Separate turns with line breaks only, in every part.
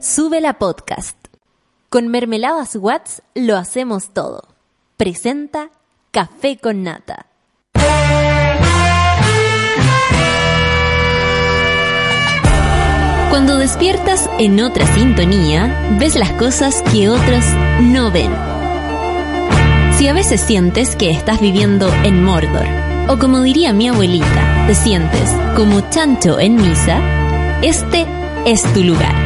Sube la podcast. Con Mermeladas Watts lo hacemos todo. Presenta Café con Nata. Cuando despiertas en otra sintonía, ves las cosas que otros no ven. Si a veces sientes que estás viviendo en Mordor, o como diría mi abuelita, te sientes como chancho en misa, este es tu lugar.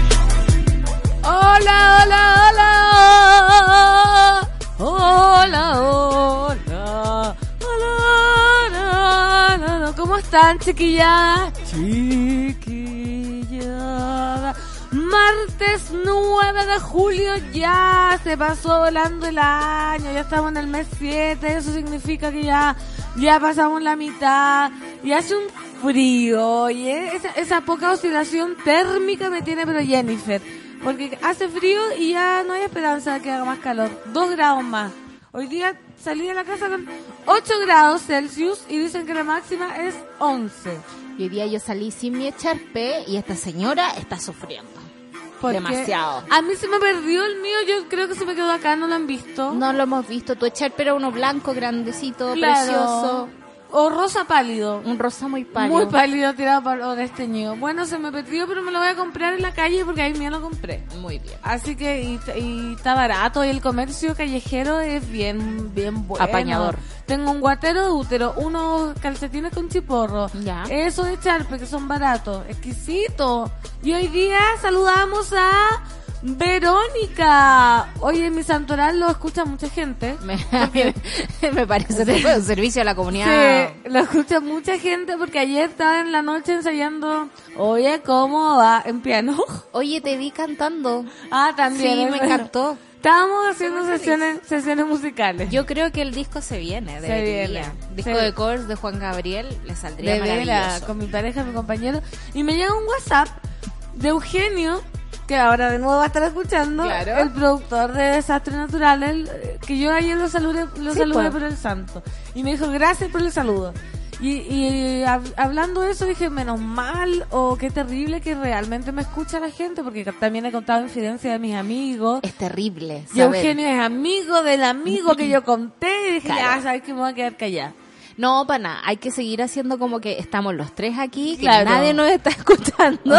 Hola, hola, hola. Hola, hola. Hola, hola. ¿Cómo están, chiquilladas? Chiquilladas. Martes 9 de julio ya se pasó volando el año, ya estamos en el mes 7, eso significa que ya, ya pasamos la mitad y hace un frío, oye, esa, esa poca oscilación térmica me tiene pero Jennifer. Porque hace frío y ya no hay esperanza de que haga más calor. Dos grados más. Hoy día salí de la casa con 8 grados Celsius y dicen que la máxima es 11.
Y hoy día yo salí sin mi echarpe y esta señora está sufriendo.
Porque
Demasiado.
A mí se me perdió el mío, yo creo que se me quedó acá, no lo han visto.
No lo hemos visto. Tu echarpe era uno blanco, grandecito,
Claro.
precioso.
O rosa pálido.
Un rosa muy pálido.
Muy pálido tirado por o desteñido. Bueno, se me perdió, pero me lo voy a comprar en la calle porque ahí mío lo compré.
Muy bien.
Así que, y, y está barato, y el comercio callejero es bien, bien bueno.
Apañador.
Tengo un guatero de útero, unos calcetines con chiporro.
Ya.
Eso de charpe, que son baratos. Exquisito. Y hoy día saludamos a Verónica. Hoy en mi santoral lo escucha mucha gente.
Me, me parece fue un servicio a la comunidad.
Sí, lo escucha mucha gente porque ayer estaba en la noche ensayando, oye, ¿cómo va? En piano.
Oye, te vi cantando.
Ah, también.
Sí, me encantó.
Estábamos haciendo sesiones, sesiones musicales.
Yo creo que el disco se viene,
Se
debería.
viene.
Disco
Se-
de covers de Juan Gabriel le saldría
de
maravilloso.
con mi pareja, mi compañero. Y me llega un WhatsApp de Eugenio, que ahora de nuevo va a estar escuchando,
Claro.
el productor de Desastres Naturales, que yo ayer lo saludé, lo
Sí,
saludé
pues.
por el santo. Y me dijo, gracias por el saludo. Y, y hab- hablando de eso dije, menos mal o qué terrible que realmente me escucha la gente, porque también he contado infidencias de mis amigos.
Es terrible.
Y. Eugenio es amigo del amigo que yo conté y dije,
Claro.
ya, sabes que me voy a quedar callada.
No, para nada. Hay que seguir haciendo como que estamos los tres aquí, que
Claro.
nadie nos está escuchando,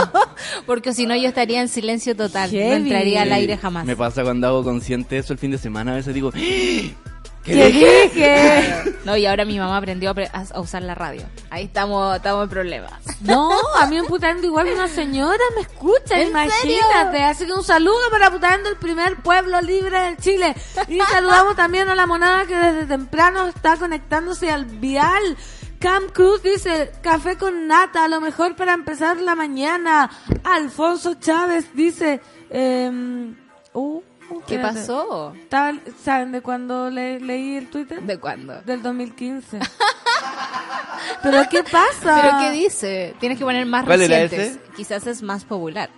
porque si no yo estaría en silencio total. No
Heavy.
entraría al aire jamás.
Me pasa cuando hago consciente eso el fin de semana, a veces digo, "¡Ah! ¿Qué
¿Qué
dije?".
dije?
No, y ahora mi mamá aprendió a, pre- a- a usar la radio. Ahí estamos, estamos en problemas.
No, a mí en Putando igual una señora me escucha,
¿En
imagínate. Así que un saludo para Putando, el primer pueblo libre de Chile. Y saludamos también a la monada que desde temprano está conectándose al vial. Cam Cruz dice, café con nata, a lo mejor para empezar la mañana. Alfonso Chávez dice, em, uh,
¿Qué
espérate.
pasó?
¿Saben de cuándo le- leí el Twitter?
¿De cuándo?
Del 2015. ¿Pero qué pasa?
¿Pero qué dice? Tienes que poner más
¿Cuál era
recientes.
ese?
Quizás es más popular.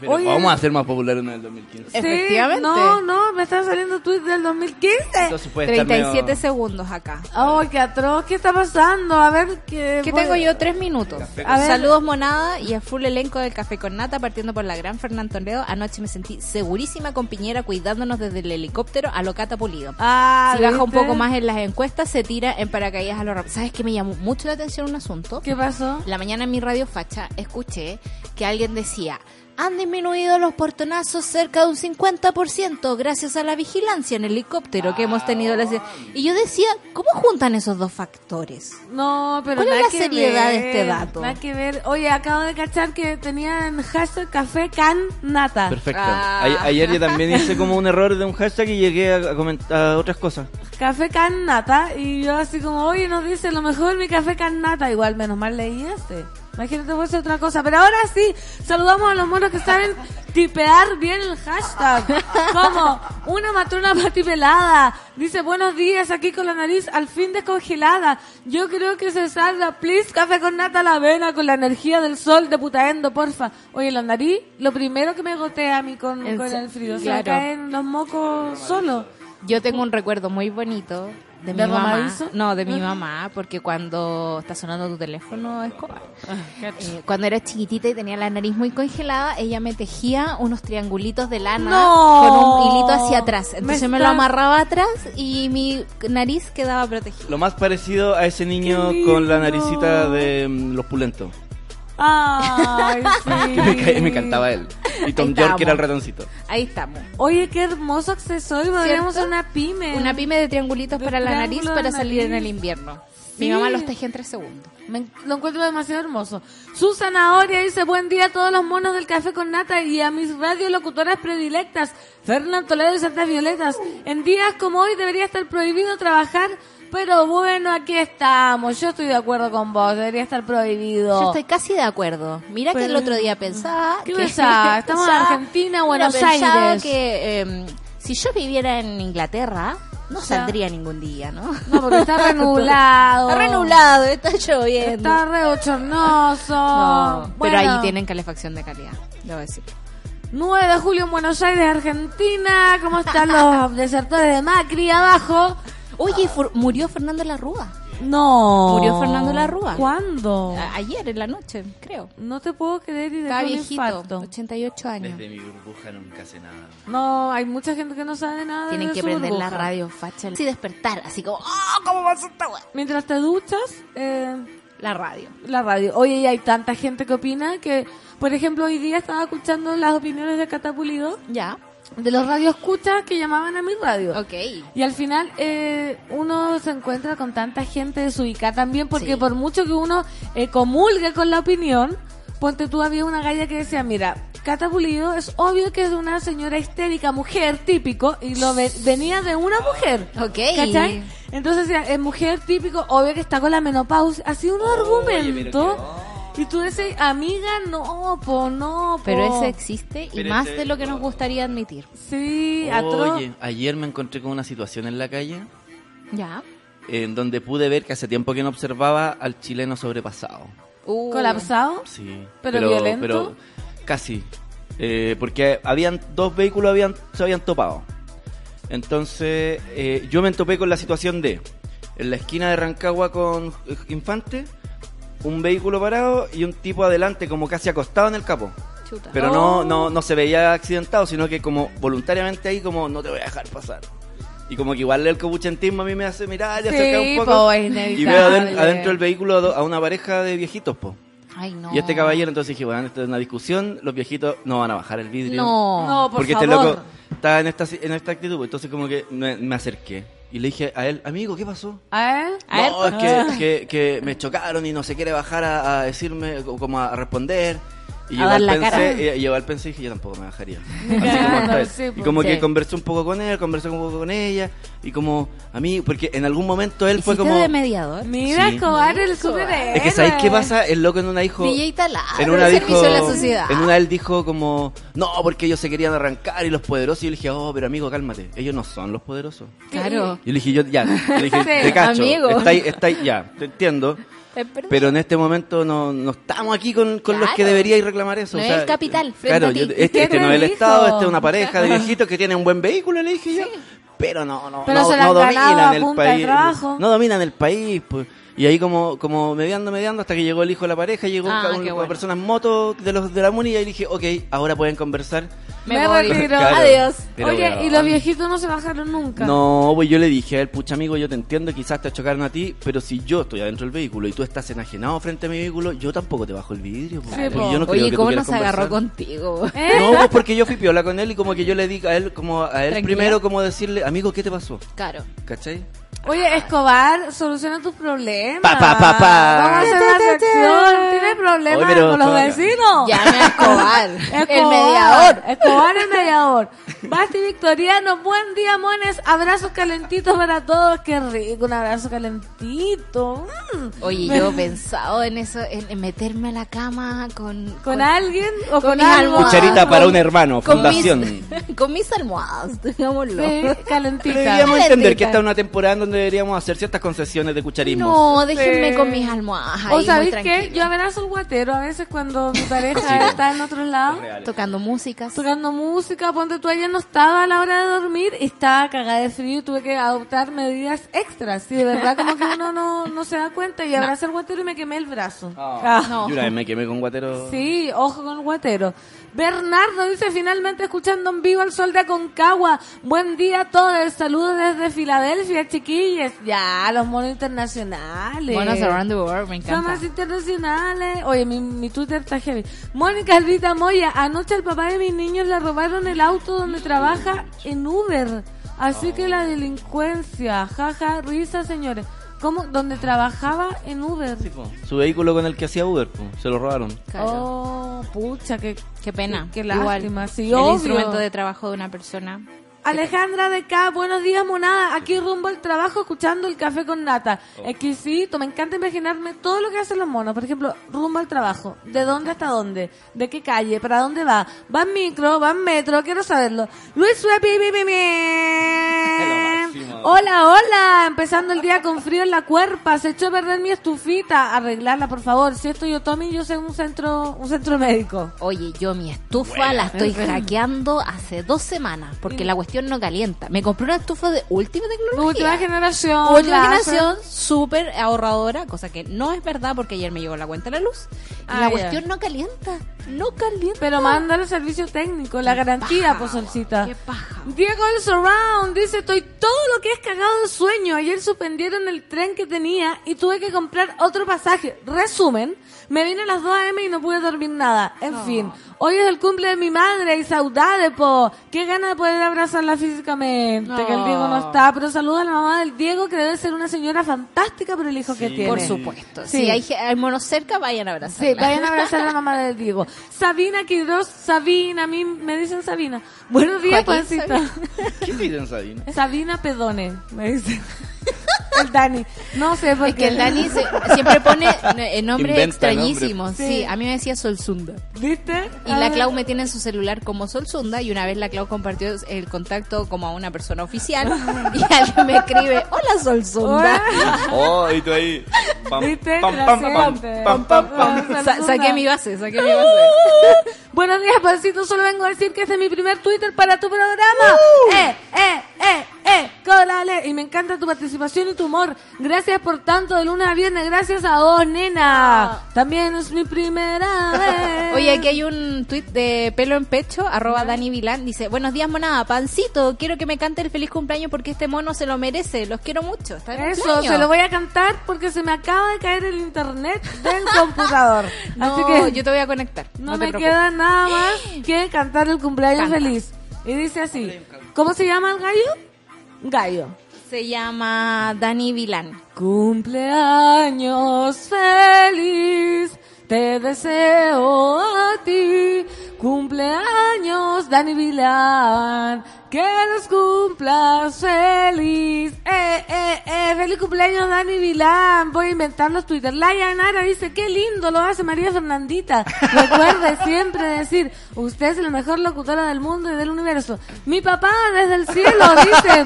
Pero
Oye.
vamos a ser más populares en el 2015.
Sí,
Efectivamente.
No, no, me están saliendo tweets del 2015.
Entonces puede estar
37
medio-
segundos acá.
Oh, qué atroz, ¿qué está pasando? A ver, ¿qué,
¿Qué
voy-
tengo yo? Tres minutos.
A ver.
Saludos monada y a full elenco del Café con Nata partiendo por la gran Fernando Toledo. Anoche me sentí segurísima con Piñera cuidándonos desde el helicóptero a Locata Pulido.
Ah,
si baja un poco más en las encuestas, se tira en paracaídas a lo rápido. ¿Sabes qué me llamó mucho la atención un asunto?
¿Qué pasó?
La mañana en mi radio facha escuché que alguien decía, han disminuido los portonazos cerca de un 50% gracias a la vigilancia en helicóptero que hemos tenido. la- Y yo decía, ¿cómo juntan esos dos factores?
No, pero
¿Cuál es la seriedad de
ver,
este dato?
Nada que ver. Oye, acabo de cachar que tenían hashtag café can nata.
Perfecto.
Ah.
Ayer yo también hice como un error de un hashtag y llegué a, a comentar otras cosas.
Café can nata. Y yo así como, oye, nos dice lo mejor mi café can nata. Igual, menos mal leí este. Imagínate fuese otra cosa. Pero ahora sí, saludamos a los monos que saben tipear bien el hashtag. Como una matrona patipelada. Dice buenos días aquí con la nariz al fin descongelada. Yo creo que se salga, please, café con nata a la avena con la energía del sol de putaendo, porfa. Oye, la nariz, lo primero que me gotea a mí con,
se-
el frío. Se
claro.
me caen los mocos solo.
Yo tengo un recuerdo muy bonito de, mi
¿De
mamá. No, de mi mamá, porque cuando está sonando tu teléfono, Escobar.
Ah,
Eh, cuando era chiquitita y tenía la nariz muy congelada, ella me tejía unos triangulitos de lana
No.
con un hilito hacia atrás.
Me
Entonces me, lo
está-
amarraba atrás y mi nariz quedaba protegida.
Lo más parecido a ese niño con la naricita de mm, los pulentos.
Ay, sí.
Que me, me encantaba él. Y Tom York era el ratoncito.
Ahí estamos.
Oye, qué hermoso accesorio. Podríamos una pyme.
Una pyme de triangulitos
De
para la nariz para salir en el invierno.
Sí.
Mi mamá los tejía en tres segundos.
Me, lo encuentro demasiado hermoso. Su zanahoria dice, buen día a todos los monos del café con nata y a mis radiolocutoras predilectas, Fernán Toledo y Santas Violetas. En días como hoy debería estar prohibido trabajar, pero bueno, aquí estamos. Yo estoy de acuerdo con vos, debería estar prohibido.
Yo estoy casi de acuerdo. Mira que el otro día pensaba...
¿Qué
que-
pensaba? Estamos en Argentina,
mira,
Buenos
pensaba
Aires.
que eh, si yo viviera en Inglaterra, no saldría ningún día, ¿no?
No, porque está renublado.
Está renublado, está lloviendo.
Está re bochornoso.
No, pero ahí tienen calefacción de calidad, debo decir.
9 de julio en Buenos Aires, Argentina. ¿Cómo están los desertores de Macri abajo?
Oye, fu- murió Fernando Larrúa.
No.
Murió Fernando Larrúa.
¿Cuándo?
A- Ayer en la noche, creo.
No te puedo creer y un
viejito,
infarto.
88 años.
mi burbuja nunca sé nada.
No, hay mucha gente que no sabe nada
Tienen que
su
prender la radio facha. Sí, despertar, así como, ¡oh, cómo va a ser esta wea?".
Mientras te duchas, eh,
La radio.
la radio. Oye, y hay tanta gente que opina que, por ejemplo, hoy día estaba escuchando las opiniones de Catapulido
Ya.
De los radioescuchas que llamaban a mi radio.
Ok.
Y al final eh, uno se encuentra con tanta gente desubicada también porque
Sí.
por mucho que uno eh, comulgue con la opinión, ponte tú había una galla que decía, mira, Cata Pulido es obvio que es una señora histérica, mujer típico, y lo ve- venía de una mujer.
Ok.
¿Cachai? Entonces decía, es mujer típico, obvio que está con la menopausia. Así un argumento. Y tú decís, amiga, no, po, no, po.
Pero ese existe y
Pero
más
ese-
de lo que nos gustaría admitir.
Sí, atro.
Oye, ayer me encontré con una situación en la calle
Ya.
en donde pude ver que hace tiempo que no observaba al chileno sobrepasado.
Uh,
¿Colapsado?
Sí.
¿Pero violento?
pero casi. Eh, porque habían dos vehículos habían, se habían topado. Entonces, eh, yo me topé con la situación de en la esquina de Rancagua con eh, Infante, un vehículo parado y un tipo adelante como casi acostado en el capó.
Chuta.
Pero
Oh.
no, no, no se veía accidentado, sino que como voluntariamente ahí como no te voy a dejar pasar. Y como que igual el copuchentismo a mí me hace mirar y
Sí,
acercar un poco.
po, es
y veo aden- adentro del vehículo a do- a una pareja de viejitos, po.
Ay, no.
Y este caballero entonces dije, bueno, esto es una discusión, los viejitos no van a bajar el vidrio.
No.
No, por
porque
favor.
este loco está en esta, en esta actitud, pues, entonces como que me, me acerqué. Y le dije a él, amigo, ¿qué pasó?
¿A él?
A ver,
no, es que, que, que me chocaron y no se quiere bajar a, a decirme, co- como a responder. Y
A
yo
dar cara.
pensé, y, y igual pensé y dije, yo tampoco me bajaría. Así como
sí,
y como
Sí.
que conversé un poco con él, conversé un poco con ella. Y como a mí, porque en algún momento él fue
¿Hiciste
como...
de mediador?
Mira,
Sí.
Escobar, el superhéroe.
Es que ¿sabéis qué pasa? El loco en una dijo...
DJ
En una dijo,
servicio a la sociedad.
en una él dijo como, no, porque ellos se querían arrancar y los poderosos. Y yo le dije, oh, pero amigo, cálmate. Ellos no son los poderosos.
Claro.
Y le dije, yo, ya, le dije,
Sí,
te cacho.
amigo.
Está ahí, está ahí, ya, te entiendo.
Verdad.
Pero en este momento no, no estamos aquí con, con los que deberíais reclamar eso.
No
o
es el capital,
Claro, yo- este,
¿Qué
este no es el? Estado, este es una pareja de viejitos que tienen un buen vehículo, le dije yo. Pero no, no,
Pero
no, no dominan el país. No dominan el país, pues. Y ahí como, como mediando, mediando, hasta que llegó el hijo de la pareja, llegó
Ah,
un- una
bueno.
persona en moto de los de la MUNI y ahí dije, ok, ahora pueden conversar.
Me
Me
voy.
retiro.
Claro.
Adiós.
Pero,
Oye, y los viejitos no se bajaron nunca.
No, pues yo le dije a él, pucha amigo, yo te entiendo, quizás te chocaron a ti, pero si yo estoy adentro del vehículo y tú estás enajenado frente a mi vehículo, yo tampoco te bajo el vidrio. pues,
Sí,
porque
po.
yo no creo
Oye,
que
¿cómo nos agarró contigo?
¿Eh?
No, pues porque yo fui piola con él y como que yo le di a él, como a él
Tranquila.
primero, como decirle, amigo, ¿qué te pasó?
Claro.
¿Cachai?
Oye, Escobar, soluciona tus problemas.
Pa, pa, pa, pa.
Vamos a hacer una sección. ¿Tienes problemas
Oye,
con los
todavía-
vecinos?
Llame a Escobar, el
Escobar,
mediador.
Escobar el mediador. Basti Victoriano, buen día, mones. Abrazos calentitos para todos. Qué rico, un abrazo calentito. Mm.
Oye, yo he pensado en eso, en, meterme a la cama con...
¿Con alguien o con,
mis
algo?
almohadas.
Cucharita para un hermano,
con
fundación.
Mis, con mis almohadas, digámoslo.
Sí, calentita.
Deberíamos entender que esta es una temporada en donde deberíamos hacer ciertas concesiones de cucharismo.
No, déjenme
Sí.
con mis almohadas.
O
ahí,
sabéis
tranquila.
yo abrazo el guatero a veces cuando mi pareja
Sí,
está en otro lado.
Tocando músicas.
Tocando música, ponte tú ayer no estaba a la hora de dormir y estaba cagada de frío y tuve que adoptar medidas extras. Y de verdad como que uno no, no se da cuenta y abracé el guatero y me quemé el brazo. Ah.
No.
Y una vez me quemé con guatero.
Sí, ojo con el guatero. Bernardo dice finalmente escuchando en vivo el sol de Aconcagua. Buen día a todos. Saludos desde Filadelfia, chiquillos. Ya, los monos internacionales.
Monos around the world, me encanta.
Internacionales. Oye, mi, mi Twitter está heavy. Mónica Albita Moya, anoche al papá de mis niños le robaron el auto donde trabaja en Uber. Así que la delincuencia, jaja, risa, señores. ¿Cómo? Donde trabajaba en Uber.
Sí, po. Su vehículo con el que hacía Uber, po, se lo robaron.
Claro.
Oh, pucha, qué,
Qué pena.
Qué, lástima, sí,
el
obvio.
instrumento de trabajo de una persona.
Alejandra de K, buenos días, monada. Aquí rumbo al trabajo escuchando el café con nata. Exquisito, me encanta imaginarme todo lo que hacen los monos. Por ejemplo, rumbo al trabajo. ¿De dónde hasta dónde? ¿De qué calle? ¿Para dónde va? ¿Va en micro? ¿Va en metro? Quiero saberlo. Luis Suepi. Hola, hola. Empezando el día con frío en la cuerpa. Se echó a perder mi estufita. Arreglarla, por favor. Si esto yo Tommy, yo sé un centro, un centro médico.
Oye, yo mi estufa la estoy hackeando hace dos semanas porque la cuestión no calienta. Me compré una estufa de última tecnología.
Última generación.
Última generación, súper ahorradora, cosa que no es verdad porque ayer me llegó la cuenta de la luz. Y
Ah,
la cuestión no calienta, no calienta.
Pero mándale servicio técnico, la garantía, solcita.
Qué paja.
Diego el Surround dice, estoy todo lo que es cagado de sueño. Ayer suspendieron el tren que tenía y tuve que comprar otro pasaje. Resumen, me vine a las 2 a.m. y no pude dormir nada. En fin, hoy es el cumple de mi madre y saudade, po. Qué gana de poder abrazarla físicamente, que el Diego no está. Pero saluda a la mamá del Diego, que debe ser una señora fantástica por el hijo que tiene.
Por supuesto.
Sí.
Si hay, monos cerca, vayan a abrazarla.
Sí, vayan a abrazar a la mamá del Diego. Sabina Quidros, Sabina, a mí me dicen Sabina. Buenos días, pancita.
¿Qué dicen, Sabina?
Sabina Pedone, me dicen. El Dani. No sé por
Es
qué.
que el Dani se- siempre pone eh, nombres
Inventa
extrañísimos.
nombres.
Sí.
Sí.
a mí me decía Solsunda.
¿Viste?
Y
A
la
ver.
Clau me tiene en su celular como Solsunda y una vez la Clau compartió el contacto como a una persona oficial y alguien me escribe, hola Solsunda.
Oh, y tú ahí. Pam,
¿Viste?
pam, pam, pam,
Gracias.
pam, pam, pam.
Sa-
Sa- saqué mi base, saqué mi base.
Buenos días, pancito. Solo vengo a decir que este es mi primer Twitter para tu programa. ¡Eh, eh, eh, eh! ¡Cólale! Y me encanta tu participación y tu humor. Gracias por tanto de lunes a viernes. Gracias a vos, nena. También es mi primera vez.
Oye, aquí hay un tuit de pelo en pecho, arroba Dani Vilán, dice, buenos días monada, pancito, quiero que me cante el feliz cumpleaños porque este mono se lo merece, los quiero mucho. Está
Eso,
cumpleaños".
se lo voy a cantar porque se me acaba de caer el internet del computador.
No,
Así que
yo te voy a conectar.
no, me
preocupes.
queda nada más que cantar el cumpleaños
Canta.
feliz. Y dice así, ¿cómo se llama el gallo? Gallo.
Se llama Dani Vilán.
Cumpleaños feliz, te deseo a ti. Cumpleaños, Dani Vilán, que los cumplas feliz. Eh, eh, eh, feliz cumpleaños, Dani Vilán. Voy a inventar los Twitter. Laia Nara dice, qué lindo lo hace María Fernandita. Recuerde siempre decir, usted es la mejor locutora del mundo y del universo. Mi papá desde el cielo dice,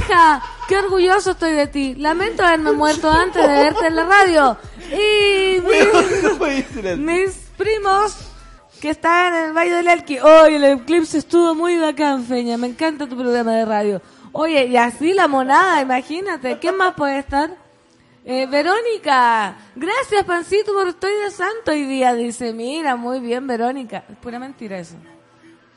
hija, qué orgulloso estoy de ti. Lamento haberme muerto antes de verte en la radio. Y mis, mis primos que están en el Valle del Elqui. Oye, el eclipse estuvo muy bacán, Feña. Me encanta tu programa de radio. Oye, y así la monada, imagínate. ¿Qué más puede estar? Eh, Verónica, gracias Pancito por estoy de santo hoy día. Dice, mira, muy bien Verónica. Es pura mentira eso.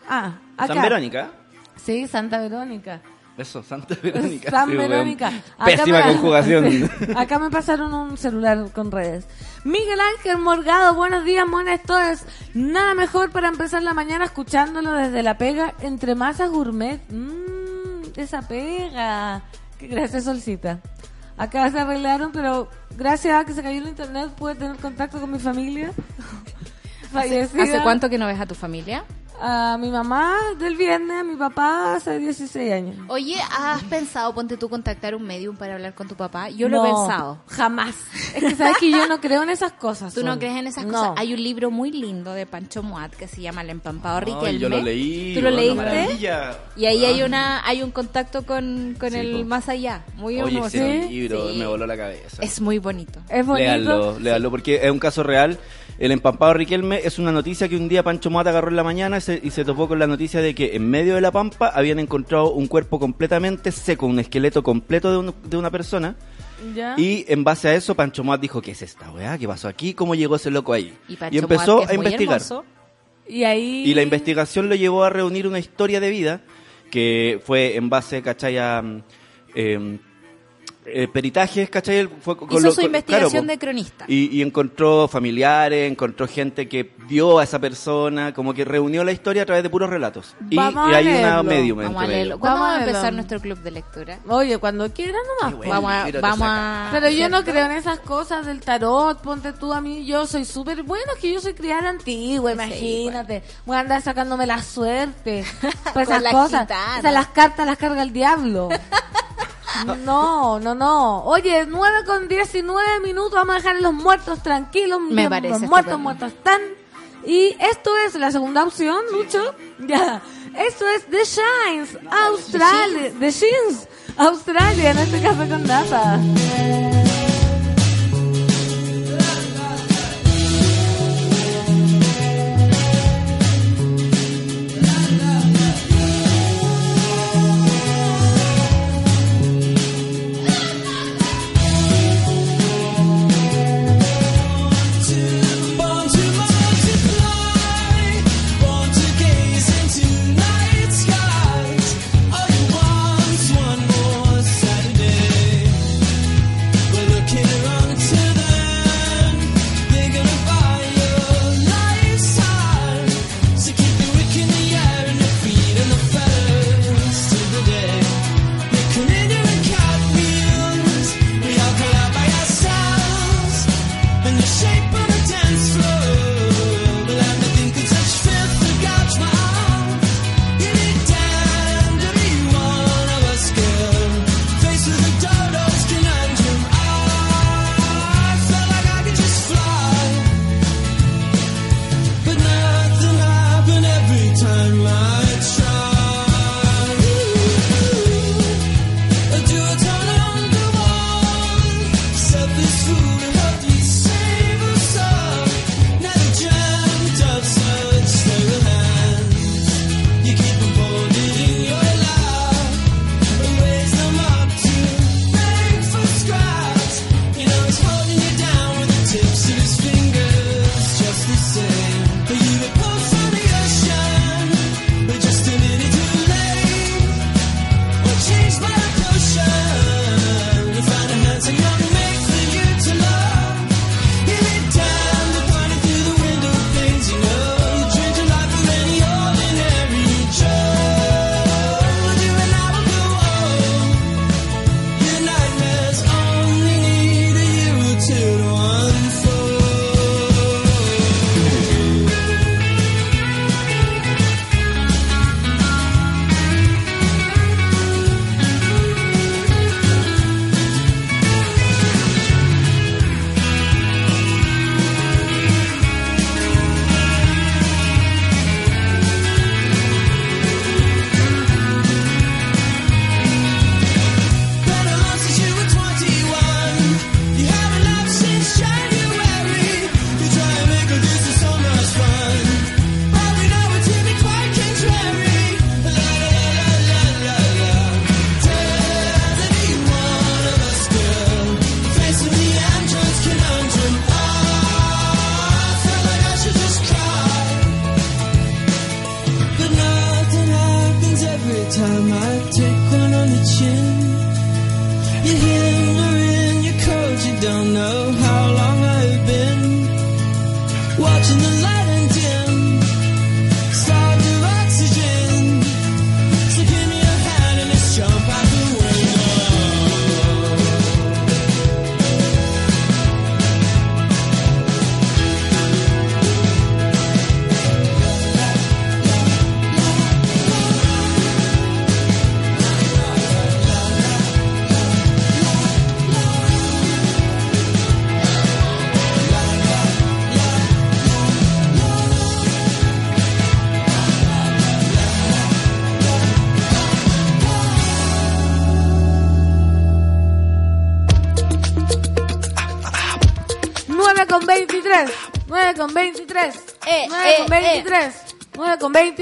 Ah, acá.
San Verónica.
Sí, Santa Verónica.
Eso, Santa Verónica.
San
Sí.
Verónica. Acá
Pésima
me-
conjugación.
Acá me pasaron un celular con redes. Miguel Ángel Morgado, buenos días, monas todas. Nada mejor para empezar la mañana escuchándolo desde la pega entre masas gourmet. Mmm, esa pega. Gracias, Solcita. Acá se arreglaron, pero gracias a que se cayó el internet pude tener contacto con mi familia.
¿Hace, hace cuánto que no ves a tu familia?
A mi mamá del viernes, a mi papá hace 16 años.
Oye, ¿has pensado, ponte tú, contactar un medium para hablar con tu papá? Yo lo he
No,
pensado.
Jamás. Es que sabes que yo no creo en esas cosas.
¿Tú no crees en esas
No.
cosas? Hay un libro muy lindo de Pancho Muat que se llama El empampado Riquelme.
Ay, yo lo leí.
¿Tú lo leíste?
maravilla.
Y ahí hay una hay un contacto con, con
Sí,
el
po.
más allá. Muy
Oye,
hermoso.
ese
¿Sí?
libro
Sí.
me voló la cabeza.
Es muy bonito.
Es bonito.
Léanlo, léanlo, porque es un caso real. El empampado Riquelme es una noticia que un día Pancho Mata agarró en la mañana y se, y se topó con la noticia de que en medio de la pampa habían encontrado un cuerpo completamente seco, un esqueleto completo de, un- de una persona.
¿Ya?
Y en base a eso, Pancho Mata dijo: ¿Qué es esta weá? ¿Qué pasó aquí? ¿Cómo llegó ese loco ahí?
Y, Pancho
empezó a investigar.
hermoso.
Y ahí...
Y la investigación lo llevó a reunir una historia de vida que fue en base, ¿cachai? A em, eh, peritajes, ¿cachai? Él Fue con
Hizo
lo-
su
con-
investigación
claro,
de cronista.
Y, y encontró familiares, encontró gente que vio a esa persona, como que reunió la historia a través de puros relatos. Y, y
a
hay una medium
Vamos a leerlo.
medio.
¿Cuándo
Vamos
va a empezar nuestro club de lectura?
Oye, cuando quieran nomás. Pues.
bueno.
Vamos a... Vamos a
Pero yo no creo en esas cosas del tarot, ponte tú a mí, yo soy súper bueno, es que yo soy criada antigua, imagínate. Voy a andar sacándome la suerte. Pues
Con
esas
la
cosas,
gitana.
esas las cartas las carga el diablo. No, no, no. Oye, 9 con 19 minutos, vamos a dejar a los muertos tranquilos.
Me
Los
parece
muertos,
estupendo.
muertos están. Y esto es la segunda opción, Lucho. Ya. Esto es The Shines, Australia. The Shins, Australia, en este caso con data.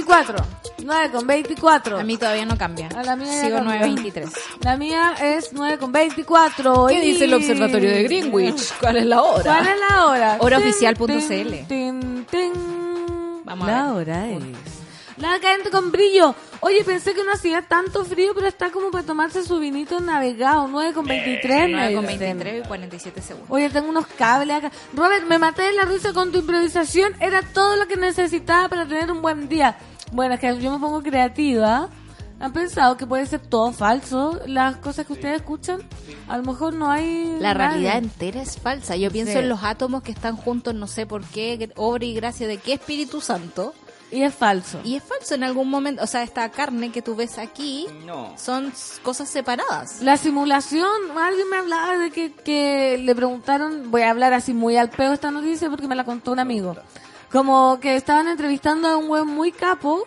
24, 9 con 24.
A mí todavía no cambia.
A la mía
Sigo
cambió.
9.23.
La mía es 9 con 24.
¿Qué
y-
dice el observatorio de Greenwich? ¿Cuál es la hora?
¿Cuál es la hora?
Horaoficial.cl. Vamos a
la
ver.
hora es. La caliente con brillo. Oye, pensé que no hacía tanto frío, pero está como para tomarse su vinito navegado. 9 con 23.
9 con
me dicen.
23 y 47 segundos.
Oye, tengo unos cables acá. Robert, me maté de la risa con tu improvisación. Era todo lo que necesitaba para tener un buen día. Bueno, es que yo me pongo creativa. ¿Han pensado que puede ser todo falso? Las cosas que ustedes escuchan. A lo mejor no hay.
La
nadie.
realidad entera es falsa. Yo pienso
Sí.
en los átomos que están juntos, no sé por qué, obra y gracia de qué Espíritu Santo.
Y es falso.
Y es falso en algún momento. O sea, esta carne que tú ves aquí
No.
son cosas separadas.
La simulación, alguien me hablaba de que, que le preguntaron, voy a hablar así muy al peo esta noticia porque me la contó un amigo, como que estaban entrevistando a un buen muy capo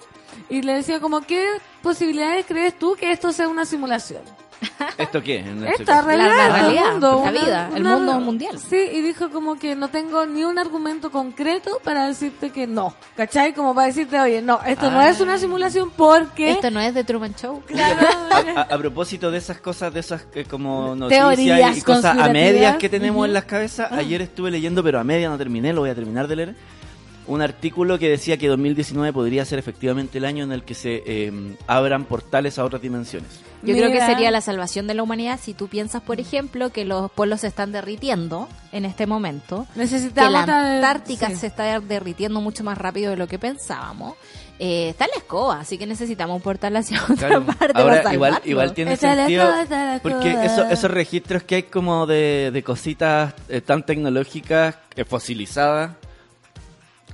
y le decía como, ¿qué posibilidades crees tú que esto sea una simulación?
¿Esto qué? Este
Esta realidad,
la
el
realidad,
mundo,
la
una-
vida, el
una-
mundo mundial.
Sí, y dijo como que no tengo ni un argumento concreto para decirte que no, ¿cachai? Como para decirte, oye, no, esto no
Ah.
es una simulación porque...
Esto no es de Truman Show.
Claro,
A, a- a propósito de esas cosas, de esas eh, como noticias
Teorías
y cosas a medias que tenemos en las cabezas, ayer estuve leyendo, pero a media no terminé, lo voy a terminar de leer, un artículo que decía que 2019 podría ser efectivamente el año en el que se eh, abran portales a otras dimensiones.
Yo creo que sería la salvación de la humanidad si tú piensas, por ejemplo, que los polos se están derritiendo en este momento, que
Necesitamos
la
otra-
Antártica
sí.
se está derritiendo mucho más rápido de lo que pensábamos. Eh, está la escoba, así que necesitamos un portal hacia otra
Claro.
parte
Ahora,
para
igual, igual tiene
Está la
sentido,
escoba, la
porque eso- esos registros que hay como de, de cositas eh, tan tecnológicas, eh, fosilizadas,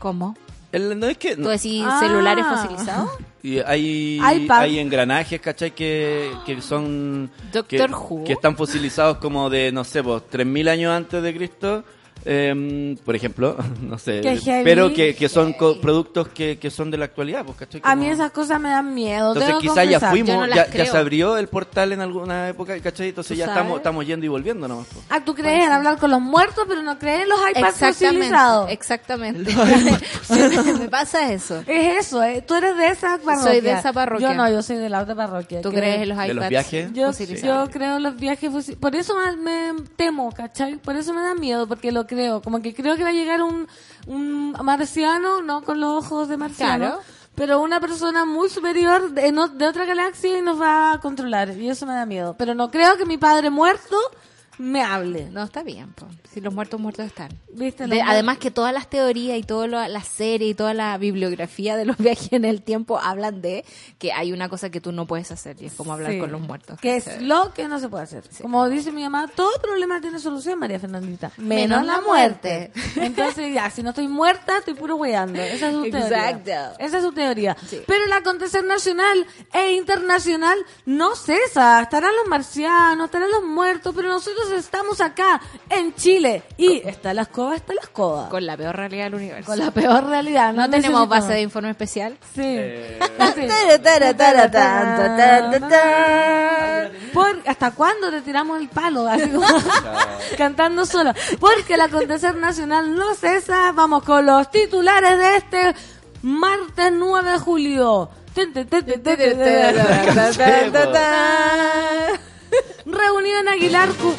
¿Cómo?
el- no es que...
¿Tú decís
Ah.
celulares fosilizados?
Y hay,
iPad.
hay engranajes, ¿cachai? Que, que son...
Doctor
que,
Who.
Que están fosilizados como de, no sé, pues, 3.000 años antes de Cristo, em, por ejemplo, no sé. Pero que, que son co- productos que, que son de la actualidad, pues, ¿cachai?
A mí
Como-
esas cosas me dan miedo.
Entonces
que
quizás ya fuimos,
no
ya, ya se abrió el portal en alguna época, ¿cachai? Entonces
¿Tú
ya
sabes?
estamos, estamos yendo y volviendo nomás. pues.
Ah, tú crees en hablar con los muertos, pero no crees en los iPads fosilizados.
Exactamente, exactamente. Me pasa eso.
Es eso, ¿eh? Tú eres de esa parroquia.
Soy de esa parroquia.
Yo no, yo soy de la otra parroquia.
¿Tú
que-
crees en los iPads?
¿De los viajes?
Yo,
fosilizados?
yo creo en los viajes Por eso me, me temo, ¿cachai? Por eso me da miedo, porque lo creo. Como que creo que va a llegar un, un marciano, no con los ojos de marciano,
Claro.
pero una persona muy superior de, no- de otra galaxia y nos va a controlar. Y eso me da miedo. Pero no creo que mi padre muerto me hable.
No, está bien, po. si los muertos muertos están.
¿Viste?
De- además que todas las teorías y todas las series y toda la bibliografía de los viajes en el tiempo hablan de que hay una cosa que tú no puedes hacer y es como hablar
Sí.
con los muertos.
Que es lo que no se puede hacer. Como dice mi mamá, todo problema tiene solución, María Fernandita.
Menos la muerte.
Entonces, ya, si no estoy muerta, estoy puro weyando. Esa es su teoría.
Exacto.
Esa es su teoría. Pero el acontecer nacional e internacional no cesa. Estarán los marcianos, estarán los muertos, pero nosotros estamos acá, en Chile. Y está la escoba, está la escoba.
Con la peor realidad del universo.
Con la peor realidad.
no tenemos
necesitamos.
base de informe especial.
Sí. Sí. Por- ¿Hasta cuándo te tiramos el palo? Así como cantando solo. Porque el acontecer nacional no cesa. Vamos con los titulares de este martes 9 de julio. Reunión Aguilar Cu-.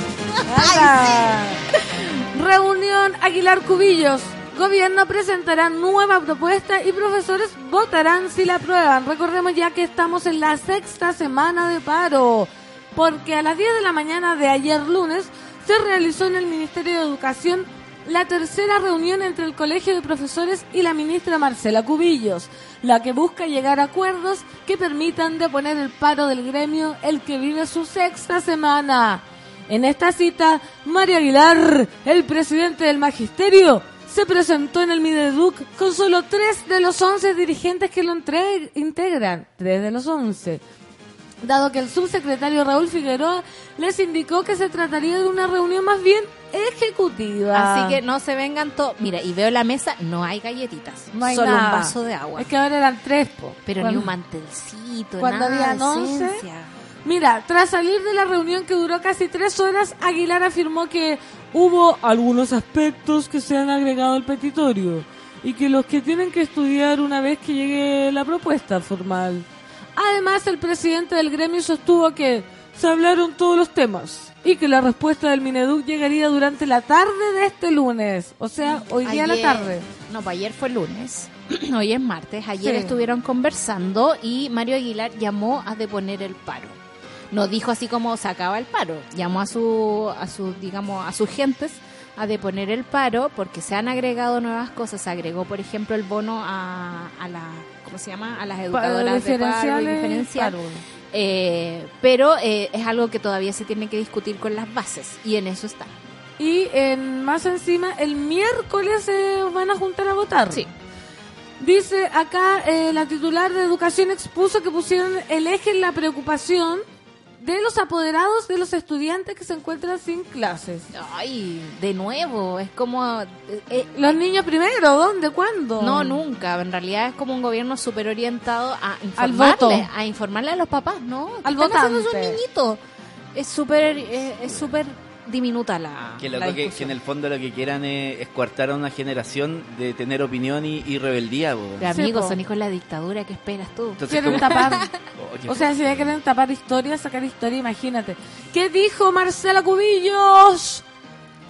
Reunión Aguilar Cubillos. Gobierno presentará nueva propuesta y profesores votarán si la aprueban. Recordemos ya que estamos en la sexta semana de paro, porque a las 10 de la mañana de ayer lunes se realizó en el Ministerio de Educación la tercera reunión entre el Colegio de Profesores y la ministra Marcela Cubillos, la que busca llegar a acuerdos que permitan deponer el paro del gremio, el que vive su sexta semana. En esta cita, Mario Aguilar, el presidente del magisterio, se presentó en el Mineduc con solo tres de los once dirigentes que lo integran. Tres de los once. Dado que el subsecretario Raúl Figueroa les indicó que se trataría de una reunión más bien ejecutiva.
Así que no se vengan todos. Mira, y veo la mesa, no hay galletitas.
no hay
solo
nada.
un vaso de agua.
Es que ahora eran tres, po.
Pero
Cuando-
ni un mantelcito,
cuando
nada
habían
de
once. Mira, tras salir de la reunión que duró casi tres horas, Aguilar afirmó que hubo algunos aspectos que se han agregado al petitorio y que los que tienen que estudiar una vez que llegue la propuesta formal. Además, el presidente del gremio sostuvo que se hablaron todos los temas y que la respuesta del Mineduc llegaría durante la tarde de este lunes, o sea, hoy día a la tarde.
No, pues ayer fue lunes. Hoy es martes. Ayer
Sí.
estuvieron conversando y Mario Aguilar llamó a deponer el paro. No dijo así como se acaba el paro. Llamó a su, a su, digamos, a sus gentes a deponer el paro porque se han agregado nuevas cosas. Se agregó, por ejemplo, el bono a, a la, ¿cómo se llama? A las educadoras de paro y diferencial.
paro.
Eh, pero eh, es algo que todavía se tiene que discutir con las bases y en eso está.
Y en, más encima, el miércoles se van a juntar a votar.
Sí.
Dice acá, eh, la titular de Educación expuso que pusieron el eje en la preocupación de los apoderados de los estudiantes que se encuentran sin clases.
Ay, de nuevo, es como... eh, eh,
Los niños primero, ¿dónde? ¿Cuándo?
No, nunca. En realidad es como un gobierno súper orientado a
Al
informarle,
voto.
a informarle a los papás, ¿no? ¿Qué
Al votante.
Es súper, eh, es súper diminuta la,
Que,
la
que, en el fondo lo que quieran es, es coartar a una generación de tener opinión y, y rebeldía. po.
Amigos, son hijos de la dictadura, ¿qué esperas tú?
Entonces,
Quieren tapar.
Oh,
O sea, si ya quieren tapar historia, sacar historia, imagínate. ¿Qué dijo Marcela Cubillos?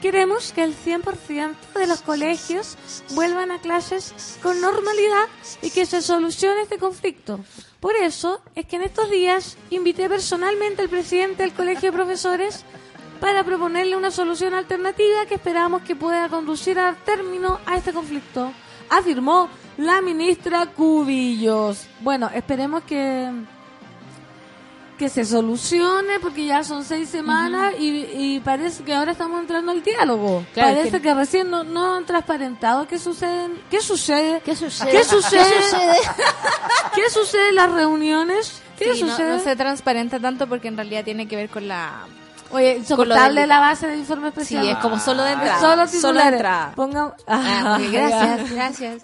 Queremos que el 100% de los colegios vuelvan a clases con normalidad y que se solucione este conflicto. Por eso es que en estos días invité personalmente al presidente del Colegio de Profesores para proponerle una solución alternativa que esperamos que pueda conducir a término a este conflicto, afirmó la ministra Cubillos. Bueno, esperemos que que se solucione porque ya son seis semanas y, y parece que ahora estamos entrando al diálogo.
Claro,
parece
que-
que, recién no, no han transparentado qué sucede. ¿Qué sucede?
¿Qué sucede?
¿Qué sucede?
¿Qué sucede?
¿Qué sucede en las reuniones? ¿Qué
Sí, no,
sucede?
no se transparenta tanto porque en realidad tiene que ver con la...
Oye, insoportable
del-
la base de informe
Sí,
especial.
es como solo de
Es
entrada.
Solo
Solo de entrada.
Ponga...
Ah,
Ah,
gracias, gracias.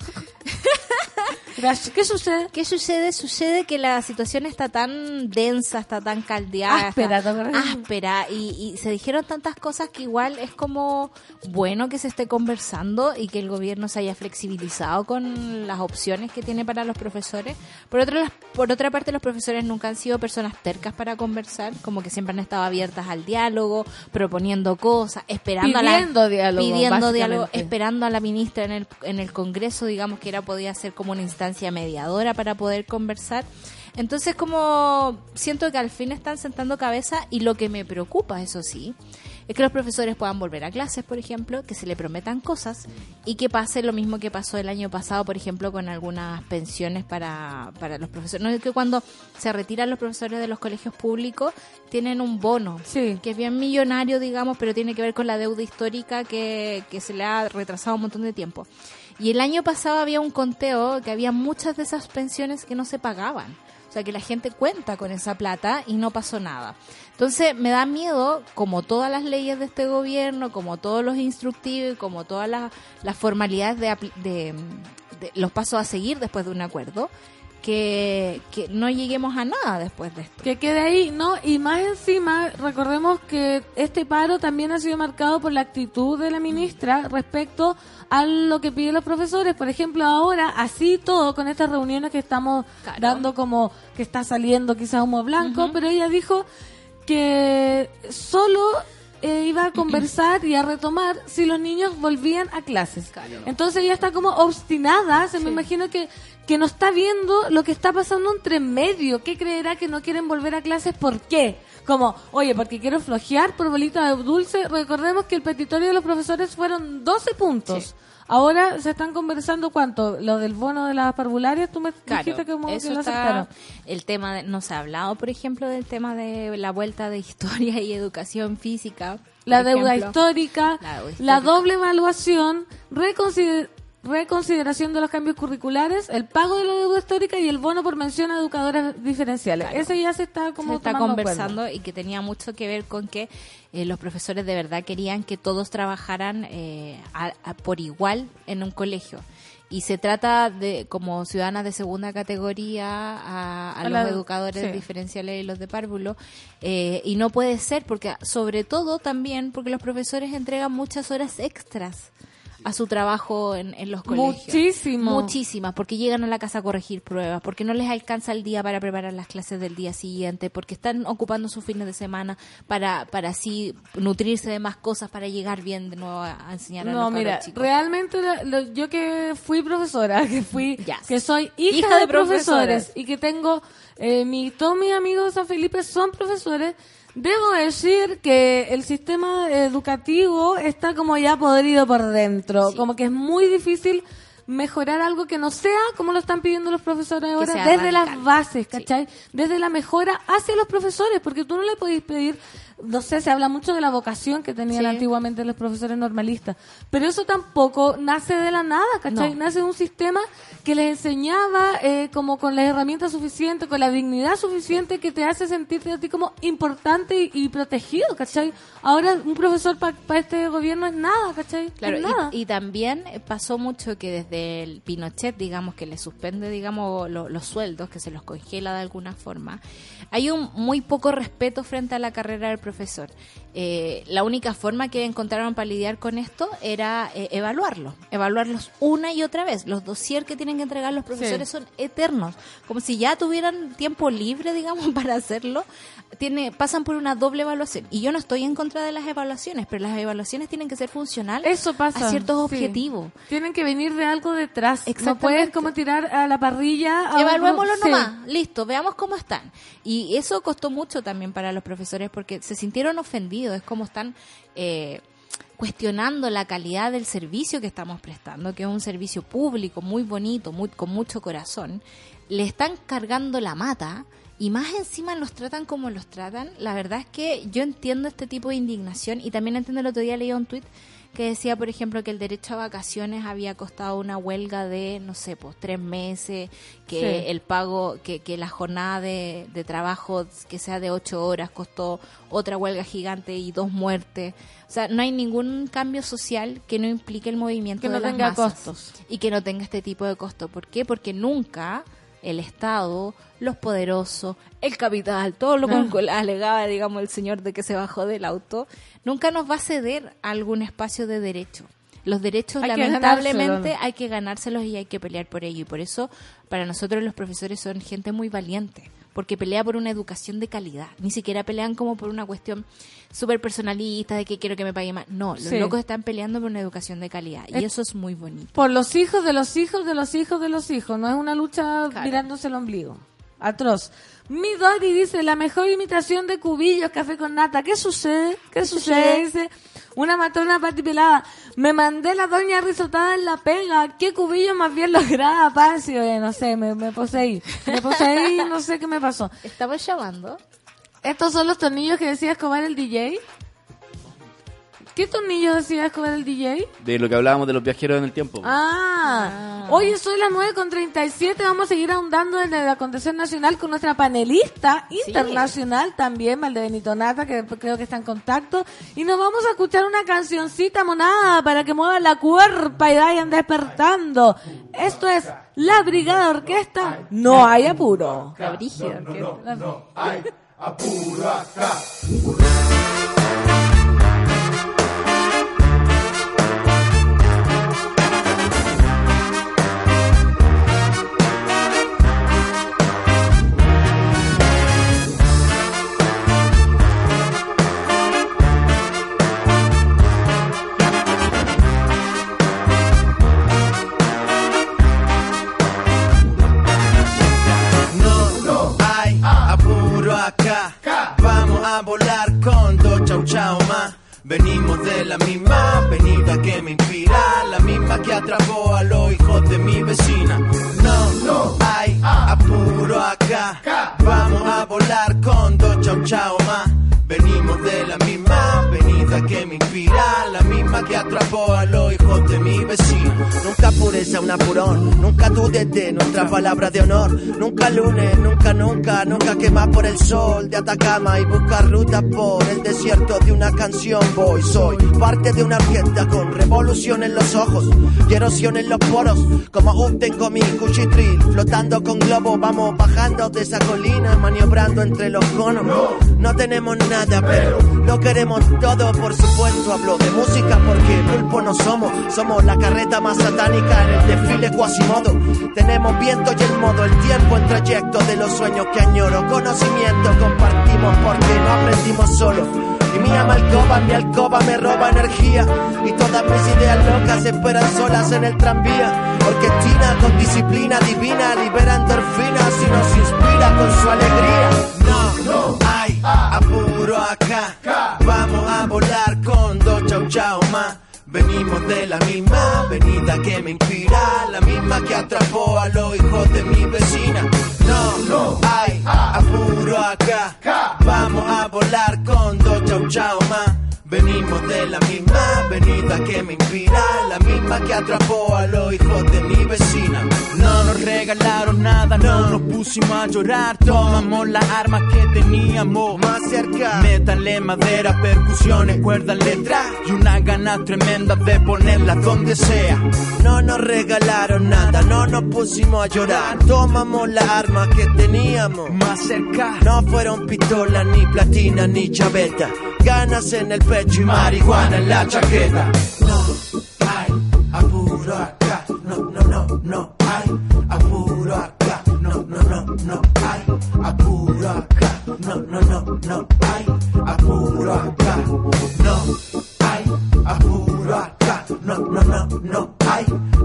Gracias. ¿Qué sucede?
¿Qué sucede? Sucede que la situación está tan densa, está tan caldeada,
Áspera,
está áspera y, y se dijeron tantas cosas que igual es como bueno que se esté conversando y que el gobierno se haya flexibilizado con las opciones que tiene para los profesores. Por otra, por otra parte, los profesores nunca han sido personas tercas para conversar, como que siempre han estado abiertas al diálogo, proponiendo cosas, esperando a la
Pidiendo diálogo,
pidiendo diálogo, esperando a la ministra en el, en el Congreso, digamos que era podía ser como una instancia mediadora para poder conversar. Entonces como siento que al fin están sentando cabeza y lo que me preocupa, eso sí, es que los profesores puedan volver a clases, por ejemplo, que se le prometan cosas y que pase lo mismo que pasó el año pasado, por ejemplo, con algunas pensiones para, para los profesores. No es que cuando se retiran los profesores de los colegios públicos tienen un bono
Sí.
que es bien millonario, digamos, pero tiene que ver con la deuda histórica que, que se le ha retrasado un montón de tiempo. Y el año pasado había un conteo que había muchas de esas pensiones que no se pagaban. O sea, que la gente cuenta con esa plata y no pasó nada. Entonces, me da miedo, como todas las leyes de este gobierno, como todos los instructivos, y como todas las, formalidades de, de- de los pasos a seguir después de un acuerdo, que, que no lleguemos a nada después de esto.
Que quede ahí, ¿no? Y más encima, recordemos que este paro también ha sido marcado por la actitud de la ministra respecto a lo que piden los profesores. Por ejemplo, ahora, así todo, con estas reuniones que estamos
Claro.
dando como que está saliendo quizás humo blanco, pero ella dijo que solo eh, iba a conversar y a retomar si los niños volvían a clases. Entonces ella está como obstinada, se me imagino que, que no está viendo lo que está pasando entre medio. ¿Qué creerá que no quieren volver a clases? ¿Por qué? Como, oye, porque quiero flojear por bolita de dulce. Recordemos que el petitorio de los profesores fueron 12 puntos. Ahora se están conversando cuánto, lo del bono de las parvularias, tú me dijiste que, como que lo
está- el tema de- no se ha hablado, por ejemplo, del tema de la vuelta de historia y educación física.
la deuda
ejemplo.
histórica,
La deuda
la
histórica.
doble evaluación, reconsider- reconsideración de los cambios curriculares, el pago de la deuda histórica y el bono por mención a educadoras diferenciales.
Claro.
Ese ya se está como
se está conversando y que tenía mucho que ver con que eh, los profesores de verdad querían que todos trabajaran eh, a- a- por igual en un colegio y se trata de como ciudadanas de segunda categoría a, a
A
los
la-
educadores
sí.
diferenciales y los de párvulo eh, y no puede ser porque sobre todo también porque los profesores entregan muchas horas extras a su trabajo en, en los colegios.
Muchísimo.
Muchísimas, porque llegan a la casa a corregir pruebas, porque no les alcanza el día para preparar las clases del día siguiente, porque están ocupando sus fines de semana para, para así nutrirse de más cosas, para llegar bien de nuevo a, a enseñar a
No,
los cabros
mira,
chicos.
realmente la- lo- yo que fui profesora, que fui,
Yes.
que soy hija,
Hija
de,
de
profesores,
profesores.
y que tengo, eh, mi, todos mis amigos de San Felipe son profesores, debo decir que el sistema educativo está como ya podrido por dentro,
Sí.
como que es muy difícil mejorar algo que no sea como lo están pidiendo los profesores ahora, desde las bases,
Sí.
¿cachai? Desde la mejora hacia los profesores, porque tú no le podéis pedir, no sé, se habla mucho de la vocación que tenían
Sí.
antiguamente los profesores normalistas, pero eso tampoco nace de la nada, ¿cachai?
No.
Nace de un sistema que les enseñaba eh, como con las herramientas suficientes, con la dignidad suficiente que te hace sentirte a ti como importante y, y protegido, ¿cachai? Ahora un profesor para este gobierno es nada, ¿cachai?
Claro,
es
y-
nada.
y, también pasó mucho que desde el Pinochet, digamos, que le suspende, digamos, lo- los sueldos, que se los congela de alguna forma, hay un muy poco respeto frente a la carrera del profesor profesor. Eh, la única forma que encontraron para lidiar con esto era eh, evaluarlo, evaluarlos una y otra vez. Los dossier que tienen que entregar los profesores son eternos, como si ya tuvieran tiempo libre, digamos, para hacerlo. Tiene, pasan por una doble evaluación. Y yo no estoy en contra de las evaluaciones, pero las evaluaciones tienen que ser funcionales
Eso pasa.
a ciertos
sí.
objetivos.
Tienen que venir de algo detrás. No puedes como tirar a la parrilla. a
Evaluémoslo
sí.
nomás, listo, veamos cómo están. Y eso costó mucho también para los profesores porque se sintieron ofendidos, es como están eh, cuestionando la calidad del servicio que estamos prestando, que es un servicio público muy bonito, muy, con mucho corazón. Le están cargando la mata y más encima los tratan como los tratan. La verdad es que yo entiendo este tipo de indignación y también entiendo el otro día leí un tuit que decía, por ejemplo, que el derecho a vacaciones había costado una huelga de, no sé, pues tres meses, que
Sí.
el pago, que, que la jornada de, de trabajo que sea de ocho horas costó otra huelga gigante y dos muertes. O sea, no hay ningún cambio social que no implique el movimiento
Que
de
no
las
tenga
masas
costos.
y que no tenga este tipo de costo. ¿Por qué? Porque nunca el Estado, los poderosos, el capital, todo lo
Ah.
que alegaba, digamos, el señor de que se bajó del auto, nunca nos va a ceder a algún espacio de derecho. Los derechos,
Hay
lamentablemente, hay que ganárselos y hay que pelear por ello. Y por eso, para nosotros los profesores son gente muy valiente, porque pelea por una educación de calidad. Ni siquiera pelean como por una cuestión súper personalista de que quiero que me pague más. No, los
Sí.
locos están peleando por una educación de calidad. Y
Es-
eso es muy bonito.
Por los hijos de los hijos de los hijos de los hijos. No es una lucha
Claro.
mirándose el ombligo. Atroz. Mi Dori dice, la mejor imitación de cubillos, café con nata. ¿Qué sucede? ¿Qué sucede? Dice, una matrona patipelada. Me mandé la doña risotada en la pega. ¿Qué cubillo más bien lograda, Pacio? Eh, no sé, me, me poseí. Me poseí, no sé qué me pasó.
Estamos llamando.
¿Estos son los tornillos que decía Escobar el DJ? ¿Qué tornillos decía Escobar el DJ?
De lo que hablábamos de los viajeros en el tiempo.
Ah, hoy soy las 9 con 37. Vamos a seguir ahondando en la acontecer nacional con nuestra panelista internacional también, Valdebenito Nata, que creo que está en contacto. Y nos vamos a escuchar una cancioncita monada para que muevan la cuerpa y vayan despertando. Esto es La Brigada Orquesta. No hay apuro.
La brígida. que-
No palabra de honor. Nunca lunes, nunca, nunca, nunca quema por el sol de Atacama y busca ruta por el de una canción. Voy, soy parte de una orquesta con revolución en los ojos y erosión en los poros. Como un tengo mi cuchitril, flotando con globo, vamos bajando de esa colina, maniobrando entre los conos. No tenemos nada, pero lo queremos todo, por supuesto. Hablo de música porque pulpo no somos. Somos la carreta más satánica en el desfile cuasimodo. Tenemos viento y el modo, el tiempo en trayecto de los sueños que añoro. Conocimiento compartimos porque no aprendimos solo. Y mi alcoba, mi alcoba me roba energía. Y todas mis ideas locas esperan solas en el tranvía. Orquestina con disciplina divina, libera endorfinas y nos inspira con su alegría. No, no hay apuro acá. Vamos a volar con dos chau chau más. Venimos de la misma avenida que me inspira, la misma que atrapó a los hijos de mi vecina. No, no hay apuro acá. Vamos a volar con dos chau chau más. Venimos de la misma avenida que me inspira, la misma que atrapó a los hijos de mi vecina. No nos regalaron nada, no nos pusimos a llorar, tomamos las armas que teníamos más cerca. Métanle madera, percusiones, cuerdas, letras y una gana tremenda de ponerlas donde sea. No nos regalaron nada, no nos pusimos a llorar, tomamos las armas que teníamos más cerca. No fueron pistolas, ni platina, ni chaveta. Ganas en el pecho y marihuana la chaqueta. No hay apuro acá. No, no, no, no hay apuro acá. No, no, no, no hay apuro acá. No, no, no, no hay apuro acá. No apuro. No, no, no, no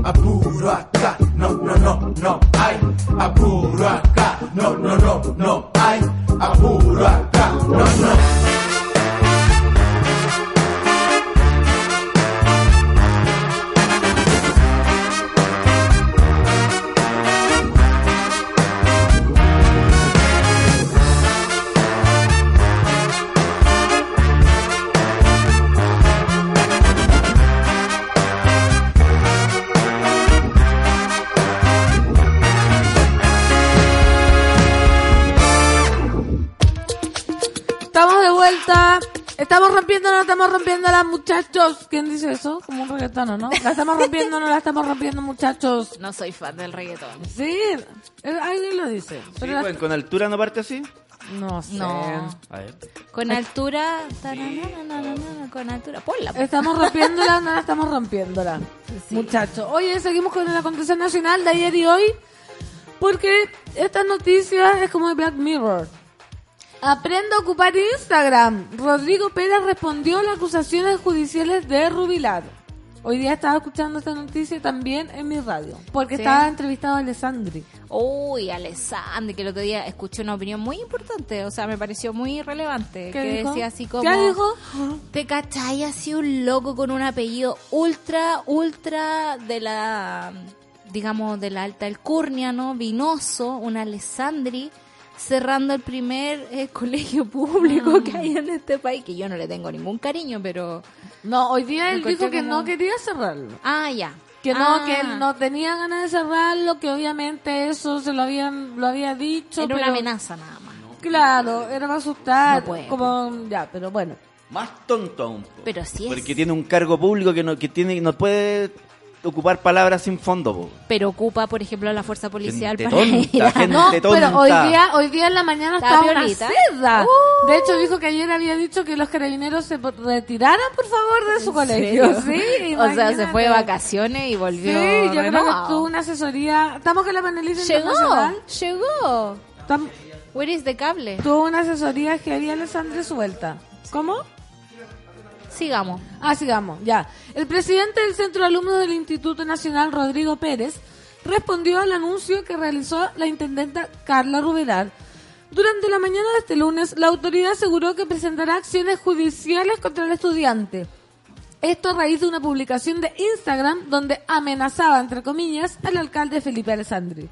apuro acá. No, no, no, no hay apuro. No, no, no, no apuro acá. No, no.
Estamos rompiendo, no estamos rompiendo las muchachos. ¿Quién dice eso? Como un reggaetón, ¿no? La estamos rompiendo, no la estamos rompiendo, muchachos.
No soy fan del reggaetón.
Sí, alguien lo dice.
Sí,
Pero la-
bueno, con altura no parte así.
No sé.
No.
A ver.
Con altura. taranana, Con altura. Ponla.
Estamos rompiéndola, no la estamos rompiéndola. Muchachos. Oye, seguimos con el acontecer nacional de ayer y hoy. Porque esta noticia es como de Black Mirror. Aprenda a ocupar Instagram. Rodrigo Pérez respondió a las acusaciones judiciales de Rubilar. Hoy día estaba escuchando esta noticia también en mi radio. Porque
Sí.
estaba entrevistado a Alessandri.
Uy, Alessandri, que el otro día escuché una opinión muy importante, o sea, me pareció muy relevante,
¿Qué
que
dijo?
decía así como...
¿Qué dijo?
¿Te cachai así un loco con un apellido ultra, ultra de la, digamos, de la alta alcurnia, ¿no? Vinoso, un Alessandri, cerrando el primer eh, colegio público que hay en este país, que yo no le tengo ningún cariño, pero...
No, hoy día él dijo que
como-
no quería cerrarlo.
Ah, ya.
Que no,
Ah,
que él no tenía ganas de cerrarlo, que obviamente eso se lo habían, lo había dicho.
Era una
pero-
amenaza nada más.
Claro, era para asustar.
No puede.
como, ya, pero bueno.
Más tonto aún.
Pero sí es.
Porque tiene un cargo público que no, que tiene, no puede ocupar palabras sin fondo. po.
Pero ocupa, por ejemplo, la fuerza policial
Gente
para
tonta,
ir a-
gente
No,
tonta.
pero hoy día, hoy día en la mañana
Estaba
estaba una
piolita.
seda.
Uh.
De hecho, dijo que ayer había dicho que los carabineros se retiraran, por favor, de su colegio. Sí,
o sea, se fue de vacaciones y
Sí,
volvió.
yo creo que tuvo una asesoría. Estamos con la panelista
Llegó,
internacional.
llegó.
Tam-
Where is the cable?
Tuvo una asesoría que había Alessandra suelta. ¿Cómo?
Sigamos.
Ah, sigamos, ya. El presidente del Centro de Alumnos del Instituto Nacional, Rodrigo Pérez, respondió al anuncio que realizó la intendenta Carla Rubilar. Durante la mañana de este lunes, la autoridad aseguró que presentará acciones judiciales contra el estudiante. Esto a raíz de una publicación de Instagram donde amenazaba, entre comillas, al alcalde Felipe Alessandri.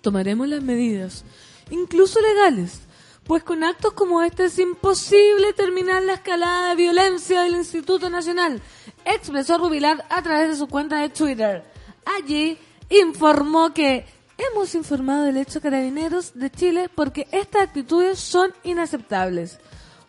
Tomaremos las medidas, incluso legales, pues con actos como este es imposible terminar la escalada de violencia del Instituto Nacional, expresó Rubilar a través de su cuenta de Twitter. allí informó que hemos informado del hecho carabineros de Chile porque estas actitudes son inaceptables.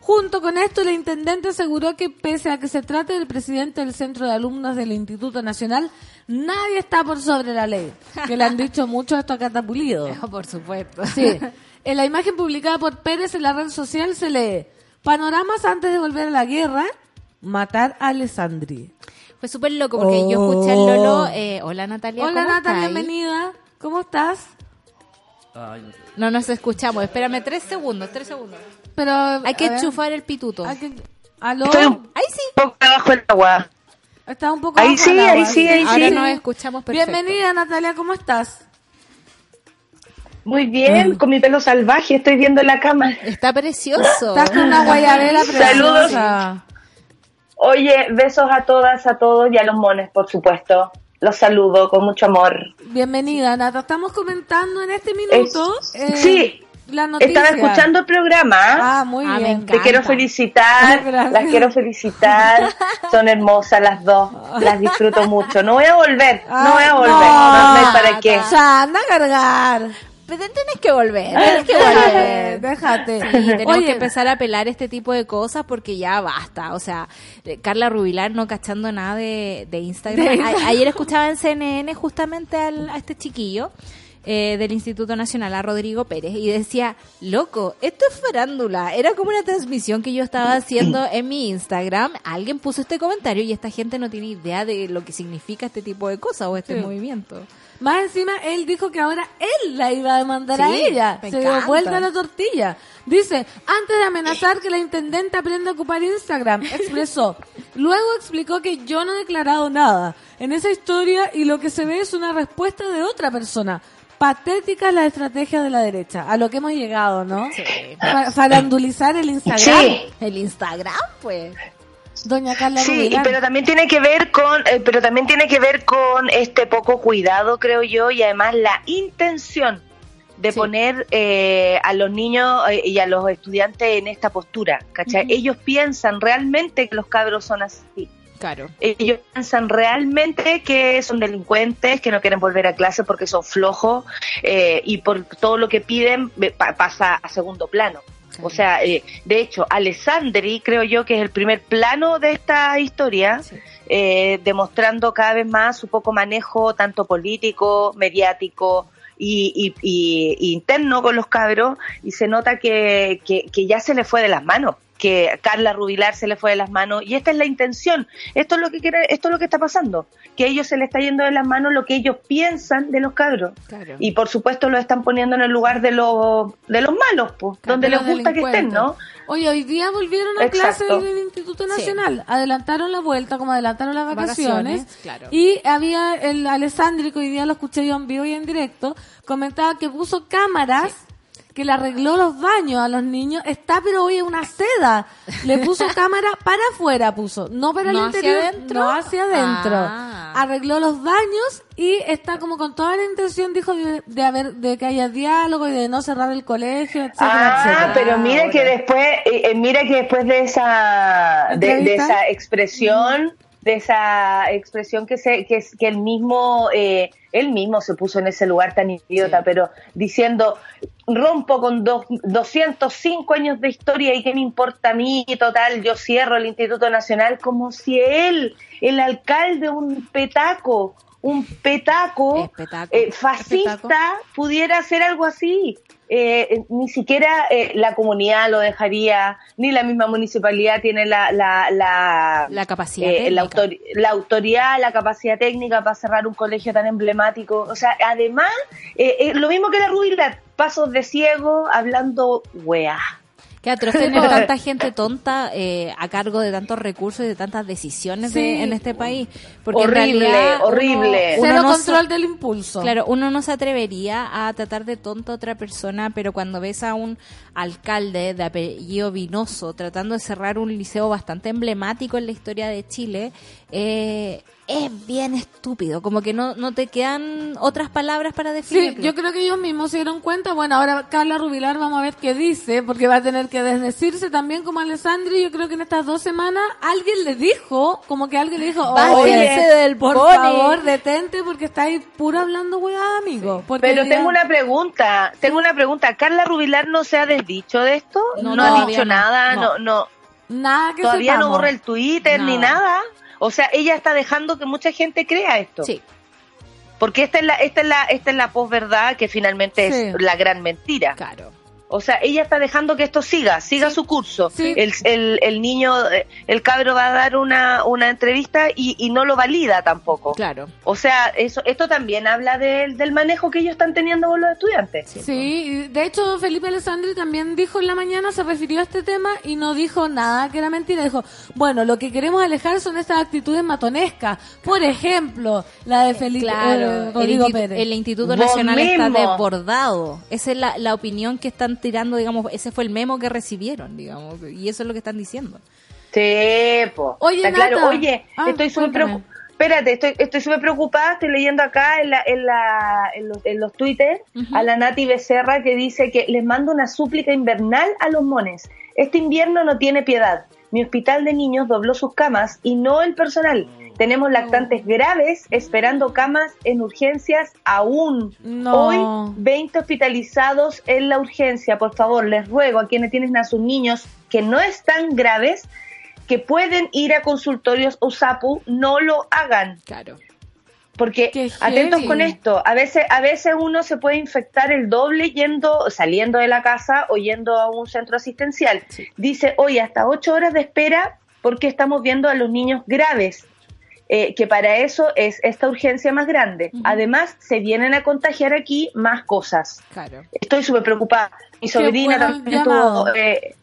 Junto con esto, el intendente aseguró que pese a que se trate del presidente del Centro de Alumnos del Instituto Nacional, nadie está por sobre la ley. Que le han dicho mucho esto a Catapulido.
Por supuesto.
Sí. En la imagen publicada por Pérez en la red social se lee Panoramas antes de volver a la guerra, matar a Alessandri.
Fue súper loco porque yo
Oh.
escuché al Lolo. eh, hola Natalia.
Hola
¿cómo
Natalia,
estáis?
bienvenida. ¿Cómo estás?
No nos escuchamos. Espérame tres segundos, tres segundos.
Pero
Hay que
ver,
enchufar el pituto.
hay que- ¿Aló?
Estoy un
Ahí sí.
poco abajo el agua.
Está un poco
Ahí
abajo
sí,
del
ahí
agua,
sí, ahí
Ahora
sí.
nos escuchamos perfecto.
Bienvenida Natalia, ¿cómo estás?
Muy bien, con mi pelo salvaje, estoy viendo la cama.
Está precioso.
Estás con una guayabela
Saludos.
preciosa.
Oye, besos a todas, a todos y a los mones, por supuesto. Los saludo con mucho amor.
Bienvenida, Nata. Estamos comentando en este minuto
Es-
eh,
sí,
la noticia.
Estaba escuchando el programa.
Ah, muy
Ah, me
bien.
encanta.
Te quiero felicitar,
Gracias.
las quiero felicitar. Son hermosas las dos, las disfruto mucho. No voy a volver, no voy a volver. No, no hay para qué.
O sea, anda a cargar.
Pero tienes que volver, tienes que volver.
Déjate.
Sí, tenemos
Oye,
que empezar a pelar este tipo de cosas porque ya basta. O sea, eh, Carla Rubilar no cachando nada de, de Instagram.
De
A- ayer escuchaba en CNN justamente al- a este chiquillo eh, del Instituto Nacional, a Rodrigo Pérez, y decía, loco, esto es farándula. Era como una transmisión que yo estaba haciendo en mi Instagram. Alguien puso este comentario y esta gente no tiene idea de lo que significa este tipo de cosas o este
Sí.
movimiento.
Más encima, él dijo que ahora él la iba a demandar a
Sí,
ella.
me
Se dio vuelta la tortilla. Dice, antes de amenazar que la intendente aprenda a ocupar Instagram, expresó. Luego explicó que yo no he declarado nada en esa historia y lo que se ve es una respuesta de otra persona. Patética la estrategia de la derecha, a lo que hemos llegado, ¿no? Fa- farandulizar el Instagram.
Sí,
El Instagram, pues.
Doña Carla
sí, pero también tiene que ver con, eh, pero también tiene que ver con este poco cuidado, creo yo, y además la intención de
Sí.
poner eh, a los niños eh, y a los estudiantes en esta postura, ¿cachai? Ellos piensan realmente que los cabros son así.
Claro.
Ellos piensan realmente que son delincuentes, que no quieren volver a clase porque son flojos eh, y por todo lo que piden pa- pasa a segundo plano. O sea, eh, de hecho, Alessandri creo yo que es el primer plano de esta historia,
Sí.
eh, demostrando cada vez más su poco manejo, tanto político, mediático y, y- interno con los cabros, y se nota que, que, que ya se le fue de las manos que Carla Rubilar se le fue de las manos y esta es la intención esto es lo que quiere esto es lo que está pasando que a ellos se le está yendo de las manos lo que ellos piensan de los cabros
Claro.
y por supuesto lo están poniendo en el lugar de los de los malos pues donde
de
les gusta que estén no
Oye, hoy día volvieron a
Exacto.
clase en el Instituto Nacional. Adelantaron la vuelta, como adelantaron las vacaciones.
Vacaciones, claro.
Y había el Alessandri, que hoy día lo escuché yo en vivo y en directo, comentaba que puso cámaras, que le arregló los baños a los niños. Está, pero oye, una seda. Le puso cámara para afuera, puso. No para
¿No
el
hacia
interior,
adentro?
no hacia adentro.
Ah.
Arregló los baños y está como con toda la intención, dijo, de, de haber, de que haya diálogo y de no cerrar el colegio, etcétera,
Ah,
etcétera.
pero mira que después, eh, eh, mira que después de esa, de, esa expresión, de esa expresión que se, que, que él mismo, eh, él mismo se puso en ese lugar tan idiota,
Sí.
pero diciendo rompo con dos, 205 años de historia y qué me importa a mí, total, yo cierro el Instituto Nacional como si él, el alcalde, un petaco, un petaco, eh, fascista,
petaco.
pudiera hacer algo así. Eh, eh, ni siquiera eh, la comunidad lo dejaría, ni la misma municipalidad tiene la, la, la,
La capacidad
eh, la, autor- la autoridad, la capacidad técnica para cerrar un colegio tan emblemático. O sea, además, eh, lo mismo que la Rubilar, pasos de ciego, hablando weá.
Qué atroz tener tanta gente tonta eh, a cargo de tantos recursos y de tantas decisiones de-
Sí.
en este país. Porque en
Horrible,
realidad uno-
horrible.
uno
Cero
no
control del impulso.
Claro, uno no se atrevería a tratar de tonto a otra persona, pero cuando ves a un alcalde de apellido Vinoso tratando de cerrar un liceo bastante emblemático en la historia de Chile, eh, es bien estúpido. Como que no, no te quedan otras palabras para
Sí,
definirlo.
yo creo que ellos mismos se dieron cuenta. Bueno, ahora Carla Rubilar, vamos a ver qué dice, porque va a tener que desdecirse también como Alessandri, yo creo que en estas dos semanas alguien le dijo, como que alguien le dijo, oye,
del
por
pony".
favor, detente porque estáis puro hablando weá, amigo. Porque
Pero tengo una pregunta, tengo una pregunta. ¿Carla Rubilar no se ha desdicho de esto?
No,
No, ha dicho
no.
nada,
No.
no, no,
Nada que
todavía no borra el Twitter ni
Nada.
O sea, ella está dejando que mucha gente crea esto.
Sí,
Porque esta es la, esta es la, esta es la posverdad que finalmente
Sí.
es la gran mentira.
claro.
O sea, ella está dejando que esto siga, siga su curso.
Sí.
El, el, el niño, eh, el cabro va a dar una, una entrevista y, y no lo valida tampoco.
Claro.
O sea, eso, esto también habla del- del manejo que ellos están teniendo con los estudiantes.
Sí, de hecho Felipe Alessandri también dijo en la mañana, se refirió a este tema y no dijo nada que era mentira. Dijo, bueno, lo que queremos alejar son estas actitudes matonescas. Por ejemplo, la de Felipe
Claro,
eh,
el,
Rodrigo
Institu-
Pérez.
el Instituto Nacional está desbordado. Esa es la, la opinión que están tirando, digamos, ese fue el memo que recibieron, digamos, y eso es lo que están diciendo.
Sí, po.
Oye,
Está claro. Oye,
Ah,
estoy súper preocupada. Espérate, estoy estoy súper preocupada. Estoy leyendo acá en, la, en, la, en, los, en los Twitter a la Nati Becerra que dice que les mando una súplica invernal a los mones. Este invierno no tiene piedad. Mi hospital de niños dobló sus camas y no el personal. Tenemos lactantes graves esperando camas en urgencias aún.
No.
Hoy 20 hospitalizados en la urgencia. Por favor, les ruego a quienes tienen a sus niños que no están graves, que pueden ir a consultorios USAPU, no lo hagan.
Claro.
Porque
Qué
atentos
heavy.
con esto, a veces, a veces uno se puede infectar el doble yendo, saliendo de la casa o yendo a un centro asistencial. Dice, oye, hasta ocho horas de espera porque estamos viendo a los niños graves. Eh, que para eso es esta urgencia más grande. Además, se vienen a contagiar aquí más cosas.
Claro.
Estoy súper preocupada. Mi sobrina también estuvo, eh,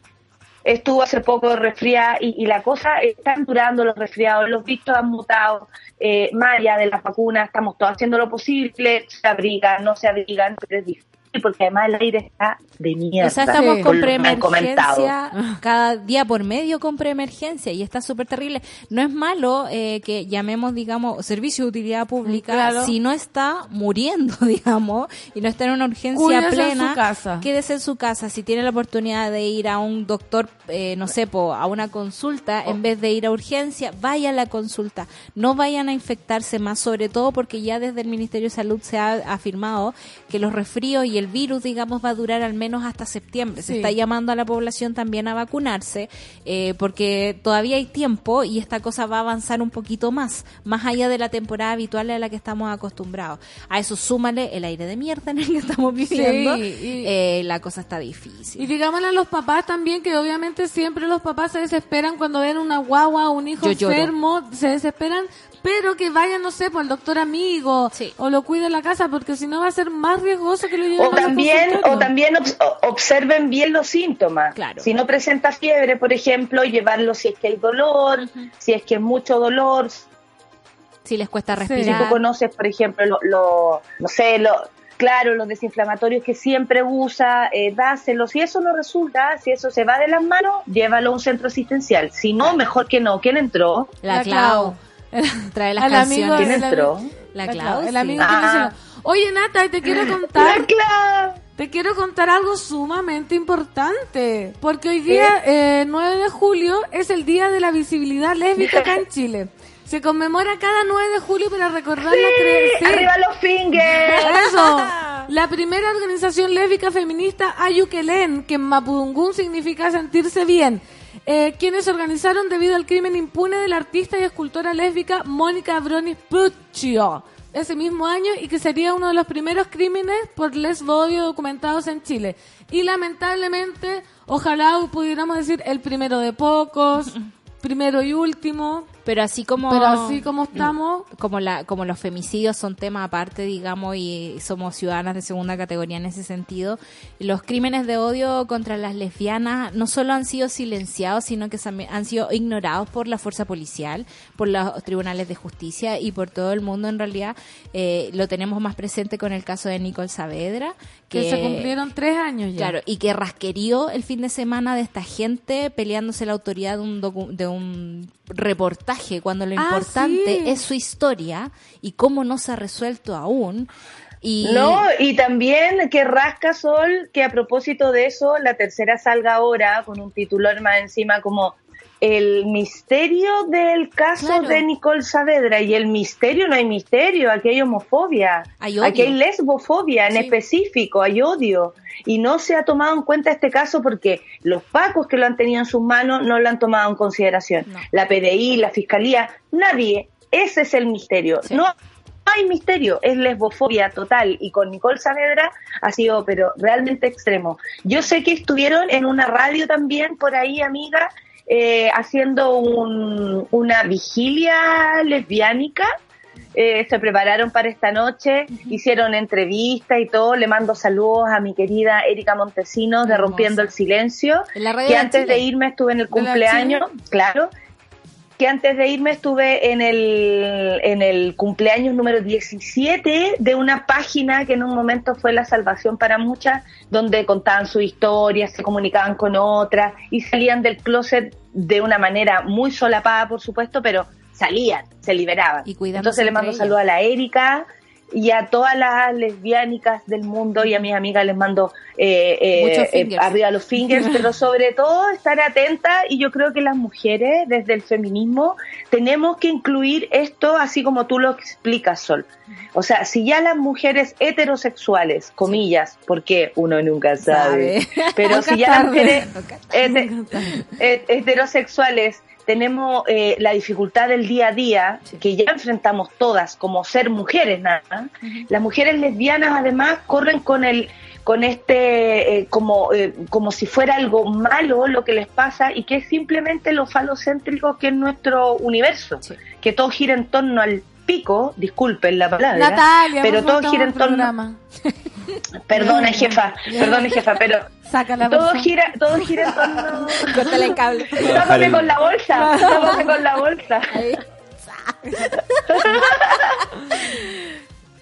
estuvo hace poco resfriada y, y la cosa están durando los resfriados, los bichos han mutado, eh, más allá de las vacunas, estamos todos haciendo lo posible, se abrigan, no se abrigan, pero es difícil porque además el aire está de mierda.
O sea, estamos
Sí.
con preemergencia cada día por medio con preemergencia y está súper terrible. No es malo eh, que llamemos, digamos, servicio de utilidad pública
Claro.
si no está muriendo, digamos, y no está en una urgencia
Cuídese en
plena.
su casa.
Quédese en su casa. Si tiene la oportunidad de ir a un doctor, eh, no sé, po, a una consulta, en vez de ir a urgencia, vaya a la consulta. No vayan a infectarse más, sobre todo porque ya desde el Ministerio de Salud se ha afirmado que los resfríos y el virus, digamos, va a durar al menos hasta septiembre. Se está llamando a la población también a vacunarse, eh, porque todavía hay tiempo y esta cosa va a avanzar un poquito más, más allá de la temporada habitual a la que estamos acostumbrados. A eso súmale el aire de mierda en el que estamos viviendo.
y-
eh, la cosa está
Y
difícil.
digámosle a los papás también que obviamente siempre los papás se desesperan cuando ven una guagua o un hijo
Yo lloro.
enfermo, se desesperan, pero que vayan, no sé, por el doctor amigo
Sí.
o lo cuide en la casa porque si no va a ser más riesgoso que lo lleven
O
al
también, o también observen bien los síntomas.
Claro.
Si no presenta fiebre, por ejemplo, llevarlo si es que hay dolor, si es que es mucho dolor,
Si les cuesta
Sí.
si
respirar.
tú conoces, por ejemplo, lo, lo- no sé, lo, claro, los desinflamatorios que siempre usa, eh, dáselos. Si eso no resulta, si eso se va de las manos, llévalo a un centro asistencial. Si no, mejor que no. ¿Quién entró?
La,
La
Clau. Trae las
Al amigo
canciones.
¿Quién
el-
entró?
La
La
Clau,
el
sí.
amigo que
Ah.
Oye, Nata, y te quiero contar,
¡La Clau!
te quiero contar algo sumamente importante, porque hoy día, eh, 9 de julio, es el día de la visibilidad lésbica acá en Chile. Se conmemora cada 9 de julio para recordar la creencia.
¡Arriba los fingers!
Eso. La primera organización lésbica feminista Ayuquelén, que en Mapudungún significa sentirse bien. Eh, quienes organizaron debido al crimen impune de la artista y escultora lésbica Mónica Bronis Puccio ese mismo año y que sería uno de los primeros crímenes por lesbodio documentados en Chile. Y lamentablemente, ojalá pudiéramos decir el primero de pocos, primero y último,
Pero así como...
pero así como estamos,
como la como los femicidios son tema aparte digamos y somos ciudadanas de segunda categoría en ese sentido los crímenes de odio contra las lesbianas no solo han sido silenciados sino que han sido ignorados por la fuerza policial por los tribunales de justicia y por todo el mundo en realidad Eh, lo tenemos más presente con el caso de Nicole Saavedra
que se cumplieron tres años ya.
Claro, y que rasquerió el fin de semana de esta gente peleándose la autoridad de un, docu- de un reportaje, cuando lo
Ah,
importante
sí.
es su historia y cómo no se ha resuelto aún. Y
No, y también que rasca Sol, que a propósito de eso, la tercera salga ahora con un titular más encima como el misterio del caso
Claro.
de Nicole Saavedra. Y el misterio no hay misterio, aquí hay homofobia,
Hay
aquí hay lesbofobia en
Sí.
específico, hay odio. Y no se ha tomado en cuenta este caso porque los pacos que lo han tenido en sus manos no lo han tomado en consideración.
No.
La PDI, la Fiscalía, nadie. Ese es el misterio.
Sí.
No hay misterio, es lesbofobia total y con Nicole Saavedra ha sido pero realmente extremo. Yo sé que estuvieron en una radio también por ahí, amiga, eh, haciendo un- una vigilia lesbiánica. Eh, se prepararon para esta noche, hicieron entrevistas y todo. Le mando saludos a mi querida Erika Montesinos de. Rompiendo el Silencio, que antes
Chile.
de irme estuve en el
¿De la
cumpleaños, claro, que antes de irme estuve en el, en el cumpleaños número 17 de una página que en un momento fue la salvación para muchas, donde contaban su historia, se comunicaban con otras y salían del closet de una manera muy solapada, por supuesto, pero salían, se liberaban.
Y
Entonces le mando
entre
saludos a la Erika y a todas las lesbiánicas del mundo y a mis amigas les mando eh, eh, eh, arriba los fingers, pero sobre todo estar atenta y yo creo que las mujeres desde el feminismo tenemos que incluir esto así como tú lo explicas, Sol. O sea, si ya las mujeres heterosexuales, comillas, porque uno nunca sabe,
Sabe.
pero
Nunca
si ya las mujeres heterosexuales tenemos eh, la dificultad del día a día que ya enfrentamos todas como ser mujeres nada las mujeres lesbianas además corren con el con este eh, como eh, como si fuera algo malo lo que les pasa y que es simplemente lo falocéntrico que es nuestro universo
Sí.
que todo gira en torno al pico disculpen la palabra
Natalia,
pero todo gira en torno
programa.
perdona jefa perdona jefa pero
Sácala,
todo
por
gira todo gira en torno
Córtale el cable.
Tápame con la bolsa, tápame con la bolsa.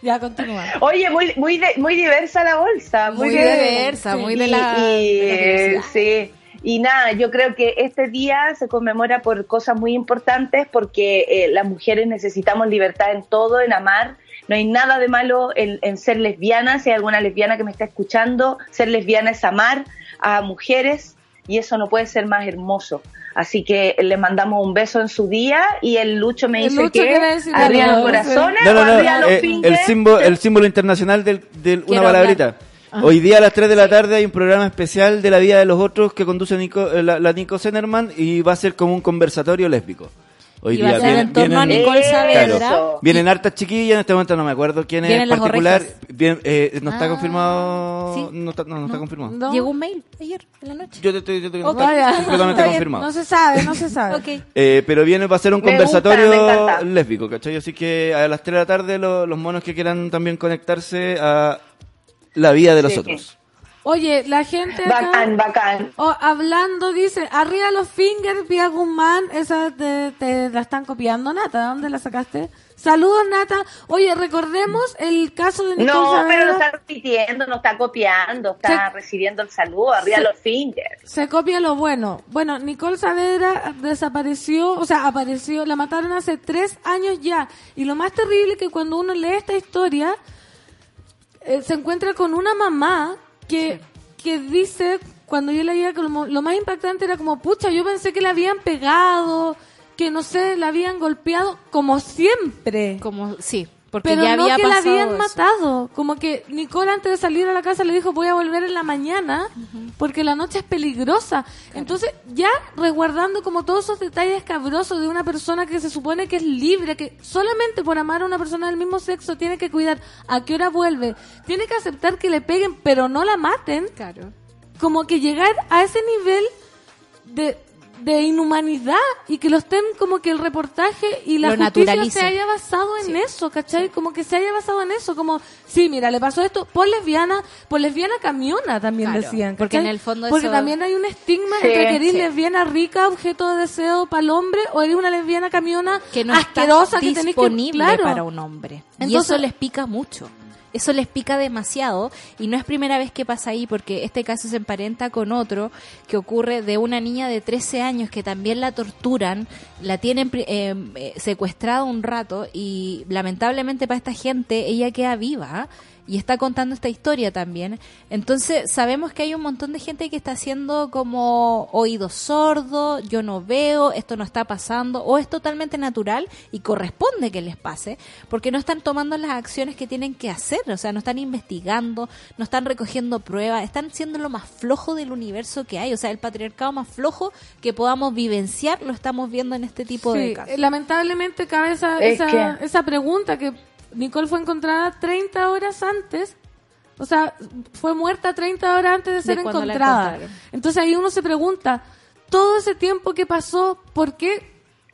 Ya, continúa.
Oye, muy muy de- muy diversa la bolsa, muy,
Muy
de-
diversa, muy de la-
y,
la
sí. Y nada, yo creo que este día se conmemora por cosas muy importantes porque eh, las mujeres necesitamos libertad en todo, en amar. No hay nada de malo en, en ser lesbiana. Si hay alguna lesbiana que me está escuchando, ser lesbiana es amar a mujeres y eso no puede ser más hermoso. Así que le mandamos un beso en su día y el Lucho me
El
dice
Lucho
que
algo,
los corazones
No, no,
o
no.
arriba los
eh, el, símbolo, el símbolo internacional del, del una palabrita. Hoy día a las 3 de la tarde hay un programa especial de la vida de los otros que conduce Nico, eh, la, la Nico Zenerman y va a ser como un conversatorio lésbico. Hoy
Y va a
día
ser en torno a Nicole. Saavedra.
Vienen hartas chiquillas, en este momento no me acuerdo quién es
Vienen
en particular. Bien, eh, no está
Ah,
confirmado.
¿sí?
No está, no, no está confirmado.
No.
Llegó un mail ayer en la noche.
Yo te estoy, yo te- no
Ok.
está completamente confirmado.
No se sabe, no se sabe.
Ok.
Eh, pero viene, va a ser un
Me
conversatorio lésbico, ¿cachai? Así que a las 3 de la tarde lo- los monos que quieran también conectarse a la vida de los
Sí.
otros.
Oye, la gente acá,
Bacán, bacán.
oh, hablando dice, arriba los fingers, Pia Guzmán, esa te, te la están copiando, Nata, ¿dónde la sacaste? Saludos, Nata. Oye, recordemos el caso de Nicole
No, pero no está repitiendo, no está copiando, está recibiendo el saludo, arriba los fingers.
Se copia lo bueno. Bueno, Nicole Saavedra desapareció, o sea, apareció, la mataron hace tres años ya. Y lo más terrible es que cuando uno lee esta historia, eh, se encuentra con una mamá que, que dice, cuando yo leía, que lo, lo más impactante era como, pucha, yo pensé que la habían pegado, que no sé, la habían golpeado, como siempre.
Como, sí, porque
Pero
ya
no
había
que la habían
eso.
matado. Como que Nicole antes de salir a la casa le dijo voy a volver en la mañana porque la noche es peligrosa. Entonces ya resguardando como todos esos detalles cabrosos de una persona que se supone que es libre, que solamente por amar a una persona del mismo sexo tiene que cuidar a qué hora vuelve, tiene que aceptar que le peguen pero no la maten.
Claro.
Como que llegar a ese nivel de de inhumanidad y que lo estén como que el reportaje y la
Lo
justicia
naturalice.
se haya basado en eso, ¿cachai? Como que se haya basado en eso, como, sí, mira, le pasó esto por lesbiana, por lesbiana camiona también
Claro,
decían,
porque en el fondo
Porque
eso-
también hay un estigma
Sí,
entre que eres
sí.
lesbiana rica, objeto de deseo para el hombre, o eres una lesbiana camiona
que no
asquerosa
está
que tenés que...
disponible
Claro.
para un hombre. y eso les pica mucho. Eso les pica demasiado y no es primera vez que pasa ahí porque este caso se emparenta con otro que ocurre de una niña de 13 años que también la torturan, la tienen eh, eh, secuestrada un rato y lamentablemente para esta gente ella queda viva y está contando esta historia también. Entonces sabemos que hay un montón de gente que está haciendo como oído sordo, yo no veo, esto no está pasando, o es totalmente natural y corresponde que les pase, porque no están tomando las acciones que tienen que hacer, o sea, no están investigando, no están recogiendo pruebas, están siendo lo más flojo del universo que hay, o sea, el patriarcado más flojo que podamos vivenciar lo estamos viendo en este tipo de casos.
lamentablemente cabe esa,
Es
esa,
que-
esa pregunta que Nicole fue encontrada 30 horas antes. O sea, fue muerta 30 horas antes de ser encontrada. Entonces ahí uno se pregunta, todo ese tiempo que pasó, ¿por qué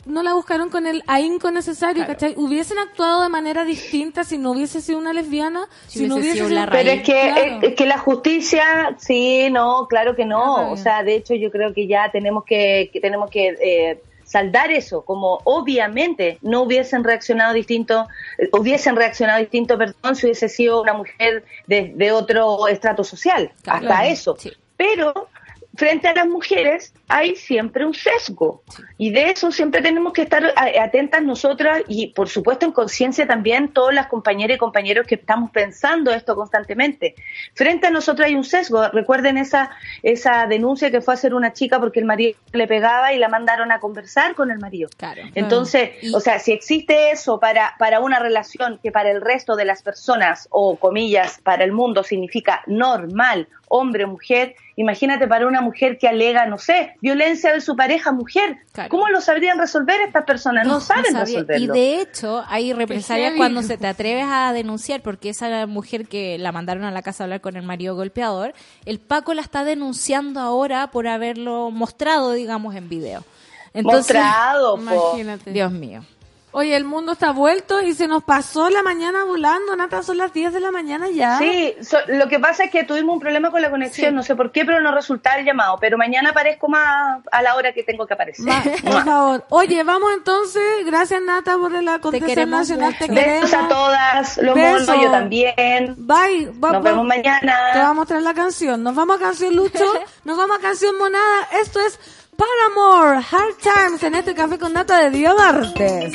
no la buscaron con el ahínco necesario? ¿cachai? ¿Hubiesen actuado de manera distinta si no hubiese sido una lesbiana?
Si
no
hubiese sido la
sido-
Pero es que,
Claro.
es, que la justicia, sí, no, claro que no. O sea, de hecho, yo creo que ya tenemos que, que tenemos que eh, saldar eso, como obviamente no hubiesen reaccionado distinto, eh, hubiesen reaccionado distinto, perdón, si hubiese sido una mujer de, de otro estrato social,
Claro.
hasta eso.
Sí.
Pero frente a las mujeres hay siempre un sesgo y de eso siempre tenemos que estar a- atentas nosotras y por supuesto en conciencia también todas las compañeras y compañeros que estamos pensando esto constantemente. Frente a nosotros hay un sesgo. Recuerden esa esa denuncia que fue a hacer una chica porque el marido le pegaba y la mandaron a conversar con el marido.
Claro.
Entonces,
Y-
o sea, si existe eso para, para una relación que para el resto de las personas, o comillas, para el mundo significa normal, hombre o mujer, imagínate para una mujer que alega, no sé, violencia de su pareja mujer.
Claro.
¿Cómo lo sabrían resolver estas personas? No, saben resolverlo.
Y de hecho, hay represalias cuando se te atreves a denunciar, porque esa mujer que la mandaron a la casa a hablar con el marido golpeador, el Paco la está denunciando ahora por haberlo mostrado, digamos, en video. Entonces,
Mostrado, po.
Imagínate.
Dios mío.
Oye, el mundo está vuelto y se nos pasó la mañana volando. Nata, son las 10 de la mañana ya.
Sí, so- lo que pasa es que tuvimos un problema con la conexión,
Sí.
no sé por qué, pero no resultaba el llamado. Pero mañana aparezco más a la hora que tengo que aparecer.
Ma- por favor. Oye, vamos entonces. Gracias, Nata, por la contestación nacional.
mucho.
Te queremos.
Besos a todas, los
Beso.
monos, yo también.
Bye. Va-
Nos
va-
vemos mañana.
Te vamos a mostrar la canción. Nos vamos a canción Lucho. Nos vamos a canción Monada. Esto es Paramore, Hard Times en este café con nata de Dio Martes.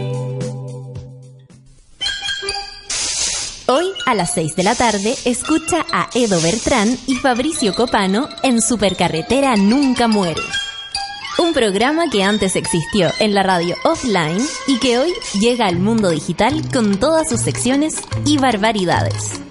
A las 6 de la tarde escucha a Edo Bertrán y Fabricio Copano en Supercarretera Nunca Muere. Un programa que antes existió en la radio offline y que hoy llega al mundo digital con todas sus secciones y barbaridades.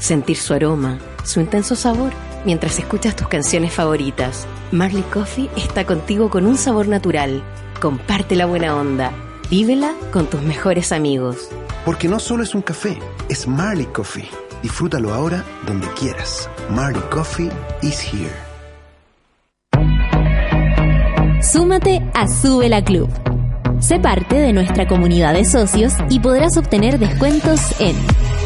sentir su aroma, su intenso sabor, mientras escuchas tus canciones favoritas. Marley Coffee está contigo con un sabor natural. Comparte la buena onda. Vívela con tus mejores amigos.
Porque no solo es un café, es Marley Coffee. Disfrútalo ahora donde quieras. Marley Coffee is here.
Súmate a Sube la Club. Sé parte de nuestra comunidad de socios y podrás obtener descuentos en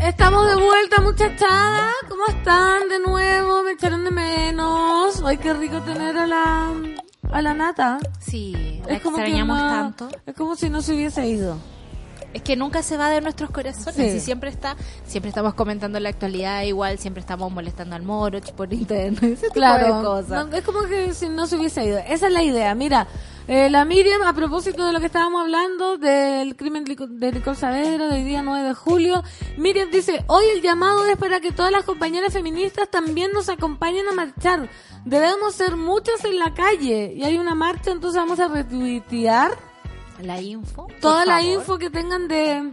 Estamos de vuelta, muchachada. ¿Cómo están de nuevo? Me echaron de menos. Ay, qué rico tener a la, a la nata.
Sí, la
Es como que
extrañamos tanto.
Es como si no se hubiese ido.
Es que nunca se va de nuestros corazones
Sí.
y siempre está, siempre estamos comentando la actualidad igual, siempre estamos molestando al moro por internet, ese tipo
Claro.
de cosas.
No, es como que si no se hubiese ido. Esa es la idea. Mira, eh, la Miriam, a propósito de lo que estábamos hablando, del crimen de Nicole Saavedra, de hoy día 9 de julio, Miriam dice, hoy el llamado es para que todas las compañeras feministas también nos acompañen a marchar. Debemos ser muchas en la calle. Y hay una marcha, entonces vamos a retuitear
La info.
toda la
favor.
info que tengan de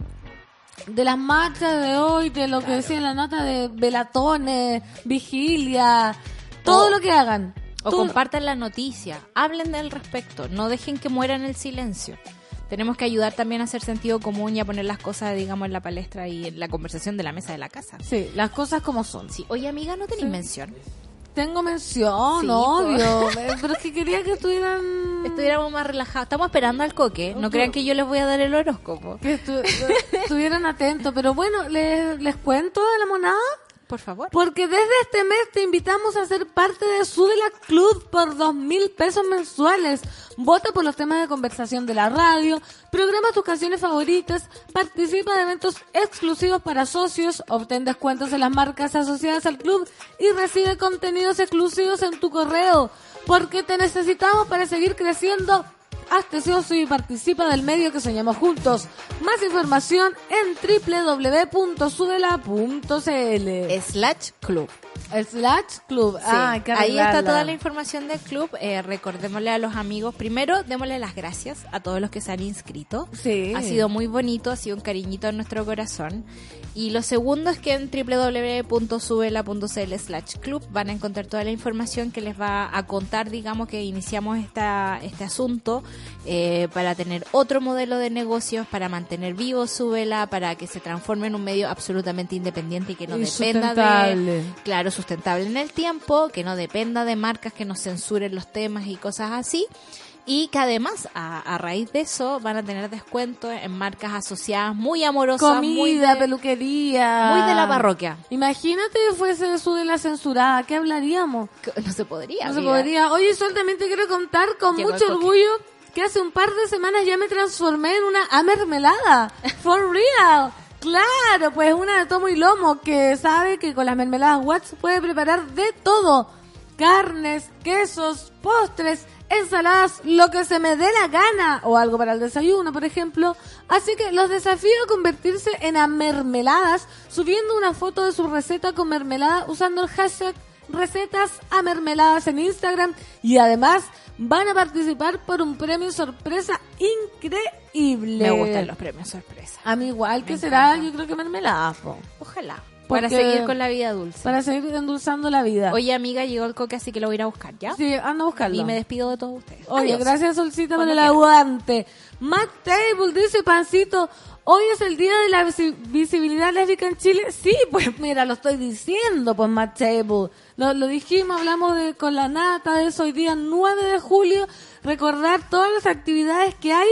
de las marchas de hoy, de lo que decía en la nota de velatones, vigilia, todo lo que hagan.
O compartan la noticia, hablen del respecto, no dejen que muera en el silencio. Tenemos que ayudar también a hacer sentido común y a poner las cosas, digamos, en la palestra y en la conversación de la mesa de la casa.
Sí, las cosas como son.
Sí, oye amiga, ¿no tenéis
Sí.
mención?
Tengo mención,
Sí,
obvio, pero es que quería que estuvieran...
Estuviéramos más relajados. Estamos esperando al coque. No crean que yo les voy a dar el horóscopo.
Que estu- estuvieran atentos, pero bueno, les, les cuento de la monada.
Por favor.
Porque desde este mes te invitamos a ser parte de Súbela Club por dos mil pesos mensuales. Vota por los temas de conversación de la radio, programa tus canciones favoritas, participa de eventos exclusivos para socios, obtén descuentos en las marcas asociadas al club y recibe contenidos exclusivos en tu correo. Porque te necesitamos para seguir creciendo hazte socio y participa del medio que soñamos juntos. Más información en www.sudela.cl
Slash Club.
Slash Club.
Sí,
Ah,
ahí está toda la información del club. Eh, recordémosle a los amigos. Primero, démosle las gracias a todos los que se han inscrito.
Sí.
Ha sido muy bonito, ha sido un cariñito en nuestro corazón. Y lo segundo es que en www.subela.cl slash club van a encontrar toda la información que les va a contar, digamos, que iniciamos esta, este asunto eh, para tener otro modelo de negocios, para mantener vivo Subela, para que se transforme en un medio absolutamente independiente y que no
Y
dependa de claro, sustentable en el tiempo, que no dependa de marcas que nos censuren los temas y cosas así. Y que además, a, a raíz de eso, van a tener descuento en marcas asociadas muy amorosas, muy
Comida,
de,
peluquería.
muy de la parroquia.
Imagínate que fuese su de la censurada, ¿qué hablaríamos?
No se podría.
No se podría. Oye, Sol, también te quiero contar con
Llegó
mucho orgullo que hace un par de semanas ya me transformé en una amermelada. For real. Claro, pues una de tomo y lomo que sabe que con las mermeladas Watts puede preparar de todo. Carnes, quesos, postres, ensaladas, lo que se me dé la gana. O algo para el desayuno, por ejemplo. Así que los desafío a convertirse en amermeladas subiendo una foto de su receta con mermelada usando el hashtag recetas a mermeladas en Instagram y además van a participar por un premio sorpresa increíble.
Me gustan los premios sorpresa.
A mí igual que
Me
será,
encanta.
yo creo que mermelada. po.
Ojalá.
Porque-
Para seguir con la vida dulce.
Para seguir endulzando la vida.
Oye, amiga, llegó el coque, así que lo voy a ir a buscar, ¿ya?
Sí, anda a buscarlo.
Y me despido de todos ustedes.
Oye,
Adiós.
gracias Solcita por
Cuando
el aguante. Matt Table dice Pancito, hoy es el día de la visi- visibilidad lésbica en Chile. Sí, pues mira, lo estoy diciendo, pues Matt Table. Lo, lo dijimos, hablamos de con la nata de eso hoy día 9 de julio. Recordar todas las actividades que hay,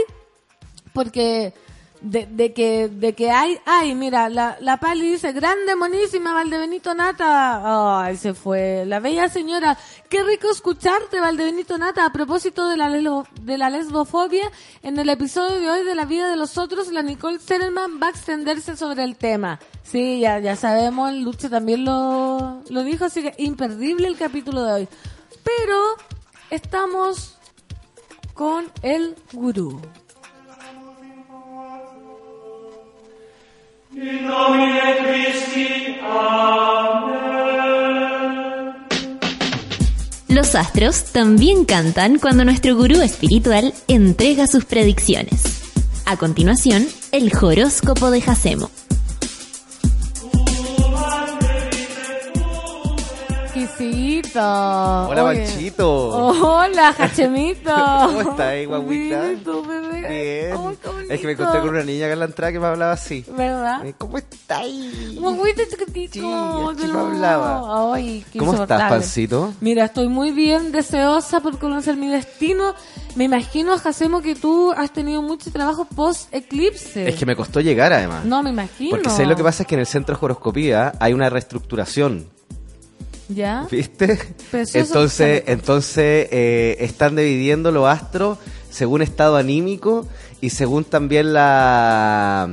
porque de, de que de que hay, hay, mira, la, la Pali dice, grande, monísima, Valdebenito Nata. Ay, se fue. La bella señora, qué rico escucharte, Valdebenito Nata. A propósito de la, de la lesbofobia, en el episodio de hoy de La vida de los otros, la Nicole Sellerman va a extenderse sobre el tema. Sí, ya, ya sabemos, Lucho también lo, lo dijo, así que imperdible el capítulo de hoy. Pero estamos con el gurú.
Los astros también cantan cuando nuestro gurú espiritual entrega sus predicciones. A continuación, el horóscopo de Jacemo.
Hola,
Oye.
Panchito.
Hola, Jachemito.
¿Cómo estás, ahí, guaguita?
Bien, ¿y tú, bebé?
Bien.
Bonito.
es que me encontré con una niña que en la entrada que me hablaba así.
¿Verdad?
Eh, ¿Cómo estás?
Guaguita chiquitito.
Sí, así me hablaba.
Ay, qué
¿Cómo estás. Pancito?
Mira, estoy muy bien, deseosa por conocer mi destino. Me imagino, Jacemo, que tú has tenido mucho trabajo post-eclipse.
Es que me costó llegar además.
No, me imagino.
Porque sé lo que pasa es que en el centro de horoscopía hay una reestructuración.
¿Ya?
¿Viste? Entonces, entonces eh, están dividiendo los astros según estado anímico y según también la,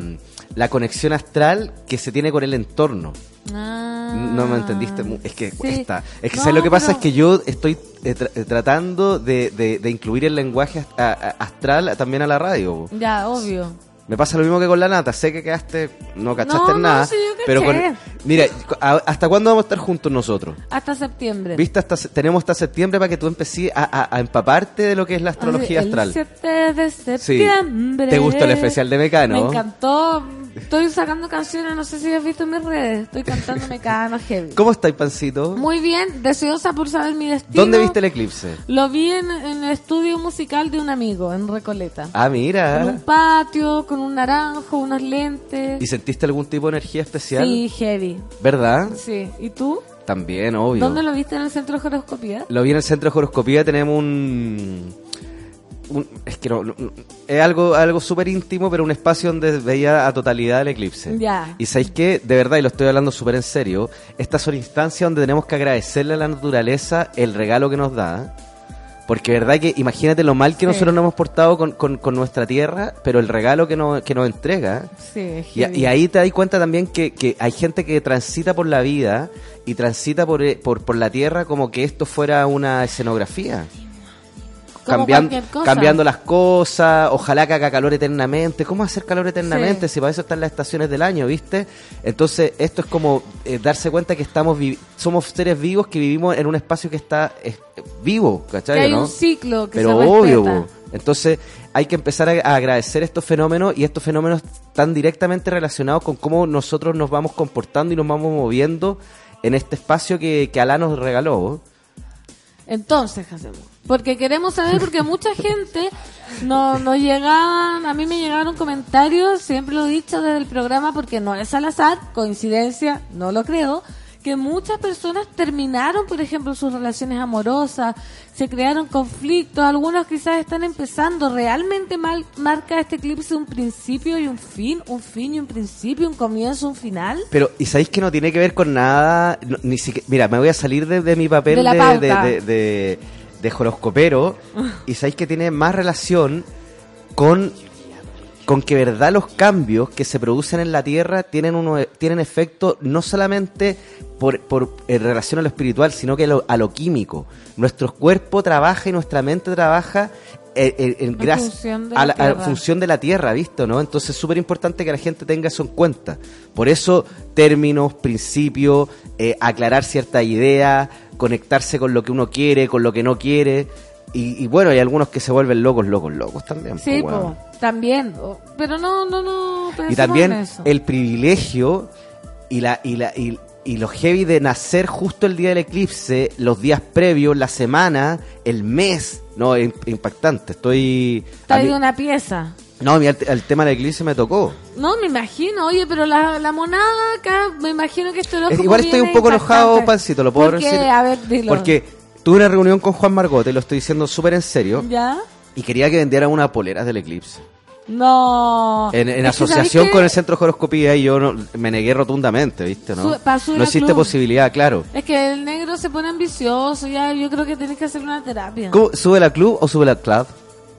la conexión astral que se tiene con el entorno.
Ah.
No me entendiste, es que
Sí.
cuesta. Es que
No,
¿sabes lo que pasa?
pero-
Es que yo estoy eh, tra- eh, tratando de, de- de incluir el lenguaje ast- astral también a la radio.
Ya, obvio.
Me pasa lo mismo que con la nata. Sé que quedaste, no cachaste
No,
en
no,
nada.
sí, yo
pero con, mira, ¿hasta cuándo vamos a estar juntos nosotros?
Hasta septiembre.
¿Viste? Hasta, tenemos hasta septiembre para que tú empecés a, a- a empaparte de lo que es la astrología
Así,
astral.
El 7 de
Sí.
septiembre.
¿Te gustó el especial de Mecano?
Me encantó. Estoy sacando canciones, no sé si has visto en mis redes. Estoy cantando Mecano Heavy.
¿Cómo estáis, Pancito?
Muy bien, deseosa por saber mi destino.
¿Dónde viste el eclipse?
Lo vi en, en el estudio musical de un amigo, en Recoleta.
Ah,
En un
mira.
patio, con un naranjo, unos lentes.
¿Y sentiste algún tipo de energía especial?
Sí, heavy.
¿Verdad?
Sí. ¿Y tú?
También, obvio.
¿Dónde lo viste en el centro de horoscopía?
Lo vi en el centro de horoscopía, tenemos un... un- es que no, es algo algo súper íntimo, pero un espacio donde veía a totalidad el eclipse.
Ya.
Y sabéis que, de verdad, y lo estoy hablando súper en serio, estas son instancias donde tenemos que agradecerle a la naturaleza el regalo que nos da. Porque verdad que imagínate lo mal que
Sí.
nosotros nos hemos portado con, con- con nuestra tierra, pero el regalo que nos, que nos entrega.
Sí,
Y, y ahí te das cuenta también que, que hay gente que transita por la vida y transita por, eh, por, por la tierra como que esto fuera una escenografía. Cambiando, cambiando las cosas, ojalá que haga calor eternamente. ¿Cómo hacer calor eternamente? Si para eso están las estaciones del año, ¿viste? Entonces, esto es como eh, darse cuenta que estamos somos seres vivos que vivimos en un espacio que está vivo, ¿cachai?
Que hay
¿no?
un ciclo que
Pero
se
obvio, po. entonces hay que empezar a, a agradecer estos fenómenos y estos fenómenos están directamente relacionados con cómo nosotros nos vamos comportando y nos vamos moviendo en este espacio que, que Alá nos regaló.
Entonces, ¿qué hacemos? Porque queremos saber, porque mucha gente no, nos llegaban, a mí me llegaron comentarios, siempre lo he dicho desde el programa, porque no es al azar, coincidencia, no lo creo, que muchas personas terminaron, por ejemplo, sus relaciones amorosas, se crearon conflictos, algunos quizás están empezando, realmente mal, marca este eclipse un principio y un fin, un fin y un principio, un comienzo, un final.
Pero, ¿y sabéis que no tiene que ver con nada? no- ni siquiera, mira, me voy a salir de, de mi papel
de,
de- horoscopero y sabéis que tiene más relación con, con que verdad los cambios que se producen en la Tierra tienen, uno, tienen efecto no solamente por, por en relación a lo espiritual, sino que a lo químico. Nuestro cuerpo trabaja y nuestra mente trabaja eh, eh, gracias
función de
a
la
a función de la Tierra, ¿visto? ¿no? Entonces es súper importante que la gente tenga eso en cuenta. Por eso, términos, principios, eh, aclarar ciertas ideas, conectarse con lo que uno quiere, con lo que no quiere. Y, y bueno, hay algunos que se vuelven locos, locos, locos también.
Sí,
po, weón.
po, también, pero no, no, no.
Y también
eso.
el privilegio y la y la y, y lo heavy de nacer justo el día del eclipse, los días previos, la semana, el mes, no, es impactante. Estoy
Está
mí-
una pieza.
No, a mí el, el tema del eclipse me tocó.
No, me imagino, oye, pero la, la monada acá, me imagino que esto
Es- igual estoy un poco enojado, Pancito, lo puedo
¿Por
decir.
A ver, dilo.
Porque tuve una reunión con Juan Margote, lo estoy diciendo súper en serio,
¿Ya?
y quería que vendieran una polera del eclipse.
No.
En, asociación
¿sabes
con el Centro de Horoscopía y yo no- me negué rotundamente, ¿viste? ¿no? No existe
club.
posibilidad, claro.
Es que el negro se pone ambicioso, ya yo creo que tenés que hacer una terapia.
¿Cómo- ¿Sube la club o sube la club?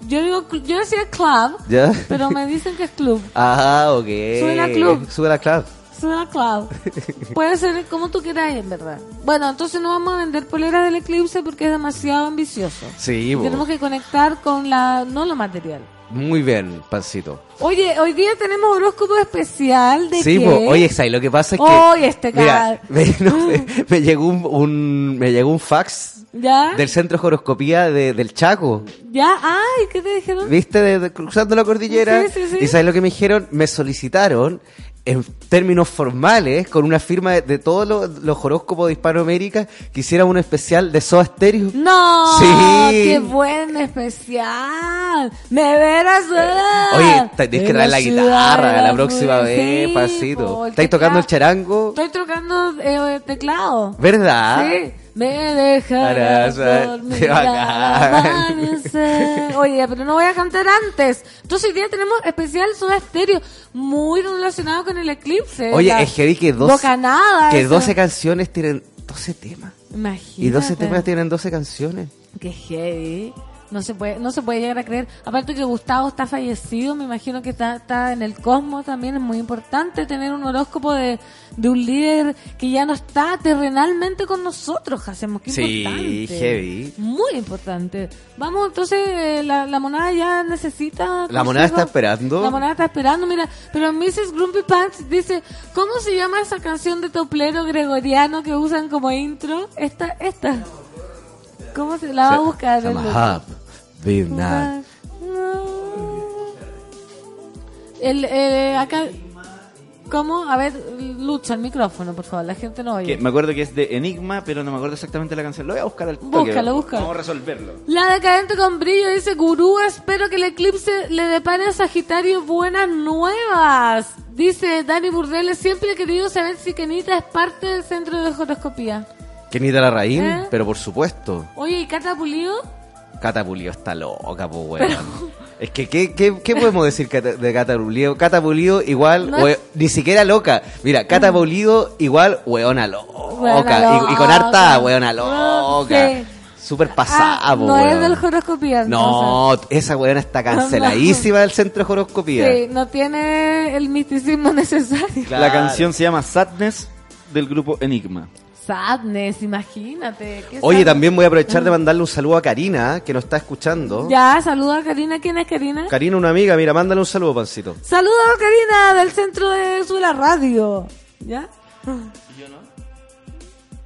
Yo digo, yo decía club,
¿Ya?
pero me dicen que es club.
Ah, ok.
Sube la club.
Sube la club.
Sube la club. Puede ser como tú quieras, en verdad. Bueno, entonces no vamos a vender poleras del eclipse porque es demasiado ambicioso.
Sí.
Tenemos que conectar con la, no lo material.
Muy bien, Pancito.
Oye, hoy día tenemos horóscopo especial de
Sí, po. oye, ¿sabes? Lo que pasa es que...
Oye, este
Mira, me, no, me- me llegó un, un- me llegó un fax
¿Ya?
del Centro de Horoscopía de- del Chaco.
¿Ya? Ay, ¿qué te dijeron?
¿Viste? De, de- cruzando la cordillera.
Sí, sí, sí.
¿Y sabes lo que me dijeron? Me solicitaron en términos formales, con una firma de, de todos los, los horóscopos de Hispanoamérica, que hiciera un especial de Soda Stereo.
No,
Sí.
qué buen especial. Me verás. ah,
Oye, tenés que traer la guitarra la próxima vez,
Sí, el
¿Estáis tocando el charango?
Estoy tocando eh, teclado.
¿Verdad?
Sí. Me dejarás dormir
bacán.
amanecer. Oye, pero no voy a cantar antes. Entonces hoy día tenemos especial Soda Stereo, muy relacionado con el eclipse.
Oye, es heavy que 12,
bocanada
que
esa.
12 canciones tienen 12 temas.
Imagínate.
Y 12 temas tienen 12 canciones.
Qué heavy. No se puede, no se puede llegar a creer. Aparte que Gustavo está fallecido, me imagino que está, está en el cosmos también. Es muy importante tener un horóscopo de, de un líder que ya no está terrenalmente con nosotros. Hacemos que
Sí,
importante.
heavy.
Muy importante. Vamos, entonces, eh, la, la monada ya necesita.
La monada está esperando.
La monada está esperando, mira. Pero Mrs. Grumpy Pants dice: ¿Cómo se llama esa canción de toplero gregoriano que usan como intro? Esta, esta. ¿Cómo se la va a buscar?
Se llama Vietnam.
El, eh, acá, ¿cómo? A ver, lucha el micrófono, por favor, la gente no oye.
Que me acuerdo que es de Enigma, pero no me acuerdo exactamente la canción. Lo voy a buscar al toque.
Búscalo, búscalo.
Vamos a resolverlo.
La decadente con brillo dice, gurú, espero que el eclipse le depare a Sagitario buenas nuevas. Dice Dani Burdeles, siempre he querido saber si Kenita es parte del centro de horoscopía.
Kenita Larraín,
¿Eh?
pero por supuesto.
Oye, ¿y Cata Pulido?
Cata Pulido está loca, pues weón. Es que, ¿qué, qué, qué podemos decir de Cata Pulido? Cata Pulido igual,
No.
ni siquiera loca. Mira, Cata Pulido igual, weona loca.
Weona
Y, y con harta, weona loca.
Sí.
Súper pasada,
Ah, no es
weón.
del horoscopía. entonces.
No, esa weona está canceladísima del centro de horoscopía.
Sí, no tiene el misticismo necesario.
Claro.
La canción se llama Sadness del grupo Enigma.
Sadness, imagínate.
Oye,
sadness.
también voy a aprovechar de mandarle un saludo a Karina, que nos está escuchando.
Ya, saluda a Karina. ¿Quién es Karina?
Karina, una amiga, mira, mándale un saludo, Pancito.
Saludos a Karina del centro de Sula Radio. ¿Ya?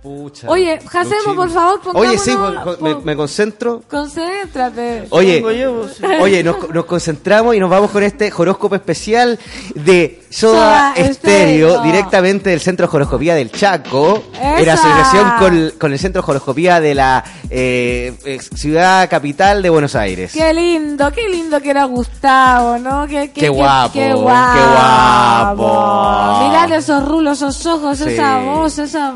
Pucha.
Oye, Jacemo,
Luchín.
por favor,
Oye, sí, con- me, me concentro.
Concéntrate.
Oye,
yo, sí.
oye, nos, nos concentramos y nos vamos con este horóscopo especial de Soda
Soda
Estéreo, directamente del Centro de Horoscopía del Chaco, en
¡Esa!
asociación con, con el Centro de Horoscopía de la eh, ciudad capital de Buenos Aires.
Qué lindo, qué lindo que era Gustavo, ¿no? Qué,
Qué guapo,
qué
qué
guapo.
guapo.
Mirale esos rulos, esos ojos,
Sí.
esa voz, esa...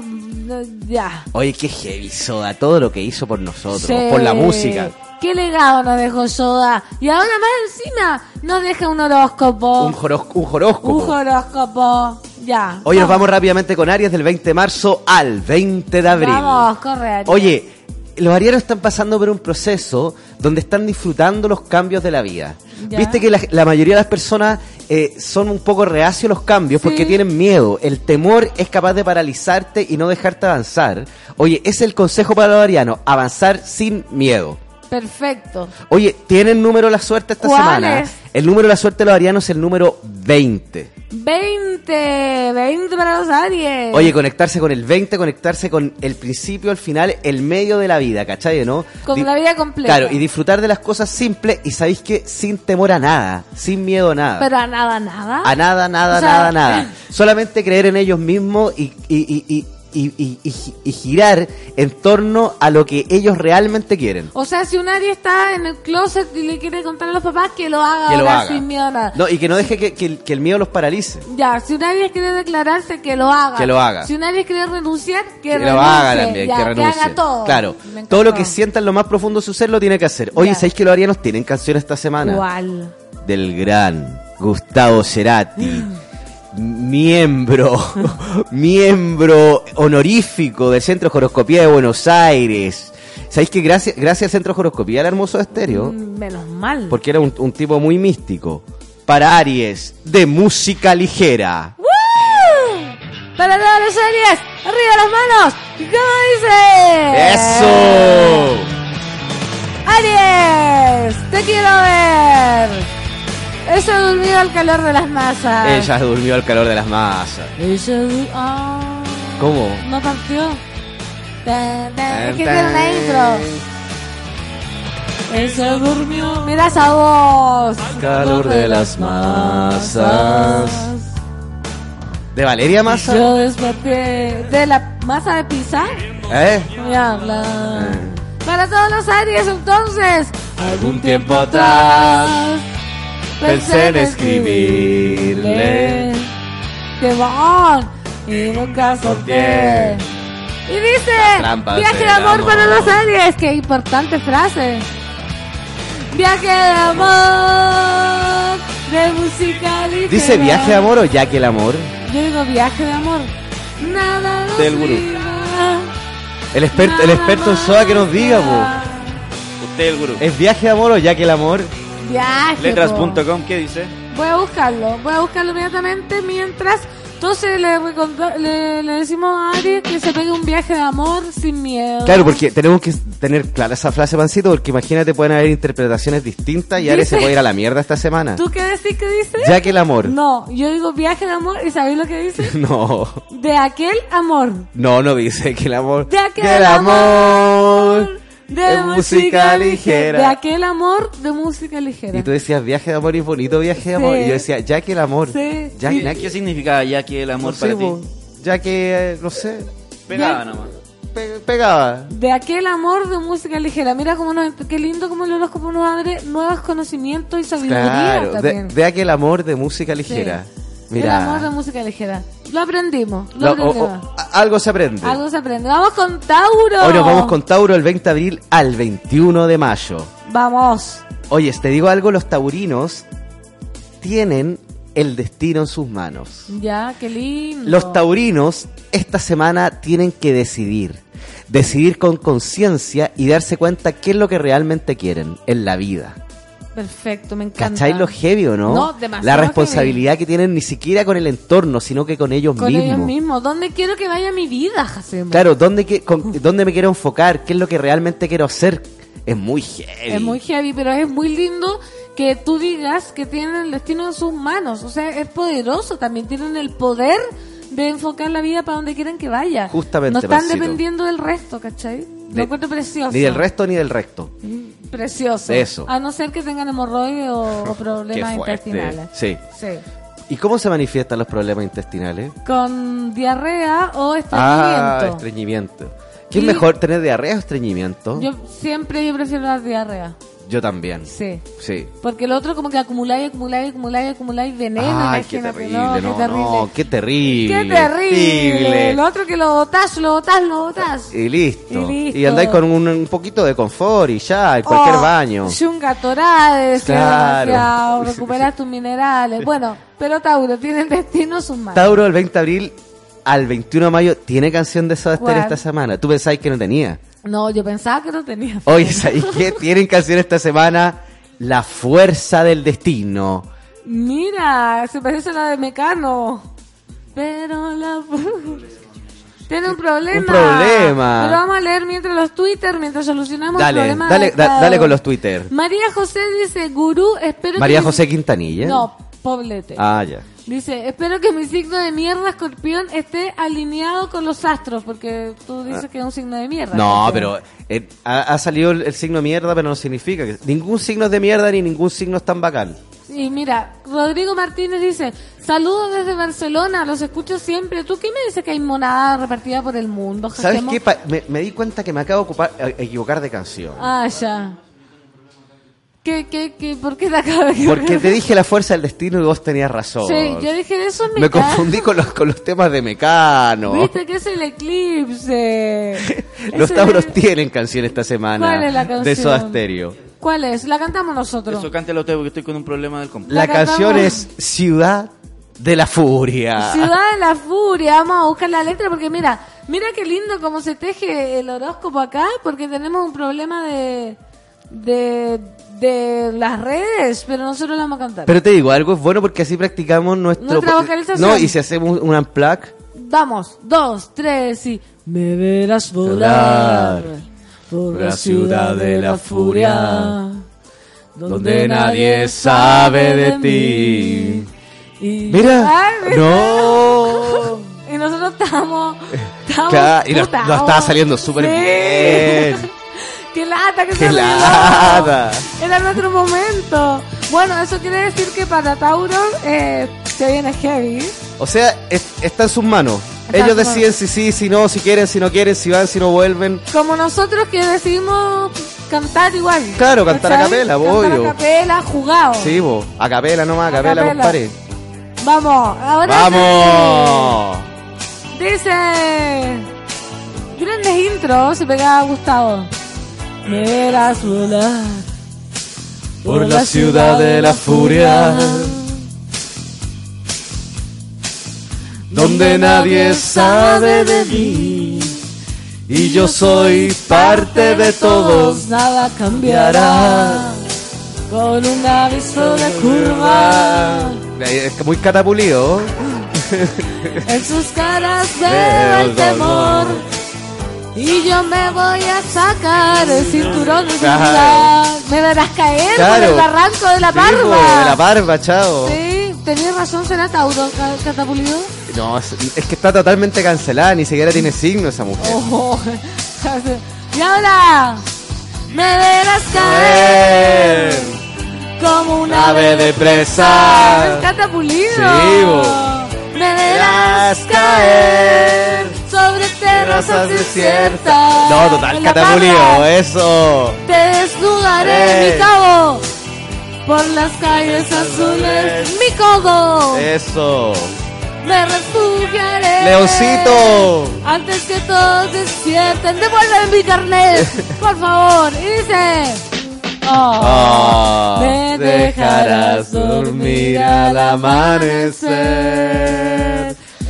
Ya.
Oye, qué heavy Soda, todo lo que hizo por nosotros,
Sí.
por la música.
Qué legado nos dejó Soda. Y ahora más encima nos deja un horóscopo.
Un, joros- un horóscopo.
Un horóscopo. Ya.
Hoy nos vamos rápidamente con Aries del 20 de marzo al 20 de abril.
Vamos, corre.
Oye, los arianos están pasando por un proceso donde están disfrutando los cambios de la vida.
Ya.
Viste que la, la mayoría de las personas eh, son un poco reacios a los cambios porque tienen miedo. El temor es capaz de paralizarte y no dejarte avanzar. Oye, ese es el consejo para los arianos, avanzar sin miedo.
Perfecto.
Oye, ¿tienen número de la suerte esta
¿Cuál
semana?
es?
El número de la suerte de los arianos es el número 20.
20. 20 para los Aries.
Oye, conectarse con el 20, conectarse con el principio, el final, el medio de la vida, ¿cachai? ¿No?
Con
Di-
la vida completa.
Claro, y disfrutar de las cosas simples y sabéis que sin temor a nada, sin miedo a nada.
Pero a nada, nada.
a nada, nada,
O sea,
nada, nada. Solamente creer en ellos mismos y, y, y, y, y- y- y gi- y girar en torno a lo que ellos realmente quieren.
O sea, si un Aries está en el closet y le quiere contar a los papás, que lo haga
Que lo haga.
sin miedo a nada.
No, y que no deje que, que el, que el miedo los paralice.
Ya, si un Aries quiere declararse, que lo haga.
Que lo haga.
Si un Aries quiere renunciar, que,
Que
renuncie.
lo haga también,
Ya,
que renuncie.
haga todo.
Claro, todo lo que sienta en lo más profundo de su ser lo tiene que hacer. Oye,
Ya.
¿sabéis que los arianos tienen canción esta semana?
Igual.
del gran Gustavo Cerati, miembro, miembro honorífico del Centro de Horoscopía de Buenos Aires. ¿Sabéis que gracias, gracias al Centro de Horoscopía era hermoso de estéreo?
Mm, Menos mal.
Porque era un, un tipo muy místico. Para Aries, de música ligera.
¡Woo! Para todos los Aries, arriba las manos. ¿Y cómo dice?
¡Eso!
Aries, te quiero ver. Ella durmió al calor de las masas.
Ella durmió al calor de las masas.
Ella du- ah,
¿Cómo?
No partió. Tan, tan, Es que
Tan,
tiene una intro. Ella durmió. Mira esa voz.
Calor de las masas. ¿De Valeria Massa?
Yo desperté de la masa de pizza.
¿Eh?
Voy a hablar. Para todos los Aries, entonces.
Algún tiempo atrás pensé en escribirle.
¡Qué bon! Y nunca solté. Y dice: Viaje de amor,
amor.
para los Aries. ¡Qué importante frase! Viaje de amor. De música ligera.
¿Dice viaje de amor o ya que el amor?
Yo digo viaje de amor. Nada nos
Del gurú. El experto, el experto en SOA que nos diga, po.
Usted el gurú.
¿Es viaje de amor o ya que el amor?
Viaje.
Letras.com, ¿qué dice?
Voy a buscarlo, voy a buscarlo inmediatamente mientras. Entonces le, le, le decimos a Aries que se pegue un viaje de amor sin miedo.
Claro, porque tenemos que tener clara esa frase, Pancito, porque imagínate, pueden haber interpretaciones distintas y Ares se puede ir a la mierda esta semana.
¿Tú qué decís que dice?
Ya que el amor.
No, yo digo viaje de amor y ¿sabéis lo que dice?
No,
De aquel amor.
no, no dice que el amor.
De aquel
que el amor.
De
es música ligera.
De aquel amor de música ligera.
Y tú decías viaje de amor y bonito viaje de amor.
Sí.
Y yo decía, ya que el amor.
Sí.
Ya,
¿Qué,
ya
qué significa ya que el amor
no
para
sé,
ti?
po, ya que, eh, no sé,
Pegaba nomás.
pe- pegaba.
De aquel amor de música ligera. Mira cómo nos, qué lindo como el horóscopo nos abre nuevos conocimientos y sabiduría
Claro,
también.
de, de aquel amor de música ligera.
Sí.
Mira.
El amor de música ligera. Lo aprendimos. Lo
Lo-
aprendimos.
o- algo se aprende.
Algo se aprende. Vamos con Tauro.
Hoy nos vamos con Tauro el 20 de abril al 21 de mayo.
Vamos.
Oye, te digo algo, los taurinos tienen el destino en sus manos.
Ya, qué lindo.
Los taurinos esta semana tienen que decidir. Decidir con conciencia y darse cuenta qué es lo que realmente quieren en la vida.
Perfecto, me encanta.
¿Cachai lo heavy o no?
No, demasiado
La responsabilidad que tienen ni siquiera con el entorno, sino que con ellos
Con
mismos.
ellos mismos. ¿Dónde quiero que vaya mi vida, Jacemo?
Claro, ¿dónde, que- con- ¿dónde me quiero enfocar? ¿Qué es lo que realmente quiero hacer? Es muy heavy.
Es muy heavy, pero es muy lindo que tú digas que tienen el destino en sus manos. O sea, es poderoso. También tienen el poder de enfocar la vida para donde quieren que vaya.
Justamente,
No están
Pancito.
dependiendo del resto, ¿cachai?
De-
Lo encuentro precioso.
Ni del resto ni del resto.
Precioso.
Eso.
A no ser que tengan hemorroides o, o problemas intestinales.
Sí.
Sí.
¿Y cómo se manifiestan los problemas intestinales?
Con diarrea o
Ah,
estreñimiento.
estreñimiento. ¿Qué es mejor, tener diarrea o estreñimiento?
Yo siempre yo prefiero la diarrea.
Yo también.
Sí.
Sí.
Porque el otro como que acumuláis, acumuláis, acumuláis, acumuláis veneno,
Ay, qué terrible,
no,
no,
qué terrible.
no, qué terrible.
Qué terrible. El otro que lo botás, lo botás, lo botás.
Y listo.
Y listo.
Y andáis con un, un poquito de confort y ya, en cualquier
Oh,
baño.
Torade,
Claro.
recuperas tus minerales. Bueno, pero Tauro tiene el destino sus manos.
Tauro, el 20 de abril al 21 de mayo, ¿tiene canción de Soda esta semana? ¿Tú pensáis que no tenía?
No, yo pensaba que no tenía.
Oye, ¿sabéis qué? Tienen canción esta semana La Fuerza del Destino.
Mira, se parece a la de Mecano. Pero la... Tiene un problema.
Un problema.
Pero vamos a leer mientras los Twitter, mientras solucionamos
Dale,
el problema.
dale, da- dale con los Twitter.
María José dice, gurú, espero
María
que...
José Quintanilla.
No, poblete.
Ah, ya.
Dice, espero que mi signo de mierda, escorpión, esté alineado con los astros, porque tú dices que es un signo de mierda.
Ah. No, pero eh, ha, ha salido el, el signo mierda, pero no significa que ningún signo es de mierda ni ningún signo es tan bacán.
Y mira, Rodrigo Martínez dice, saludos desde Barcelona, los escucho siempre. ¿Tú qué me dices que hay monada repartida por el mundo?
¿Sabes qué? Pa- me, me di cuenta que me acabo de ocupar- a- equivocar de canción.
Ah, ya. ¿Qué, qué, qué, ¿Por qué te acabas de
Porque te dije la fuerza del destino y vos tenías razón.
Sí, yo dije, eso es
Me
Mecano.
confundí con los, con los temas de Mecano.
Viste que es el eclipse.
Los Tauros tienen canción esta semana
¿Cuál es la
de
canción?
Soda Stereo.
¿Cuál es? La cantamos nosotros.
Eso cántelo usted porque estoy con un problema del compu.
La,
La
canción es Ciudad de la Furia.
Ciudad de la Furia, vamos a buscar la letra porque mira, mira qué lindo cómo se teje el horóscopo acá, porque tenemos un problema de de, de las redes, pero nosotros la vamos a cantar.
Pero te digo, algo es bueno porque así practicamos nuestro... No, y si hacemos un unplug...
Vamos, dos, tres y me verás volar por la ciudad de la furia,
donde nadie sabe de ti.
Y-
Mira, no.
Y nosotros estamos, estamos
Claro, y nos, estaba saliendo súper
Sí.
bien.
¡Qué lata
¡Qué
olvidó!
lata!
Era nuestro momento. Bueno, eso quiere decir que para Tauro eh, se viene heavy.
O sea, es- está en sus manos.
Está
Ellos deciden si sí, si no, si quieren, si no quieren, si van, si no vuelven.
Como nosotros que decidimos cantar igual.
Claro, cantar a capela,
Cantar
obvio.
a capela, jugado.
Sí, vos. A capela nomás, a capela,
capela.
compadre.
Vamos, ahora
¡Vamos!
Dice... Grandes intros, se pegaba Gustavo. Me verás volar
Por la ciudad de la furia, donde nadie sabe de mí. Y yo soy parte de todos.
Nada cambiará con un aviso de curva.
Es muy catapulido.
En sus caras veo el temor. Y yo me voy a sacar el cinturón de
Claro.
Me verás caer por
Claro.
el barranco de la
Sí, po,
parva.
de la parva, chao.
Sí, tenías razón, será Tauro, ca- catapulido.
No, es, es que está totalmente cancelada, ni siquiera tiene signo esa mujer.
Oh. y ahora me verás caer como un
Ave de presa.
Es catapulido.
Sí, bo.
Me verás caer sobre terrazas desiertas.
No, total
parra
eso.
Te desnudaré
Eh.
mi cabo por las calles azules. Mi codo.
Eso.
Me refugiaré.
Leoncito.
Antes que todos despierten, devuélveme mi carnet, por favor. Y dice. Oh,
Ah,
me dejarás dormir al amanecer.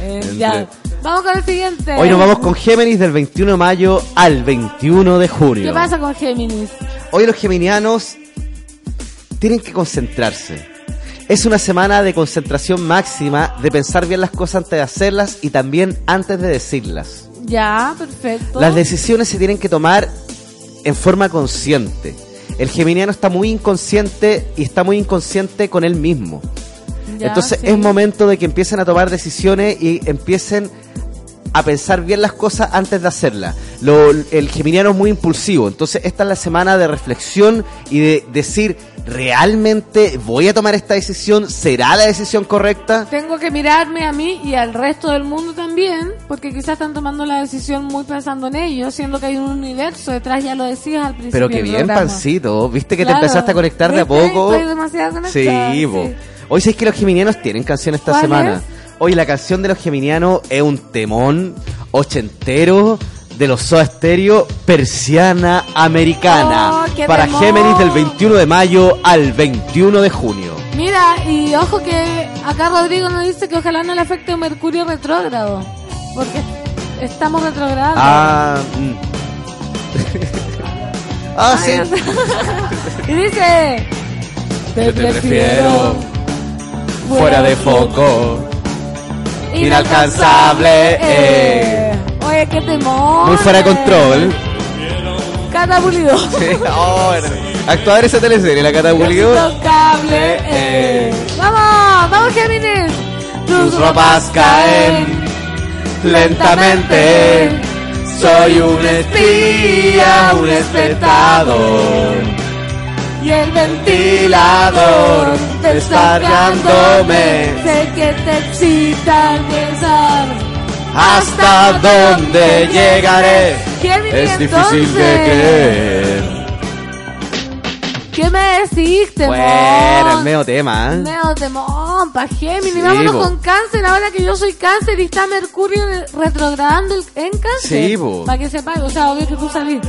Eh, ya. Vamos con el siguiente.
Hoy nos vamos con Géminis del 21 de mayo al 21 de junio.
¿Qué pasa con Géminis?
Hoy los geminianos tienen que concentrarse. Es una semana de concentración máxima, de pensar bien las cosas antes de hacerlas y también antes de decirlas.
Ya, perfecto.
Las decisiones se tienen que tomar en forma consciente. El geminiano está muy inconsciente y está muy inconsciente con él mismo.
Ya,
Entonces
sí.
es momento de que empiecen a tomar decisiones y empiecen a pensar bien las cosas antes de hacerlas. Lo- el geminiano es muy impulsivo, entonces esta es la semana de reflexión y de decir, ¿realmente voy a tomar esta decisión? ¿Será la decisión correcta?
Tengo que mirarme a mí y al resto del mundo también, porque quizás están tomando la decisión muy pensando en ellos, siendo que hay un universo detrás, ya lo decías al principio.
Pero que bien,
programa.
pancito. ¿Viste que
Claro.
te empezaste a conectar de a poco?
Estoy demasiado conectada,
Sí,
sí.
Hoy sabéis que los geminianos tienen canción esta
¿Cuál
semana.
es?
Hoy la canción de los geminianos es un temón ochentero de los Soda Stereo, Persiana Americana.
Oh,
para
temón.
Géminis del 21 de mayo al 21 de junio.
Mira, y ojo que acá Rodrigo nos dice que ojalá no le afecte un Mercurio retrógrado, porque estamos retrogradados.
Ah, mm. ah, sí.
y dice, te,
te
prefiero
prefiero fuera de foco. Inalcanzable, eh.
Oye, qué temor.
Muy fuera de control.
Catapulido.
Sí, oh, actuar esa teleserie, la catapulió.
Intocable, eh. Vamos, vamos Géminis.
Tus ropas caen lentamente. Soy un espía, un espectador.
Y el
Ventilador descargándome.
Sé que te excita al pensar.
¿Hasta dónde llegaré? Es difícil
entonces.
de creer.
¿Qué me decís, temón?
Bueno, el medio tema, ¿eh?
Neo temón, pa' Géminis.
Sí,
Vámonos con cáncer. Ahora que yo soy cáncer y está Mercurio retrogradando el- en cáncer.
Sí.
Para que sepáis. O sea, obvio que tú salís.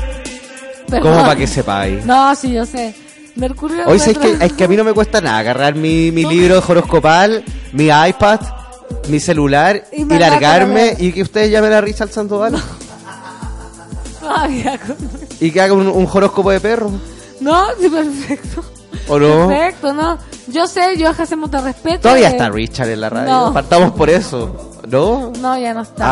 Pero-
¿Cómo para que sepáis?
No, sí, yo sé. Mercurio
Hoy es que,
retro-
es que a mí no me cuesta nada agarrar mi, mi libro horoscopal, mi iPad, mi celular
Y
y,
me
largarme y que ustedes llamen a al Sandoval
Todavía con-
y que haga un, un horóscopo de perro.
No, sí, perfecto.
¿O no?
Perfecto, no. Yo sé, yo hacemos de respeto.
Todavía
eh,
está Richard en la radio.
No.
Partamos por eso. ¿No?
No, ya no está.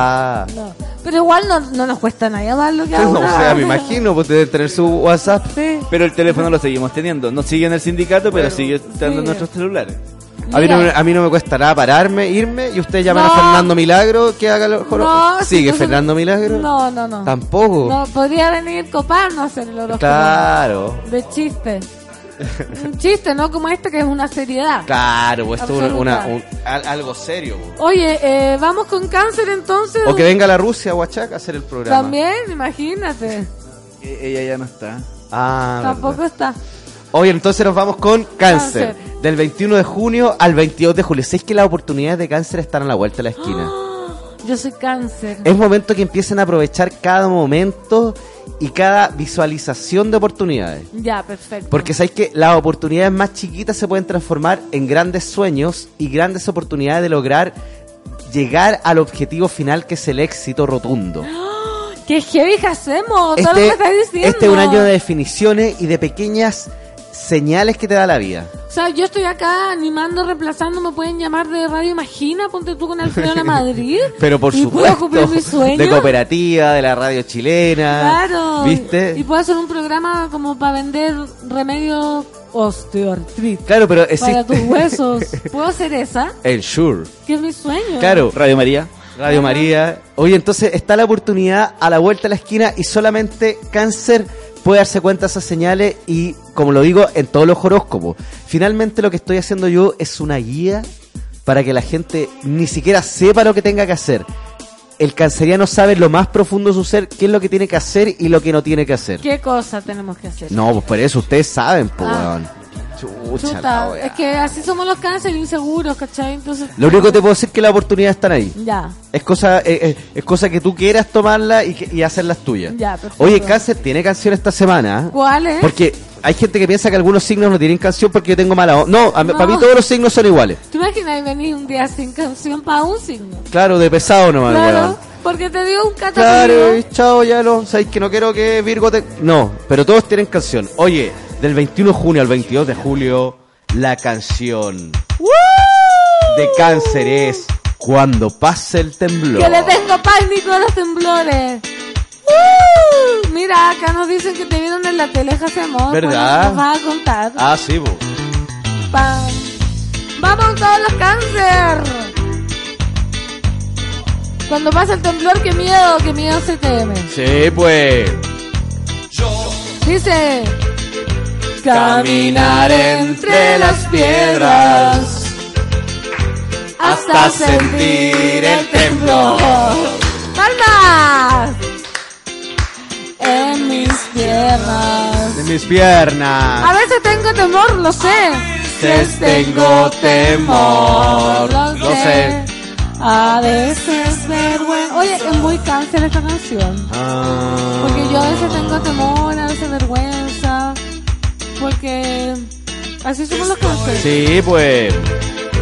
Ah.
No. Pero igual no, no nos cuesta nada que
No, o sea, me imagino, pues debe tener su WhatsApp.
Sí.
Pero el teléfono lo seguimos teniendo. No sigue en el sindicato, pero sigue estando en nuestros celulares.
A mí, no, me- a mí no me cuesta nada pararme, irme y ustedes llaman
No.
a Fernando Milagro que haga los
No, si
¿Sigue Fernando Milagro?
No, no, no.
Tampoco.
No, podría venir coparnos en el horóscopo.
Claro.
De chiste. Un chiste, ¿no? Como este que es una seriedad.
Claro, pues esto es una,
Absoluta.
un- al- algo serio. pues.
Oye, eh, vamos con cáncer entonces.
O que venga la Rusia o Huachaca a hacer el programa.
También, imagínate.
E- Ella ya no está.
Ah,
Tampoco
verdad.
está.
Oye, entonces nos vamos con cáncer.
Cáncer.
Del 21 de junio al 22 de julio. ¿Sabes que las oportunidades de cáncer están a la vuelta de la esquina?
Yo soy cáncer.
Es momento que empiecen a aprovechar cada momento y cada visualización de oportunidades.
Ya, perfecto.
Porque sabéis que las oportunidades más chiquitas se pueden transformar en grandes sueños y grandes oportunidades de lograr llegar al objetivo final que es el éxito rotundo.
¿Qué heavy que hacemos? Todo lo que
Este,
estás diciendo.
este es un año de definiciones y de pequeñas señales que te da la vida.
O sea, yo estoy acá animando, reemplazando, me pueden llamar de Radio Imagina, ponte tú con Alfredo La Madrid.
Pero por
y puedo cumplir mi
supuesto,
sueño.
de cooperativa, de la radio chilena.
Claro.
¿Viste?
Y puedo hacer un programa como para vender remedios osteoartritis.
Claro, pero
Para
existe
tus huesos. ¿Puedo hacer esa?
el Sure.
Que es mi sueño.
Claro,
Radio María.
Radio María. Oye, entonces está la oportunidad a la vuelta de la esquina y solamente cáncer puede darse cuenta de esas señales y, como lo digo, en todos los horóscopos. Finalmente lo que estoy haciendo yo es una guía para que la gente ni siquiera sepa lo que tenga que hacer. El canceriano sabe lo más profundo de su ser, qué es lo que tiene que hacer y lo que no tiene que hacer.
¿Qué cosa tenemos que hacer?
No, pues por eso ustedes saben, pues,
Ah.
Chucha,
Chuta,
la
es que así somos los cáncer inseguros, ¿cachai? Entonces.
Lo único que te puedo decir es que las oportunidades están ahí.
Ya,
Es cosa, eh, es cosa que tú quieras tomarla y, que- y hacerlas tuyas.
ya, perfecto.
Oye, Cáncer tiene canción esta semana.
¿Cuál es?
Porque hay gente que piensa que algunos signos no tienen canción porque yo tengo mala onda. No,
No.
para mí todos los signos son iguales.
¿Te imaginas venir un día sin canción para un signo?
Claro, de pesado nomás,
Claro,
weón.
porque te dio un
Claro,
catapulto.
y chao, ya lo. Sabéis que no quiero que Virgo te. No, pero todos tienen canción. Oye, Del 21 de junio al 22 de julio, la canción de cáncer es Cuando pase el temblor.
Que le tengo pánico a los temblores. ¡Uh! Mira, acá nos dicen que te vieron en la tele, Jacemo.
¿Verdad?
Nos vas a contar.
Ah, sí.
Pam. ¡Vamos todos los cáncer! Cuando pasa el temblor, qué miedo, qué miedo CTM.
Sí, pues.
Dice...
Caminar entre las piedras
hasta sentir el temblor. ¡Palmas! En mis piernas.
De mis piernas.
A veces tengo temor, lo sé.
A veces tengo temor. Lo sé.
A veces vergüenza. Oye, es muy cáncer esta canción.
Ah.
Porque yo a veces tengo temor, a veces vergüenza. Porque así somos los cánceres.
Sí, pues.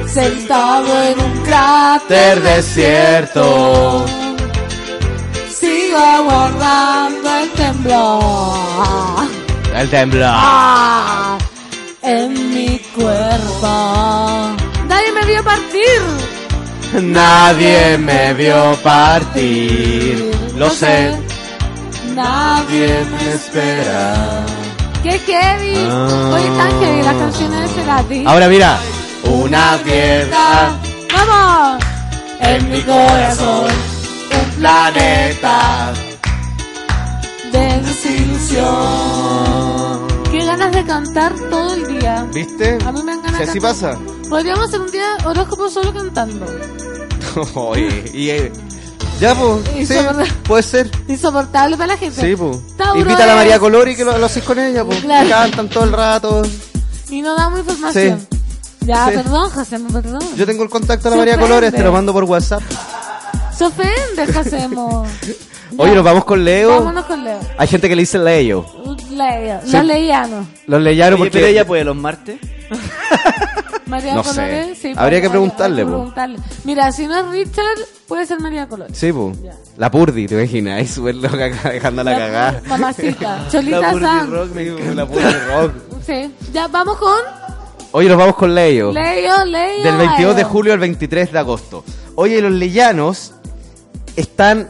Sentado en un cráter
desierto.
Sigo aguardando el temblor.
El temblor.
Ah, en mi cuerpo. Nadie me vio partir.
Nadie me vio partir. Lo sé.
Nadie
me espera.
¡Qué heavy!
Ah.
Oye, tan heavy las canciones de Cerati.
Ahora mira. Una piedra
¡Vamos!
en mi corazón. Un planeta
De desilusión. Qué ganas de cantar todo el día.
¿Viste?
A mí me dan ganas
Si
de
así
cantar.
pasa.
Podríamos hacer un día horóscopo solo cantando.
Oye, y, eh, ya, pues.
Y
Sí, puede ser.
Insoportable para la gente.
Sí, pues. Invita a la María Colori que lo, lo haces con ella, pues.
Claro.
Cantan todo el rato.
Y no damos información. Ya,
Sí.
perdón, Jacemo, perdón.
Yo tengo el contacto de la
Se
María. Colores, te lo mando por WhatsApp.
Se ofende, Jacemo.
Oye, nos vamos con Leo.
Vámonos con Leo.
Hay gente que le dice Leo.
Leo.
Sí.
Los leíanos.
Los leyaron
Oye,
porque.
pero ella puede los martes.
María
No
Colores,
sé.
sí,
Habría
pues,
que preguntarle,
hay que
po.
preguntarle. Mira, si no es Richard, puede ser María Colores.
Sí, pues. La Purdi, te imaginas. Ahí súper loca dejándola
La
cagar.
Mamacita. Cholita San.
Rock, me dijo, la Purdi Rock.
Sí. Ya, vamos con
Oye, nos vamos con Leo.
Leo, Leo.
Del 22 de julio al 23 de agosto. Oye, los leyanos están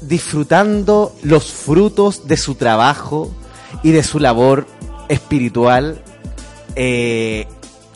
disfrutando los frutos de su trabajo y de su labor espiritual, eh,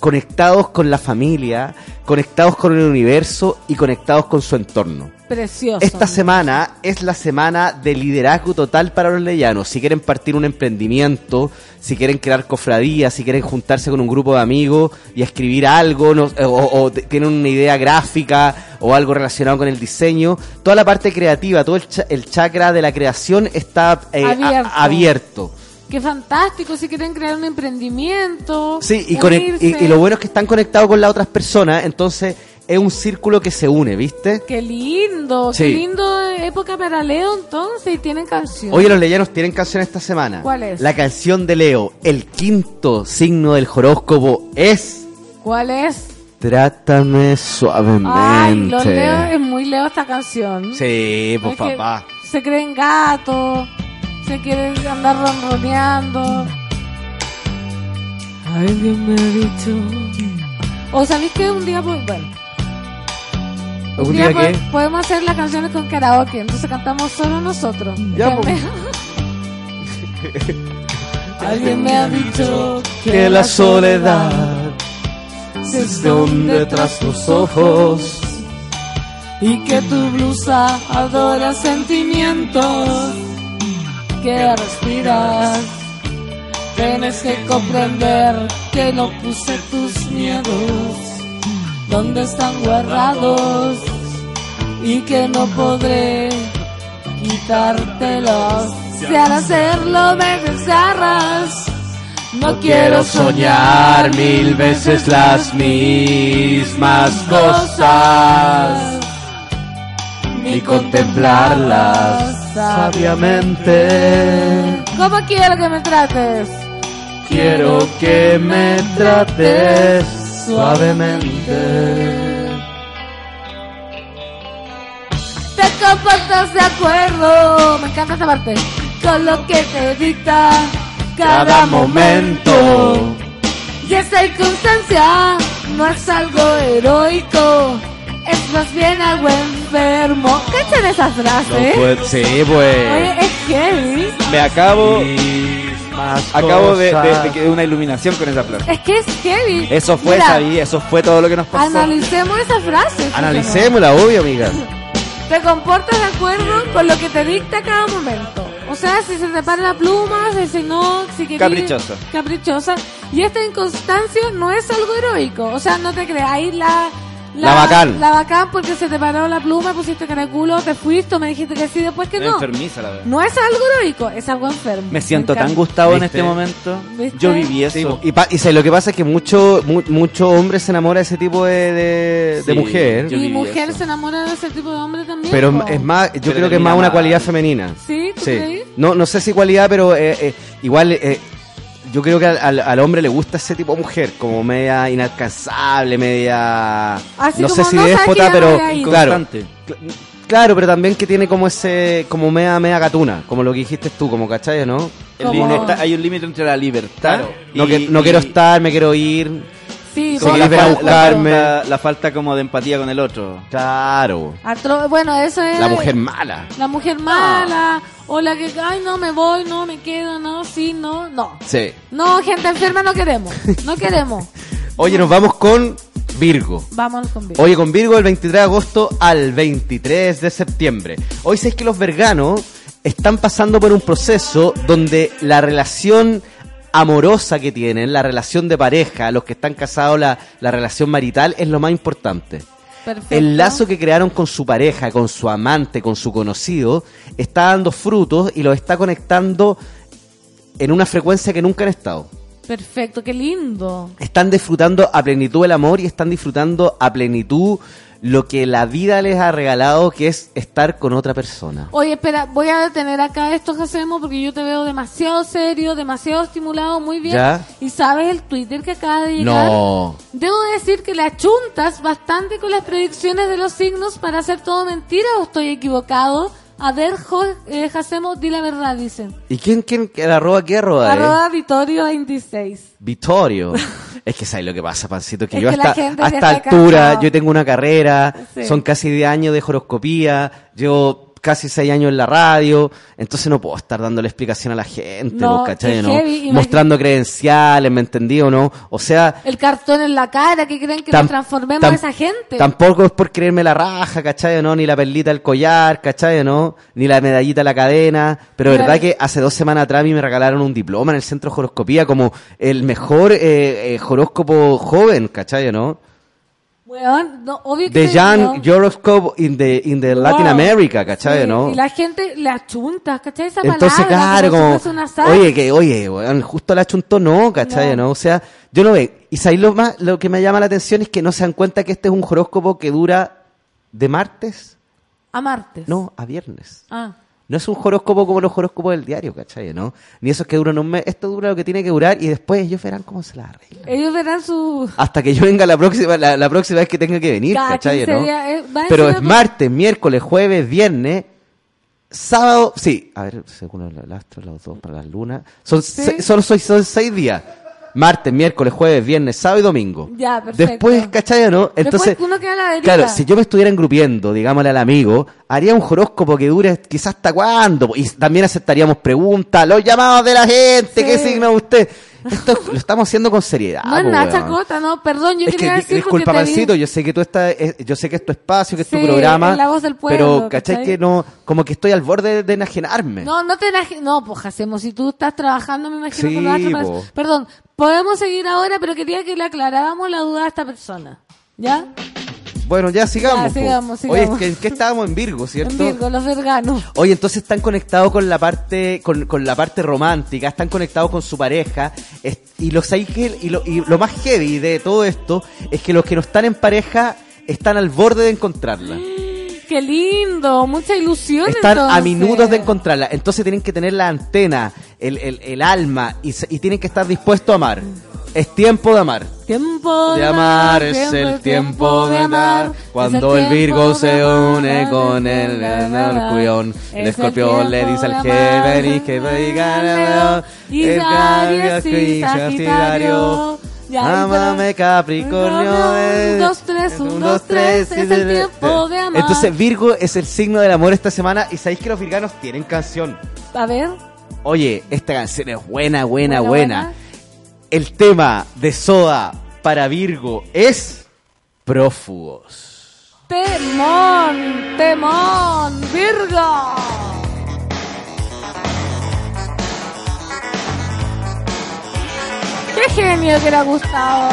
conectados con la familia, conectados con el universo y conectados con su entorno.
Precioso.
Esta semana es la semana de liderazgo total para los leyanos. Si quieren partir un emprendimiento, si quieren crear cofradías, si quieren juntarse con un grupo de amigos y escribir algo, no- eh, o, o tienen una idea gráfica o algo relacionado con el diseño, toda la parte creativa, todo el, cha- el chakra de la creación está eh, a-
Abierto. Qué fantástico si quieren crear un emprendimiento.
Sí, y, lo bueno es que están conectados con las otras personas, entonces es un círculo que se une, ¿viste?
Qué lindo,
Sí.
qué lindo época para Leo entonces y tienen canción.
Oye, los leyanos tienen canción esta semana.
¿Cuál es?
La canción de Leo, el quinto signo del horóscopo es
¿Cuál es?
Trátame suavemente.
Ay, los Leo, es muy Leo esta canción.
Sí, pues papá.
Se creen gatos, se quieren andar ronroneando. Alguien me ha dicho. O sabéis que un día, pues, bueno,
¿Un día
po-
qué?
podemos hacer las canciones con karaoke, entonces cantamos solo nosotros.
Ya, pues.
Alguien me ha dicho
Que la soledad se esconde tras tus ojos.
y que tu blusa adora sentimientos que respiras. Tienes que comprender que no puse tus miedos donde están guardados y que no podré quitártelos. Si al hacerlo me desgarras, no quiero soñar
mil veces las mismas cosas
ni
contemplarlas sabiamente.
¿Cómo quiero que me trates?
Quiero que me trates suavemente.
Te comportas de acuerdo, me encanta esta parte, con lo que te dicta cada momento. Y esta circunstancia no es algo heroico, es más bien algo enfermo. ¿Cachan esa frase?
sí,
Oye,
pues.
es heavy.
Me acabo,
Más
acabo de, de, una iluminación con esa frase.
Es que es heavy.
Eso fue,
Mira,
eso fue todo lo que nos pasó.
Analicemos esa frase.
Analicémosla, obvio, amiga.
Te comportas de acuerdo con lo que te dicta cada momento. O sea, si se te para la pluma, si, si no, si querés-
Caprichosa.
Caprichosa. Y esta inconstancia no es algo heroico. O sea, no te creas. Ahí la...
La bacán.
La bacán porque se te paró la pluma, pusiste cara de culo, te fuiste, me dijiste que sí, después que no.
Enfermiza, la verdad.
No es algo heroico, es algo enfermo.
Me siento tan. Gustavo en este momento.
¿Viste?
Yo viví eso.
Sí, y, pa- y sé, lo que pasa es que mucho, mu- mucho hombre se enamora de ese tipo de, de, de
Sí,
mujer.
Y mujer
eso.
se enamora de ese tipo de hombre también.
Pero es más, yo
Pero
creo que es más una
mal.
cualidad femenina.
¿Sí? ¿Tú
Sí.
crees?
No, no sé si cualidad, pero eh, eh, igual eh, yo creo que al, hombre le gusta ese tipo de mujer, como media inalcanzable, media...
Así
no sé si
no
déspota, pero claro, claro, pero también que tiene como ese, como media, media gatuna, como lo que dijiste tú, como cachai, ¿no?
El
Como-
límite- está- hay un límite entre la libertad
No,
y-
que, no
y-
quiero estar, me quiero ir.
Sí,
que
la, fal- la
buscarme.
falta, la falta como de empatía con el otro.
Claro.
Atro- bueno, eso es...
La mujer mala.
La mujer mala, o la que, ay, no, me voy, no, me quedo, no, sí, no, no.
Sí.
No, gente enferma no queremos, no queremos.
Oye, nos vamos con Virgo.
Vamos con Virgo.
Oye, con Virgo del 23 de agosto al 23 de septiembre. Hoy sé que los verganos están pasando por un proceso donde la relación amorosa que tienen, la relación de pareja, los que están casados, la, la relación marital, es lo más importante.
Perfecto.
El lazo que crearon con su pareja, con su amante, con su conocido, está dando frutos y los está conectando en una frecuencia que nunca han estado.
Perfecto, qué lindo.
Están disfrutando a plenitud el amor y están disfrutando a plenitud lo que la vida les ha regalado, que es estar con otra persona.
Oye, espera, voy a detener acá esto que hacemos porque yo te veo demasiado serio, demasiado estimulado, muy bien.
¿Ya?
¿Y sabes el Twitter que acaba de llegar?
No.
Debo decir que la chuntas bastante con las predicciones de los signos para hacer todo mentira o estoy equivocado. A ver, eh, Jacemo, di la verdad, dicen.
¿Y quién, quién, el arroba qué arroba es?
Arroba Vitorio 26.
Vittorio. es que sabes lo que pasa, Pancito, que
Es
yo
que
hasta,
gente
a
ya
esta
está
altura, yo tengo una carrera,
Sí.
son casi 10 años de horoscopía, llevo casi 6 años en la radio, entonces no puedo estar dándole explicación a la gente,
No,
vos, ¿cachai, no?
heavy,
Mostrando credenciales, ¿me entendí o no? O sea,
El cartón en la cara, que creen que nos transformemos a esa gente.
Tampoco es por creerme la raja, ¿cachai? ¿no? Ni la perlita del collar, ¿cachai? ¿no? Ni la medallita de la cadena. Pero
Claro.
verdad que hace dos semanas atrás a mí me regalaron un diploma en el centro de horoscopía como el mejor eh, eh, horóscopo joven, ¿cachai? ¿no?
Weón, no, obvio que
The Young
no.
Horoscope in the, in the
Wow.
Latin America, ¿cachai?
Sí,
¿no?
Y la gente le achunta, ¿cachai? Esa
Entonces,
palabra,
claro,
como
oye, que, oye, weón, justo la chuntó, no, ¿cachai?
No.
No. O sea, yo no veo. Y sabéis lo más, lo que me llama la atención es que no se dan cuenta que este es un horóscopo que dura de martes,
A martes.
no, a viernes.
Ah.
No es un horóscopo como los horóscopos del diario, ¿cachai? ¿no? Ni esos que duran un mes. Esto dura lo que tiene que durar y después ellos verán cómo se la arreglan.
Ellos verán su...
Hasta que yo venga la próxima, la, la próxima vez que tenga que venir,
Cada
¿cachai?
15
¿no?
eh,
Pero es martes, miércoles, jueves, viernes, sábado, sí, a ver, según el astro, los dos para las lunas, son,
Sí.
se- solo soy, son seis días. Martes, miércoles, jueves, viernes, sábado y domingo.
Ya, perfecto.
Después, ¿cachai no? Entonces,
uno queda la
claro, si yo me estuviera engrupiendo, digámosle al amigo, haría un horóscopo que dure quizás hasta cuándo. Y también aceptaríamos preguntas, los llamados de la gente,
Sí.
¿qué signo usted? Esto lo estamos haciendo con seriedad.
No es nada chacota, no, perdón, yo
Es que,
quería
di-
decir
disculpa, Pancito, yo sé que tú estás, eh, yo sé que es tu espacio, que es tu programa,
es la voz del pueblo,
pero ¿cachai? que no, como que estoy al borde de, enajenarme.
No, no te enaje- No, pues hacemos. Si tú estás trabajando, me imagino
Sí,
que lo. Perdón, podemos seguir ahora, pero quería que le aclaráramos la duda a esta persona. ¿Ya?
Bueno, ya sigamos.
Ya,
po.
sigamos,
Oye,
sigamos.
¿en qué estábamos en Virgo,
En
cierto?
Virgo, los verganos.
Oye, entonces están conectados con la parte, con, con la parte romántica, están conectados con su pareja, es- y los hay que- y lo, y lo más heavy de todo esto es que los que no están en pareja están al borde de encontrarla.
Qué lindo, mucha ilusión.
Están a minutos de encontrarla. Entonces tienen que tener la antena, el, el, el alma y, y tienen que estar dispuestos a amar. Es tiempo de amar.
Tiempo
De amar es el tiempo de amar. Cuando el Virgo se une con el escorpión, el escorpión le dice al que vení que diga
Y
Sagitario. Ámame Capricornio.
Un, dos, tres, un, dos, tres, es el tiempo de amar.
Entonces Virgo es el signo del amor esta semana y sabéis que los virganos tienen canción.
A ver,
Oye, esta canción es buena, buena,
Buena,
buena. El tema de Soda para Virgo es prófugos.
temón, temón, Virgo. Qué genio que era Gustavo.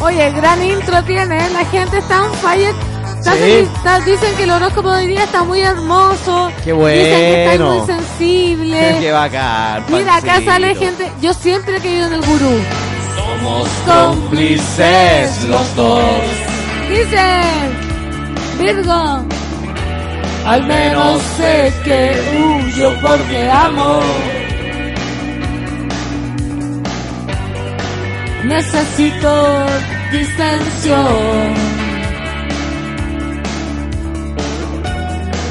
Oye, gran intro tiene, la gente está on fire. Está
Sí.
feliz, está- dicen que el horóscopo de hoy día está muy hermoso.
Qué
Dicen que está
bueno.
muy sensible.
Qué bacán.
Mira, acá sale gente. Yo siempre he querido en el gurú.
Somos cómplices los dos.
Dice Virgo. Al menos sé que huyo porque amo. Necesito distensión.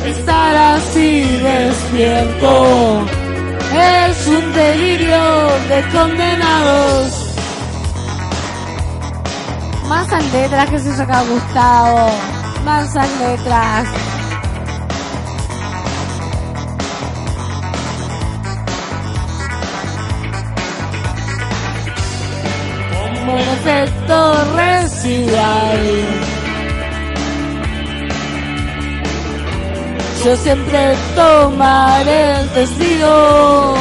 Estar así despierto es un delirio de condenados. Más letras que se saca Gustavo. Más letras. Como efecto residual. Yo siempre tomaré el testigo.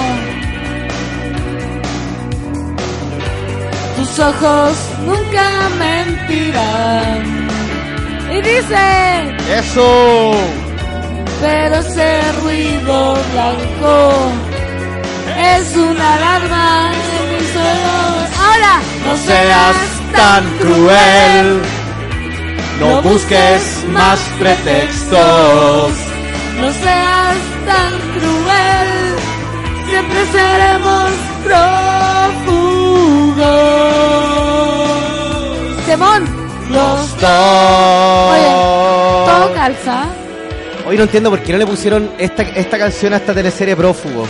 Tus ojos nunca mentirán. Y dice,
Eso.
pero ese ruido blanco es una alarma en mis oídos. Ahora,
No seas tan cruel. No busques más pretextos.
No seas tan cruel, siempre seremos prófugos. Temón, los
dos.
Oye, todo calza.
Hoy no entiendo por qué no le pusieron esta, esta canción a esta teleserie prófugo.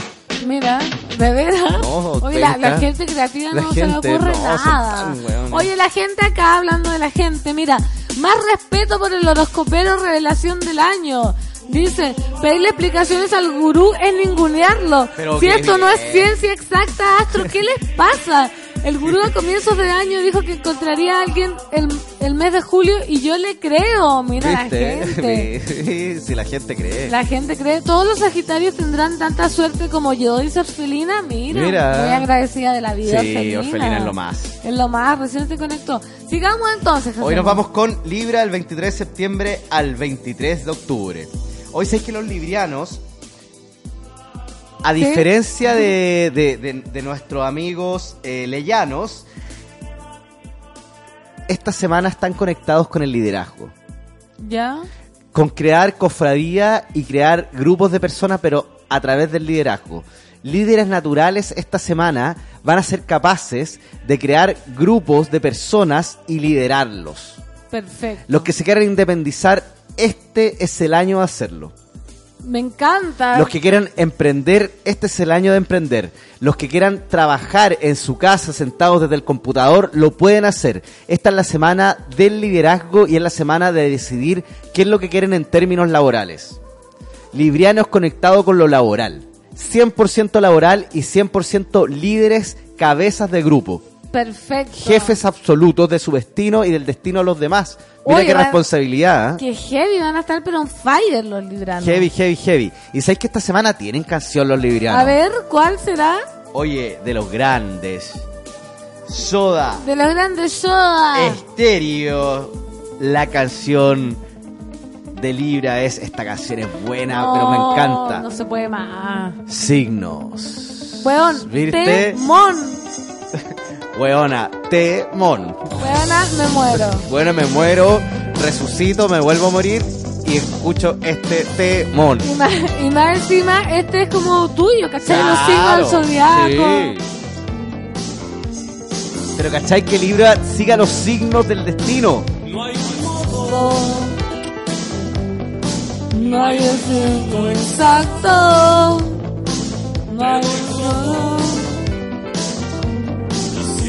Mira, de veras.
No,
Oye, la, gente creativa
La
no se le ocurre
no,
nada. Oye, la gente acá hablando de la gente, mira, más respeto por el horoscopero revelación del año. Dice, pedirle explicaciones al gurú es ningunearlo.
Pero
si esto no es ciencia exacta, Astro, ¿qué les pasa? El gurú a comienzos de año dijo que encontraría a alguien el, el mes de julio y yo le creo. Mira la gente.
si la gente cree.
La gente cree, todos los sagitarios tendrán tanta suerte como yo, dice Orfelina. Mira,
Mira.
muy agradecida de la vida.
Sí,
Orfelina.
Orfelina es lo más.
Es lo más, recién se conectó. Sigamos entonces.
Hoy nos vamos con Libra del 23 de septiembre al 23 de octubre. Hoy sé que los librianos, a diferencia de, de- de- de nuestros amigos eh, leyanos, esta semana están conectados con el liderazgo.
¿Ya?
Con crear cofradía y crear grupos de personas, pero a través del liderazgo. Líderes naturales esta semana van a ser capaces de crear grupos de personas y liderarlos.
Perfecto.
Los que se quieran independizar, este es el año de hacerlo.
Me encanta.
Los que quieran emprender, este es el año de emprender. Los que quieran trabajar en su casa sentados desde el computador, lo pueden hacer. Esta es la semana del liderazgo y es la semana de decidir qué es lo que quieren en términos laborales. Librianos conectado con lo laboral. 100% laboral y 100% líderes, cabezas de grupo.
Perfecto.
Jefes absolutos de su destino y del destino de los demás. Mira
Oye,
qué
van-
responsabilidad. ¿eh?
Que heavy van a estar, pero on fire los libranos.
Heavy, heavy, heavy. Y sabéis que esta semana tienen canción los librianos.
A ver, ¿cuál será?
Oye, de los grandes. Soda,
De los grandes sodas.
Estéreo. La canción de Libra es. Esta canción es buena,
No,
pero me encanta.
No se puede más.
Signos.
Weón,
¿Viste?
temón.
Weona, temón.
Weona, me muero.
Bueno, me muero, resucito, me vuelvo a morir. y escucho este temón.
Y más, y más encima, este es como tuyo, ¿cachai? Los signos del zodiaco.
sí. Pero ¿cachai que Libra siga los signos del destino?
No hay el tiempo exacto. No hay solo.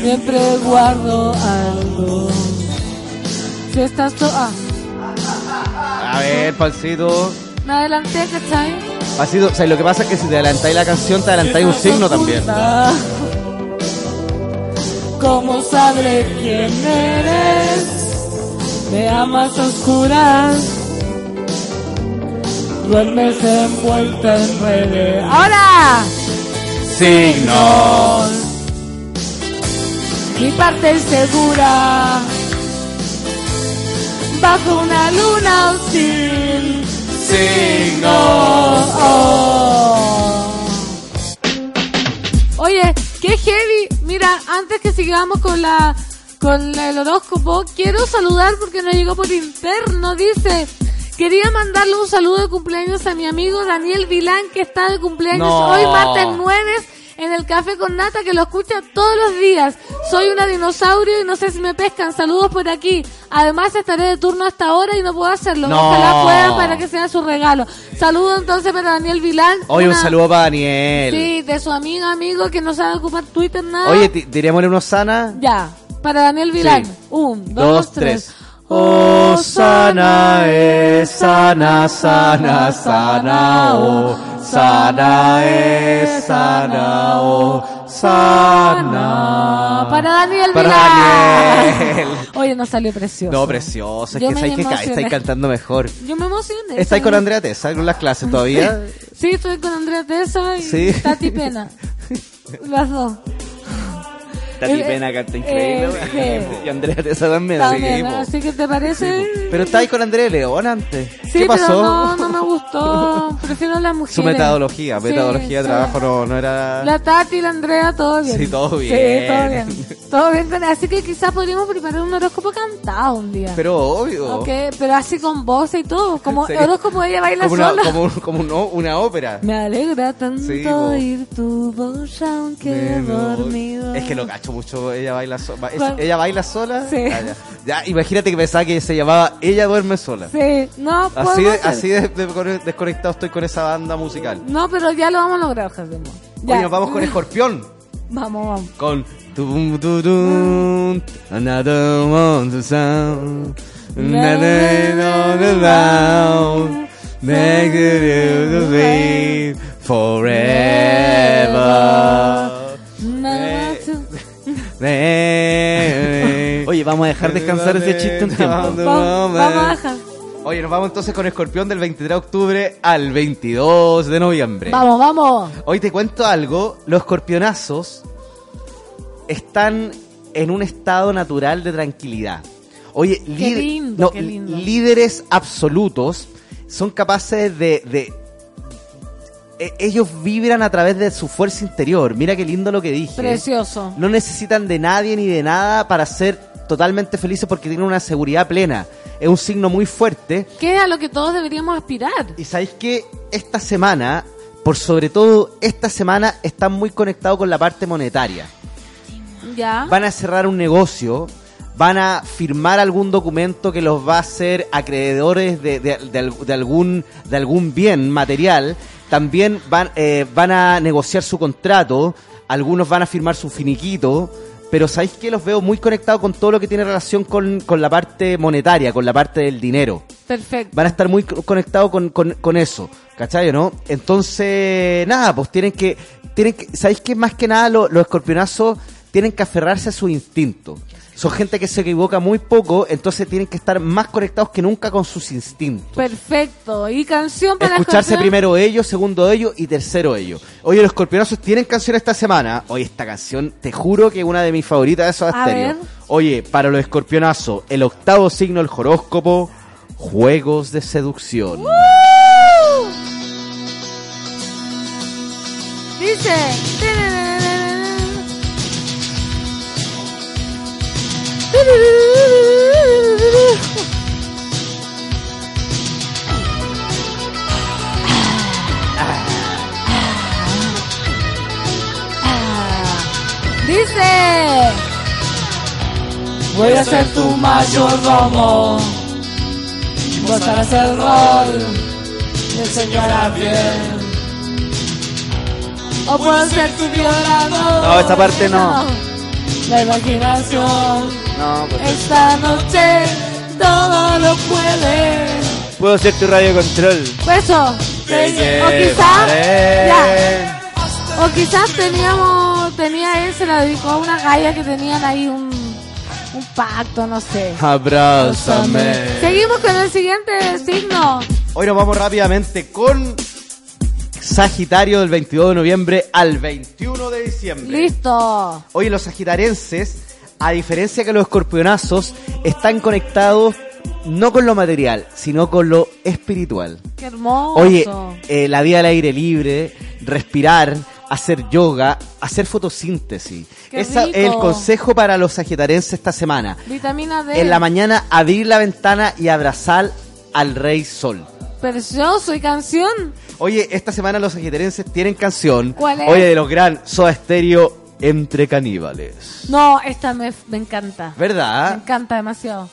Siempre guardo algo. Si estás to ah,
A ver, Pancito.
me adelanté, ¿cachai?
Pancito, o sea, lo que pasa es que si te adelantáis la canción, te adelantáis un signo también.
¿Cómo sabré quién eres? Me amas a oscuras. Duermes envuelta en redes. ¡Ahora!
Signos.
Mi parte es segura. Bajo una luna hostil.
Signos.
Oh. Oye, qué heavy. Mira, antes que sigamos con la con el horóscopo, quiero saludar porque nos llegó por interno. Dice, quería mandarle un saludo de cumpleaños a mi amigo Daniel Vilán que está de cumpleaños
No.
hoy martes 9 en el café con nata que lo escucha todos los días. Soy una dinosaurio y no sé si me pescan. Saludos por aquí. Además estaré de turno hasta ahora y no puedo hacerlo.
No.
Ojalá puedan para que sea su regalo. Saludo entonces para Daniel Vilán.
Oye, un saludo para Daniel.
Sí, de su amigo, amigo que no sabe ocupar Twitter nada.
Oye, diríamosle unos sana.
Ya, para Daniel Vilán.
Sí.
Un, dos,
Dos,
tres.
tres. Oh, sana es, sana, sana, sana, oh, sana es, sana, oh, sana.
Para Daniel
Para. Daniel.
Oye, nos salió precioso.
No, precioso, es
Yo
que
me
sabes que ca-
emocioné.
estáis cantando mejor.
Yo me emocioné.
¿Estáis con. Andrea Tessa en las clases todavía?
Sí, estoy con Andrea Tesa y
Sí.
Tati Pena. Las dos.
Tati
Eh,
Pena canta
eh,
increíble.
sí.
Y Andrea Tessa también.
También,
sí,
así que te parece.
Pero estáis con Andrea León antes.
Sí,
¿Qué pasó?
pero no, no me gustó. Prefiero las mujeres.
Su metodología,
Sí,
metodología de
sí.
trabajo no, no era...
La Tati y la Andrea, todo bien.
Sí, todo
Sí,
bien.
todo bien. Todo bien. Así que quizás podríamos preparar un horóscopo cantado un día.
Pero obvio.
Ok, pero así con voz y todo. Como
Sería
horóscopo ella baila
como una,
sola.
como, como un- una ópera.
Me alegra tanto
Sí,
oír tu voz aunque he dormido.
Es que lo cacho mucho, ella baila sola. ¿Ella baila sola?
Sí.
Ah, ya. Ya, imagínate que pensaba que se llamaba Ella duerme sola.
Sí, no,
Así, de, así de, de desconectado estoy con esa banda musical.
No, pero ya lo vamos a lograr, Jardín. Ya.
Oye, nos vamos con Escorpión.
Vamos, vamos.
Con Another one to sound Another on the round to be Forever
to-
Oye, vamos a dejar descansar ese chiste un tiempo.
Vamos, vamos a dejar.
Oye, nos vamos entonces con Escorpión del 23 de octubre al 22 de noviembre.
Vamos, vamos.
Hoy te cuento algo. Los escorpionazos están en un estado natural de tranquilidad. Oye, líder-
lindo,
no,
qué lindo.
líderes absolutos son capaces de, de- e- ellos vibran a través de su fuerza interior. Mira qué lindo lo que dije.
Precioso.
No necesitan de nadie ni de nada para ser totalmente felices porque tienen una seguridad plena. Es un signo muy fuerte.
Que es a lo que todos deberíamos aspirar.
Y sabéis que esta semana, por sobre todo esta semana, están muy conectados con la parte monetaria.
Ya.
Van a cerrar un negocio, van a firmar algún documento que los va a hacer acreedores de, de- de al- de algún, de algún bien material. También van, eh, van a negociar su contrato, algunos van a firmar su finiquito. Pero sabéis que los veo muy conectados con todo lo que tiene relación con, con la parte monetaria, con la parte del dinero
Perfecto.
van a estar muy co- conectados con, con, con eso, ¿cachai no? Entonces, nada, pues tienen que, tienen que, ¿sabéis que más que nada lo- los escorpionazos tienen que aferrarse a su instinto? Son gente que se equivoca muy poco, entonces tienen que estar más conectados que nunca con sus instintos.
Perfecto. ¿Y canción para
Escucharse primero ellos, segundo ellos y tercero ellos. Oye, los escorpionazos tienen canción esta semana. Oye, esta canción, te juro que es una de mis favoritas de esos
A
Stereo.
ver.
Oye, para los escorpionazos, el octavo signo del horóscopo, juegos de seducción.
Dice. Dice, voy a este ser tu mayordomo y vos el rol del señor Abiel. O puedo ser tu violador.
No, esa parte no.
La imaginación.
No, pues,
Esta noche todo lo puede.
puedo ser tu radio control.
Pues eso.
Te
o quizás. Ya. O quizás teníamos. Tenía él, se la dedicó a una galla que tenían ahí un. Un pacto, no sé.
Abrázame.
Seguimos con el siguiente signo.
Hoy nos vamos rápidamente con Sagitario del 22 de noviembre al 21 de diciembre.
Listo.
Oye, los sagitarenses, a diferencia que los escorpionazos, están conectados no con lo material, sino con lo espiritual.
Qué hermoso.
Oye, eh, la vida al aire libre, respirar, hacer yoga, hacer fotosíntesis.
Qué
Ese es el consejo para los sagitarenses esta semana.
Vitamina D.
En la mañana abrir la ventana y abrazar al rey sol.
Precioso y canción.
Oye, esta semana los sagitarenses tienen canción.
¿Cuál es?
Oye, de los gran Soda Stereo Entre Caníbales.
No, esta me, me encanta. Me
¿Verdad?
encanta demasiado.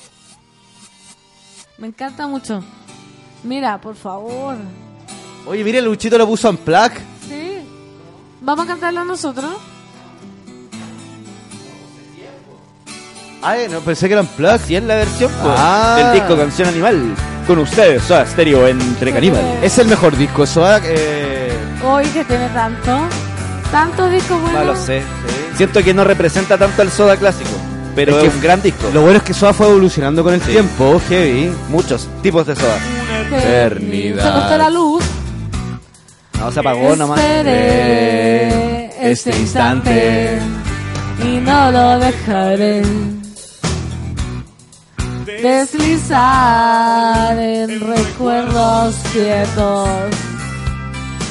Me encanta mucho. Mira, por favor.
Oye, mire, Luchito lo puso en plaque.
Sí. ¿Vamos a cantarlo nosotros?
Ay, no, pensé que era en plaque.
Así es la versión pues,
Ah.
del disco Canción Animal. Con ustedes, Soda Stereo entre caníbales.
Es el mejor disco de Soda. Eh...
Hoy que tiene tanto. Tantos discos buenos.
No lo sé. Siento que no representa tanto al Soda clásico, pero
Es
es,
que
un gran disco.
Lo bueno es que Soda fue evolucionando con el
Sí.
tiempo, heavy.
Muchos tipos de Soda.
Que Se cortó la luz.
No, se apagó nomás.
Esperé este instante y no lo dejaré deslizar en recuerdos quietos.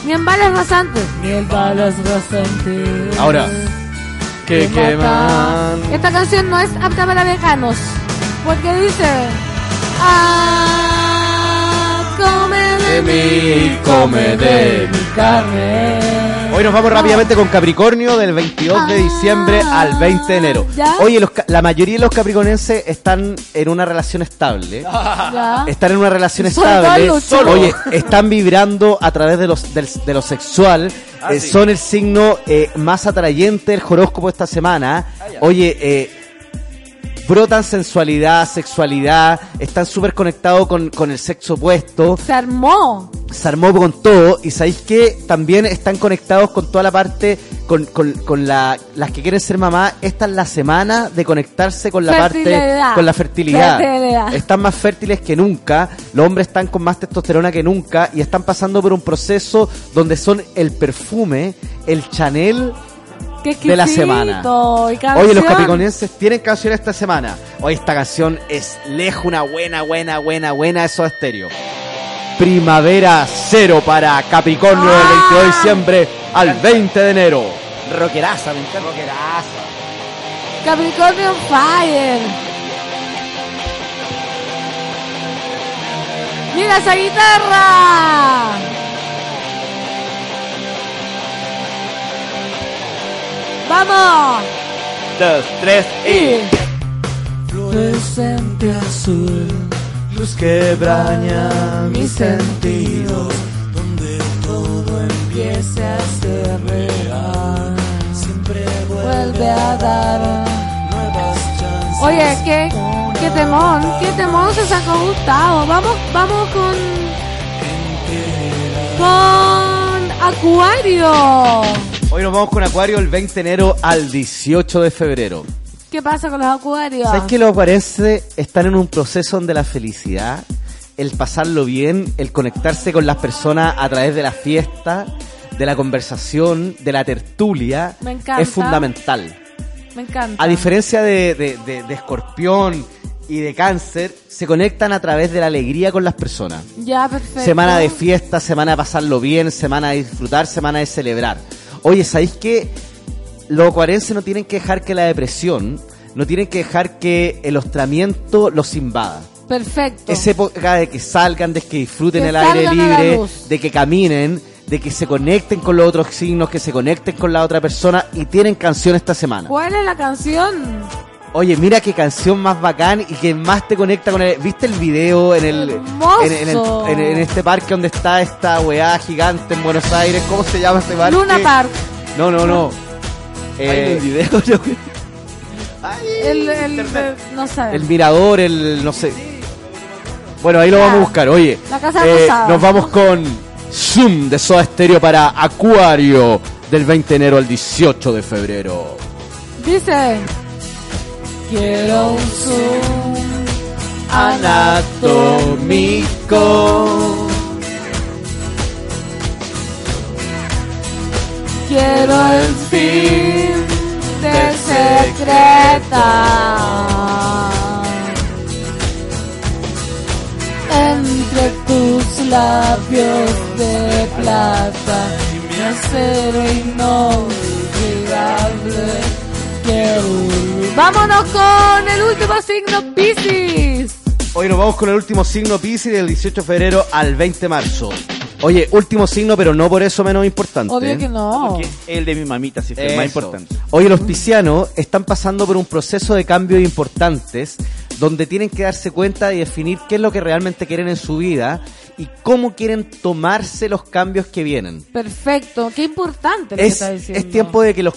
Ni en balas rasantes, ni en balas rasantes.
Ahora, que
que
queman.
Esta canción no es apta para veganos, porque dice: Ah, come de mí, come de mi carne.
Hoy nos vamos rápidamente con Capricornio del 22 de diciembre al 20 de enero.
Ah, ¿Ya?
Oye, los ca- la mayoría de los capricornenses están en una relación estable.
Ya.
Están en una relación estable. Oye, están vibrando a través de, los, del- de lo sexual.
Ah,
Eh,
sí.
Son el signo eh, más atrayente del horóscopo esta semana. Oye, eh, brotan sensualidad, sexualidad. Están súper conectados con, con el sexo opuesto.
Se armó.
se armó con todo y sabéis que también están conectados con toda la parte con, con, con la, las que quieren ser mamá esta es la semana de conectarse con la parte con la fertilidad.
Fertilidad.
están más fértiles que nunca los hombres están con más testosterona que nunca y están pasando por un proceso donde son el perfume el Chanel
Qué
de la semana. Oye, los capricornienses tienen canción esta semana. Hoy esta canción es lejos una buena, buena, buena, buena de Soda Stereo. Primavera cero para Capricornio del 22 de diciembre al 20 de enero.
Rockeraza, me encanta.
Capricornio on Fire. Mira esa guitarra. Vamos.
Dos, tres y.
Fluorescente azul,
Luz que braña
mis sentidos, donde todo empiece a ser real. Siempre vuelve a dar nuevas chances. Oye, qué, qué temón, qué temón se sacó Gustavo. Vamos, vamos con. Con Acuario.
Hoy nos vamos con Acuario el 20 de enero al 18 de febrero.
¿Qué pasa con los acuarios?
¿Sabes que los acuarenses están en un proceso donde la felicidad, el pasarlo bien, el conectarse con las personas a través de la fiesta, de la conversación, de la tertulia,
Me encanta.
es fundamental.
Me encanta.
A diferencia de, de, de- de escorpión y de cáncer, se conectan a través de la alegría con las personas.
Ya, perfecto.
Semana de fiesta, semana de pasarlo bien, semana de disfrutar, semana de celebrar. Oye, ¿sabéis que los acuarenses no tienen que dejar que la depresión, no tienen que dejar que el ostramiento los invada?
Perfecto.
Es época de que salgan, de que disfruten
Que
el aire libre, de que caminen, de que se conecten con los otros signos, que se conecten con la otra persona y tienen canción esta semana.
¿Cuál es la canción?
Oye, mira qué canción más bacán y que más te conecta con el... ¿Viste el video en el... En, en el- en- en este parque donde está esta weá gigante en Buenos Aires? ¿Cómo se llama este parque?
Luna Park.
No, no, no. Eh,
el video, yo-
El, el, el- no
el mirador, el... no sé. Bueno, ahí lo vamos a buscar. Oye,
La Casa
eh, nos vamos con Zoom de Soda Stereo para Acuario del 20 de enero al 18 de febrero.
Dice. Quiero un zoom
Anatómico.
Quiero el fin de secreta. Entre tus labios de plata, mi acero inolvidable. Quiero- Vámonos con el último signo Piscis.
Hoy nos vamos con el último signo Pisces del 18 de febrero al 20 de marzo. Oye, último signo, pero no por eso menos importante.
Obvio que no.
Porque el de mi mamita, sí, fue el más importante.
Oye, los piscianos están pasando por un proceso de cambios importantes donde tienen que darse cuenta y definir qué es lo que realmente quieren en su vida y cómo quieren tomarse los cambios que vienen.
Perfecto, qué importante lo que
Es,
está diciendo.
es tiempo de que los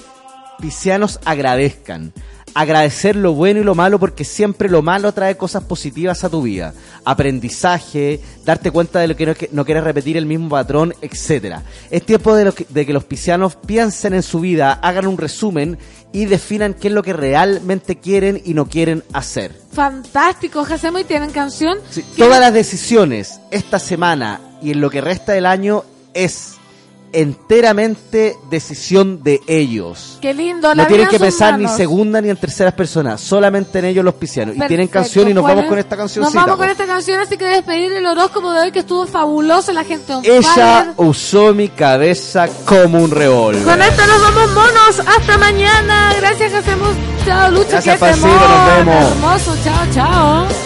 piscianos agradezcan. Agradecer lo bueno y lo malo porque siempre lo malo trae cosas positivas a tu vida. Aprendizaje, darte cuenta de lo que no, que no quieres repetir el mismo patrón, etcétera. Es tiempo de, lo que- de que los piscianos piensen en su vida, hagan un resumen y definan qué es lo que realmente quieren y no quieren hacer.
Fantástico, hacemos y tienen canción.
Sí, todas las decisiones esta semana y en lo que resta del año es enteramente decisión de ellos.
Qué lindo, la
No tienen
en
que pensar ni segunda ni en terceras personas, solamente en ellos los piscianos. Y tienen canción y nos
¿cuál
vamos
es?
con esta
Nos
cancioncita.
vamos con esta canción, así que despedir el horóscopo de hoy que estuvo fabuloso, la gente on
Ella
fire.
usó mi cabeza como un revólver.
Con esto nos vamos monos, hasta mañana. Gracias que hacemos. Chao, Lucho,
Gracias,
que temón.
nos vemos.
Hermoso, chao, chao.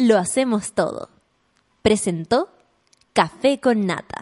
lo hacemos todo. Presentó Café con Nata.